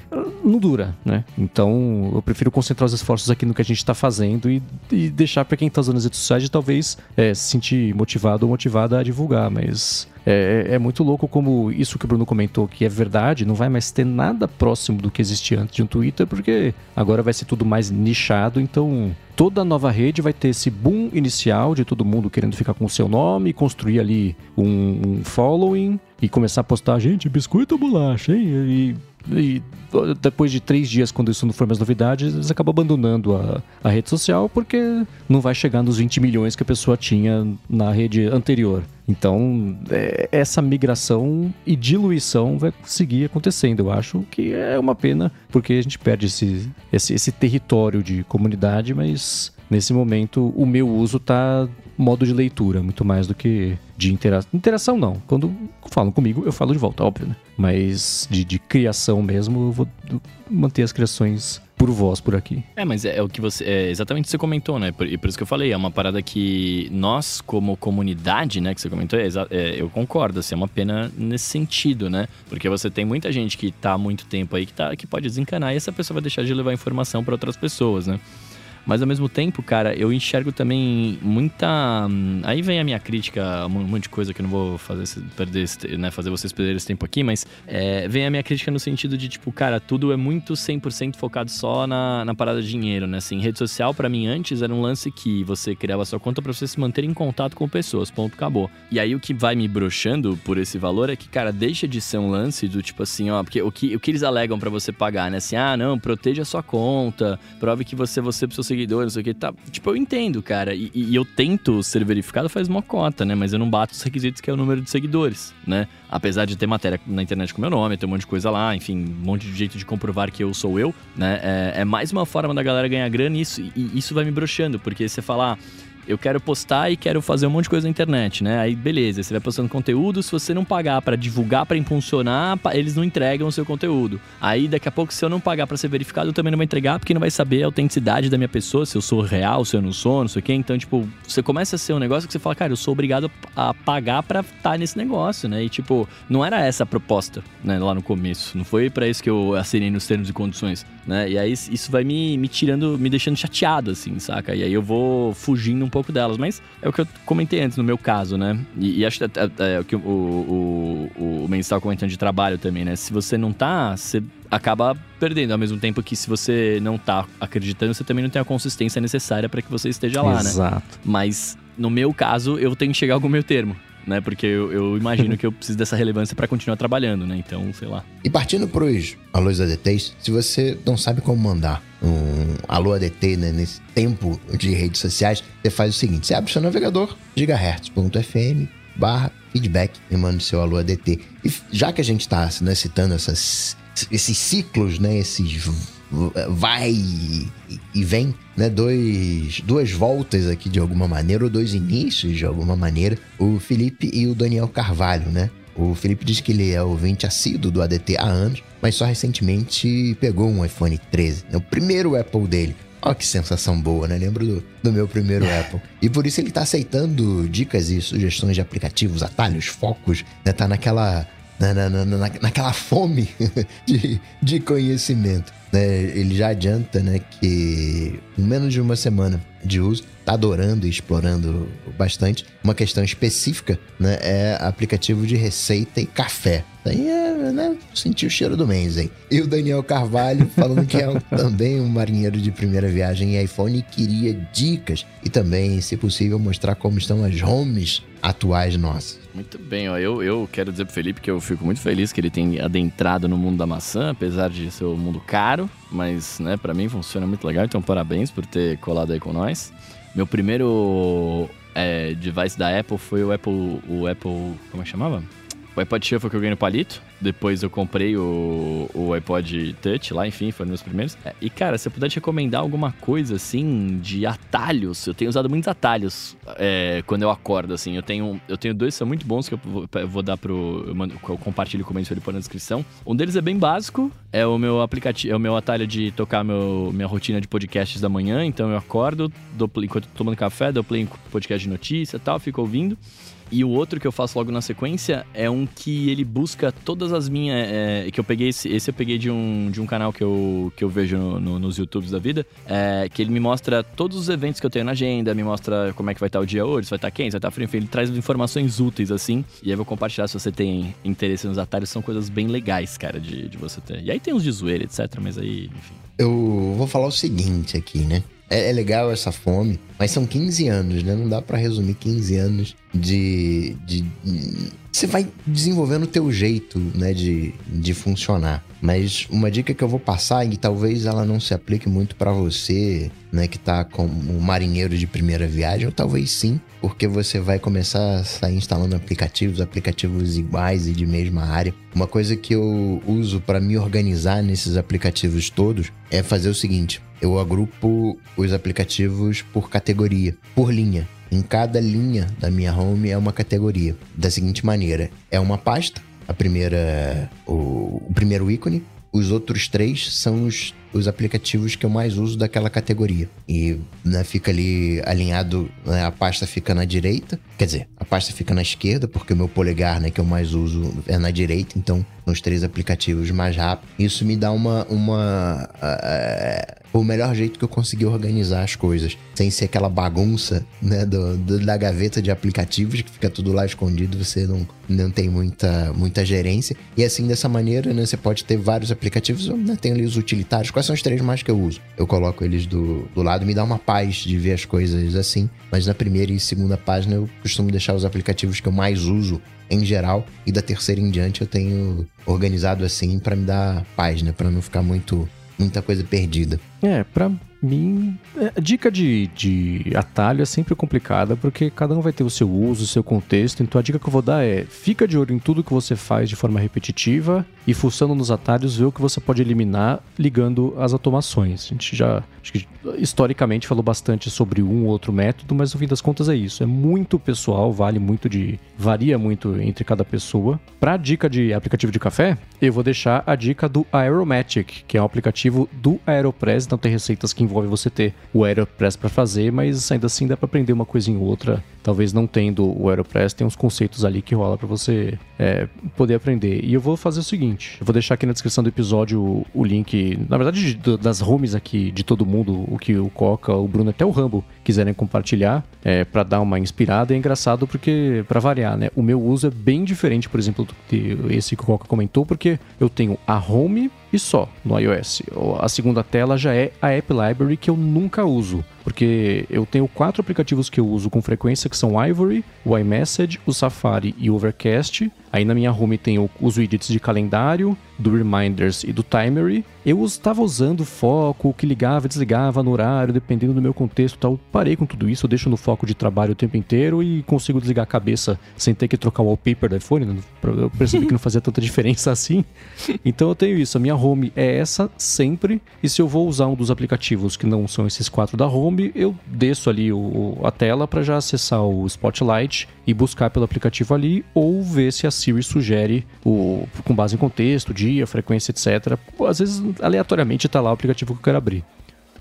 não dura, né? Então eu prefiro concentrar os esforços aqui no que a gente está fazendo e, e deixar para quem está usando as redes sociais de talvez é, se sentir motivado ou motivada a divulgar, mas é, é, muito louco como isso que o Bruno comentou, que é verdade, não vai mais ter nada próximo do que existia antes de um Twitter, porque agora vai ser tudo mais nichado, então toda nova rede vai ter esse boom inicial de todo mundo querendo ficar com o seu nome, construir ali um, um following e começar a postar, gente, biscoito ou bolacha, hein? E e depois de três dias, quando isso não for mais novidade, eles acabam abandonando a, a rede social porque não vai chegar nos 20 milhões que a pessoa tinha na rede anterior. Então, é, essa migração e diluição vai seguir acontecendo. Eu acho que é uma pena, porque a gente perde esse, esse, esse território de comunidade, mas nesse momento o meu uso está modo de leitura, muito mais do que de interação. Interação não. Quando falam comigo, eu falo de volta, óbvio, né? Mas de, de criação mesmo, eu vou manter as criações por voz por aqui. É, mas é, é o que você. É exatamente o que você comentou, né? Por, e por isso que eu falei, é uma parada que nós, como comunidade, né, que você comentou, é, é, eu concordo, assim, é uma pena nesse sentido, né? Porque você tem muita gente que tá há muito tempo aí que, tá, que pode desencanar e essa pessoa vai deixar de levar informação para outras pessoas, né? Mas ao mesmo tempo, cara, eu enxergo também muita. Hum, aí vem a minha crítica, um monte de coisa que eu não vou fazer, perder, né, fazer vocês perderem esse tempo aqui, mas é, vem a minha crítica no sentido de, tipo, cara, tudo é muito 100% focado só na, na parada de dinheiro, né? Assim, rede social, para mim, antes era um lance que você criava sua conta para você se manter em contato com pessoas, ponto, acabou. E aí o que vai me broxando por esse valor é que, cara, deixa de ser um lance do tipo assim, ó, porque o que, o que eles alegam para você pagar, né? Assim, ah, não, proteja a sua conta, prove que você, você, seu seguidores, não sei o que. Tá. Tipo, eu entendo, cara. E, e, eu tento ser verificado faz uma cota, né? Mas eu não bato os requisitos que é o número de seguidores, né? Apesar de ter matéria na internet com meu nome, ter um monte de coisa lá, enfim, um monte de jeito de comprovar que eu sou eu, né? É, é mais uma forma da galera ganhar grana e isso, e isso vai me broxando, porque você falar. Ah, eu quero postar e quero fazer um monte de coisa na internet, né? Aí beleza, você vai postando conteúdo, se você não pagar para divulgar, para impulsionar, eles não entregam o seu conteúdo. Aí daqui a pouco se eu não pagar para ser verificado, eu também não vou entregar, porque não vai saber a autenticidade da minha pessoa, se eu sou real, se eu não sou, não sei o quê. Então, tipo, você começa a ser um negócio que você fala, cara, eu sou obrigado a pagar para estar tá nesse negócio, né? E tipo, não era essa a proposta, né, lá no começo. Não foi para isso que eu assinei nos termos e condições, né? E aí isso vai me, me tirando, me deixando chateado assim, saca? E aí eu vou fugindo um pouco delas. Mas é o que eu comentei antes, no meu caso, né? E, e acho que é, é, o que o, o, o, estava comentando de trabalho também, né? Se você não tá, você acaba perdendo. Ao mesmo tempo que se você não tá acreditando, você também não tem a consistência necessária para que você esteja lá, Exato. né? Exato. Mas no meu caso, eu tenho que chegar a algum meio termo né? Porque eu, eu imagino que eu preciso dessa relevância para continuar trabalhando, né? Então, sei lá. E partindo pros alôs ADTs, se você não sabe como mandar um alô ADT né, nesse tempo de redes sociais, você faz o seguinte: você abre seu navegador, gigahertz.fm barra feedback e manda o seu alô ADT. E já que a gente está né, citando essas, esses ciclos, né? Esses vai e vem, né? Dois, duas voltas aqui de alguma maneira, ou dois inícios de alguma maneira. O Felipe e o Daniel Carvalho, né? O Felipe diz que ele é ouvinte assíduo do ADT há anos, mas só recentemente pegou um iPhone 13, né? o primeiro Apple dele. Ó, que sensação boa, né? Lembro do, do meu primeiro Apple. E por isso ele tá aceitando dicas e sugestões de aplicativos, atalhos, focos, né? Tá naquela na, na, na, naquela fome de, de conhecimento. Né? Ele já adianta né, que em menos de uma semana de uso, está adorando e explorando bastante. Uma questão específica né, é aplicativo de receita e café. Aí é, né, sentir o cheiro do mês, hein? E o Daniel Carvalho falando que é um, também um marinheiro de primeira viagem em iPhone e queria dicas e também, se possível, mostrar como estão as homes atuais nossas. Muito bem, ó. Eu, eu quero dizer pro Felipe que eu fico muito feliz que ele tenha adentrado no mundo da maçã, apesar de ser um mundo caro, mas, né, para mim funciona muito legal, então parabéns por ter colado aí com nós. Meu primeiro é, device da Apple foi o Apple. O Apple. Como é que chamava? O iPod Shuffle que eu ganhei no palito. Depois eu comprei o, o iPod Touch lá, enfim, foram meus primeiros. É, e cara, se eu puder te recomendar alguma coisa assim de atalhos, eu tenho usado muitos atalhos é, quando eu acordo, assim. Eu tenho, eu tenho dois que são muito bons que eu vou, vou dar pro. Eu, mando, eu compartilho com pra ele pôr na descrição. Um deles é bem básico, é o meu aplicativo, é o meu atalho de tocar meu, minha rotina de podcasts da manhã. Então eu acordo, dou play, enquanto eu tô tomando café, dou play em podcast de notícia e tal, fico ouvindo. E o outro que eu faço logo na sequência é um que ele busca todas as minhas. É, que eu peguei esse, esse eu peguei de um, de um canal que eu, que eu vejo no, no, nos YouTubes da vida. É, que ele me mostra todos os eventos que eu tenho na agenda, me mostra como é que vai estar o dia hoje, se vai estar quente, se vai estar frio, enfim, ele traz informações úteis assim. E aí eu vou compartilhar se você tem interesse nos atalhos, são coisas bem legais, cara, de, de você ter. E aí tem uns de zoeira, etc, mas aí, enfim. Eu vou falar o seguinte aqui, né? É, é, legal essa fome, mas são 15 anos, né? Não dá para resumir 15 anos de, de. Você vai desenvolvendo o teu jeito, né, de, de funcionar. Mas uma dica que eu vou passar, e talvez ela não se aplique muito para você, né, que tá como um marinheiro de primeira viagem, ou talvez sim, porque você vai começar a sair instalando aplicativos, aplicativos iguais e de mesma área. Uma coisa que eu uso para me organizar nesses aplicativos todos é fazer o seguinte: eu agrupo os aplicativos por categoria, por linha. Em cada linha da minha home é uma categoria. Da seguinte maneira: é uma pasta, a primeira, o, o primeiro ícone, os outros três são os, os aplicativos que eu mais uso daquela categoria. E né, fica ali alinhado, né, a pasta fica na direita, quer dizer, a pasta fica na esquerda, porque o meu polegar, né, que eu mais uso, é na direita, então são os três aplicativos mais rápidos. Isso me dá uma. uma uh, o melhor jeito que eu consegui organizar as coisas, sem ser aquela bagunça né, do, do, da gaveta de aplicativos que fica tudo lá escondido, você não, não tem muita, muita gerência. E assim, dessa maneira, né, você pode ter vários aplicativos, eu né, tenho ali os utilitários. Quais são os três mais que eu uso? Eu coloco eles do, do lado, me dá uma paz de ver as coisas assim, mas na primeira e segunda página eu costumo deixar os aplicativos que eu mais uso em geral e da terceira em diante eu tenho organizado assim para me dar paz, né, para não ficar muito muita coisa perdida. É, para mim, é, dica de, de atalho é sempre complicada, porque cada um vai ter o seu uso, o seu contexto. Então a dica que eu vou dar é: fica de olho em tudo que você faz de forma repetitiva e fuçando nos atalhos, ver o que você pode eliminar ligando as automações. A gente já, acho que historicamente falou bastante sobre um ou outro método, mas no fim das contas é isso. É muito pessoal, vale muito de. varia muito entre cada pessoa. Para dica de aplicativo de café, eu vou deixar a dica do Aeromatic, que é um aplicativo do Aeropress. Então tem receitas que envolvem você ter o Aeropress para fazer, mas ainda assim dá para aprender uma coisinha ou outra talvez não tendo o Aeropress, tem uns conceitos ali que rola para você é, poder aprender. E eu vou fazer o seguinte: eu vou deixar aqui na descrição do episódio o, o link, na verdade, de, das homes aqui de todo mundo, o que o Coca, o Bruno, até o Rambo quiserem compartilhar, é, para dar uma inspirada. É engraçado porque, para variar, né? O meu uso é bem diferente, por exemplo, do que esse que o Coca comentou, porque eu tenho a home e só no iOS. A segunda tela já é a App Library que eu nunca uso porque eu tenho quatro aplicativos que eu uso com frequência, que são o Ivory, o iMessage, o Safari e o Overcast. Aí na minha home tem os widgets de calendário, do Reminders e do Timery. Eu estava usando foco, que ligava e desligava no horário, dependendo do meu contexto tal. Parei com tudo isso, eu deixo no foco de trabalho o tempo inteiro e consigo desligar a cabeça sem ter que trocar o wallpaper do iPhone. Né? Eu percebi que não fazia tanta diferença assim. Então eu tenho isso, a minha home é essa sempre. E se eu vou usar um dos aplicativos que não são esses quatro da home, eu desço ali o, a tela para já acessar o Spotlight e buscar pelo aplicativo ali ou ver se a Siri sugere o, com base em contexto, dia, frequência, etc. Às vezes, aleatoriamente, está lá o aplicativo que eu quero abrir.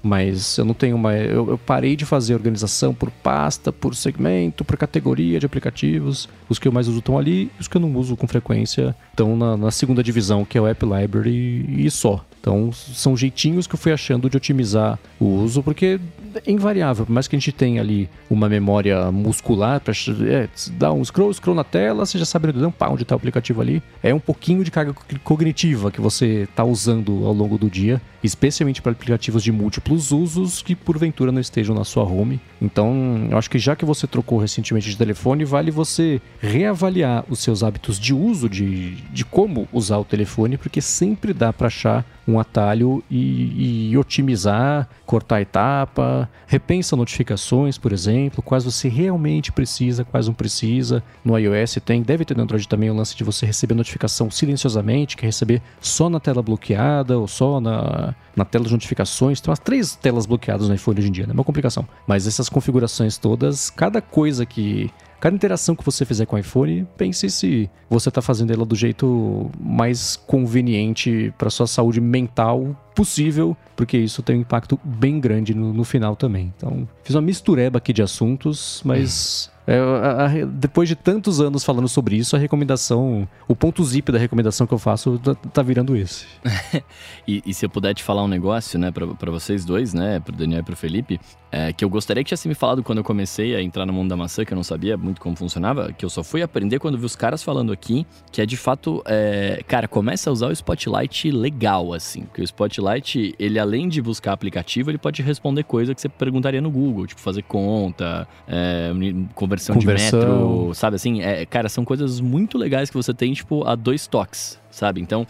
mas eu não tenho uma. Eu, eu, parei de fazer organização por pasta, por segmento, por categoria de aplicativos. Os que eu mais uso estão ali, os que eu não uso com frequência estão na, na segunda divisão, que é o App Library e só. Então, são jeitinhos que eu fui achando de otimizar o uso, porque é invariável, por mais que a gente tenha ali uma memória muscular para é, dar um scroll, scroll na tela, você já sabe um pá, onde está o aplicativo ali. É um pouquinho de carga cognitiva que você está usando ao longo do dia, especialmente para aplicativos de múltiplos usos que porventura não estejam na sua home. Então, eu acho que já que você trocou recentemente de telefone, vale você reavaliar os seus hábitos de uso, de, de como usar o telefone, porque sempre dá para achar um atalho e, e, otimizar, cortar etapa, repensa notificações, por exemplo, quais você realmente precisa, quais não precisa. No iOS tem, deve ter no Android também o lance de você receber notificação silenciosamente, que é receber só na tela bloqueada ou só na, na tela de notificações. Tem umas três telas bloqueadas no iPhone hoje em dia, né? Uma complicação. Mas essas configurações todas, cada coisa que Cada interação que você fizer com o iPhone, pense se você está fazendo ela do jeito mais conveniente para sua saúde mental possível, porque isso tem um impacto bem grande no, no final também. Então, fiz uma mistureba aqui de assuntos, mas é, a, a, depois de tantos anos falando sobre isso, a recomendação, o ponto zip da recomendação que eu faço tá, tá virando esse. e, e, se eu puder te falar um negócio, né, para vocês dois, né, pro Daniel e pro Felipe, é, que eu gostaria que tivesse me falado quando eu comecei a entrar no mundo da maçã, que eu não sabia muito como funcionava, que eu só fui aprender quando vi os caras falando aqui, que é de fato, é, cara, começa a usar o Spotlight legal, assim, porque o Spotlight, ele além de buscar aplicativo, ele pode responder coisa que você perguntaria no Google, tipo fazer conta, é, conversão, Conversão. de metro, sabe assim? É, cara, são coisas muito legais que você tem, tipo, a dois toques, sabe? Então,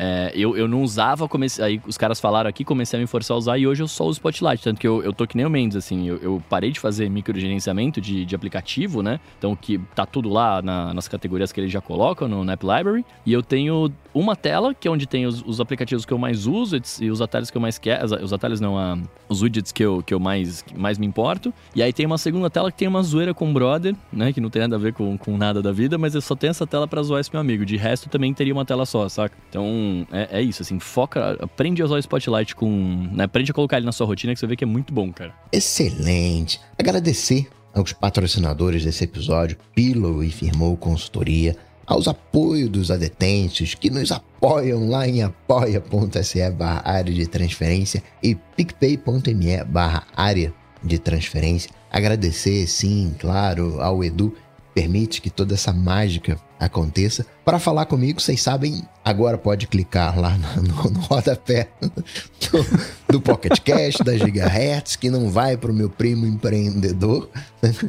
é, eu, eu não usava, comecei, aí os caras falaram aqui, comecei a me forçar a usar e hoje eu só uso Spotlight. Tanto que eu, eu tô que nem o Mendes, assim, eu, eu parei de fazer microgerenciamento de, de aplicativo, né? Então que tá tudo lá na, nas categorias que ele já coloca no, no App Library. E eu tenho uma tela, que é onde tem os, os aplicativos que eu mais uso e os atalhos que eu mais quero. Os atalhos não, os widgets que eu, que eu mais, mais me importo. E aí tem uma segunda tela que tem uma zoeira com o brother, né? Que não tem nada a ver com, com nada da vida, mas eu só tenho essa tela pra zoar esse meu amigo. De resto, também teria uma tela só, saca? Então, é, é isso, assim, foca, aprende a usar o Spotlight com. Né, aprende a colocar ele na sua rotina que você vê que é muito bom, cara. Excelente. Agradecer aos patrocinadores desse episódio, Pillow e Firmou Consultoria, aos apoios dos adetentes que nos apoiam lá em apoia.se barra área de transferência e picpay.me barra área de transferência. Agradecer, sim, claro, ao Edu permite que toda essa mágica aconteça. Para falar comigo, vocês sabem, agora pode clicar lá no, no, no rodapé do, do Pocket Cash, da Gigahertz, que não vai para o meu primo empreendedor.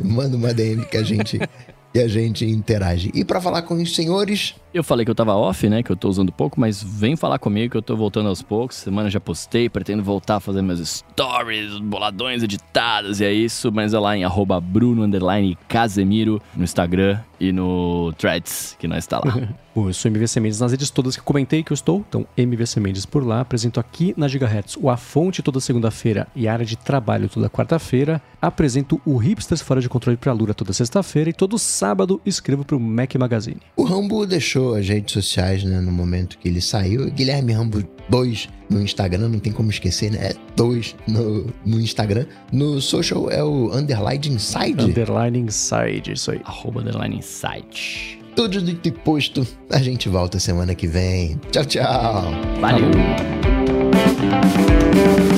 Manda uma DM que a gente e a gente interage. E para falar com os senhores. Eu falei que eu tava off, né? Que eu tô usando pouco, mas vem falar comigo que eu tô voltando aos poucos. Semana já postei, pretendo voltar a fazer meus stories, boladões editados e é isso. Mas é lá em arroba Bruno Casemiro no Instagram e no Threads, que nós está lá. Eu sou MVC Mendes nas redes todas que comentei que eu estou. Então, MVC Mendes por lá. Apresento aqui na Gigahertz o A Fonte toda segunda-feira e a área de trabalho toda quarta-feira. Apresento o Hipsters Fora de Controle para a Lura toda sexta-feira e todo sábado escrevo para o Mac Magazine. O Rambo deixou as redes sociais né, no momento que ele saiu. Guilherme Rambo 2 no Instagram, não tem como esquecer, né? É 2 no, no Instagram. No social é o Underline Inside. Underline Inside, isso aí. Arroba Underline Inside. Tudo dito e posto. A gente volta semana que vem. Tchau, tchau. Valeu. Falou.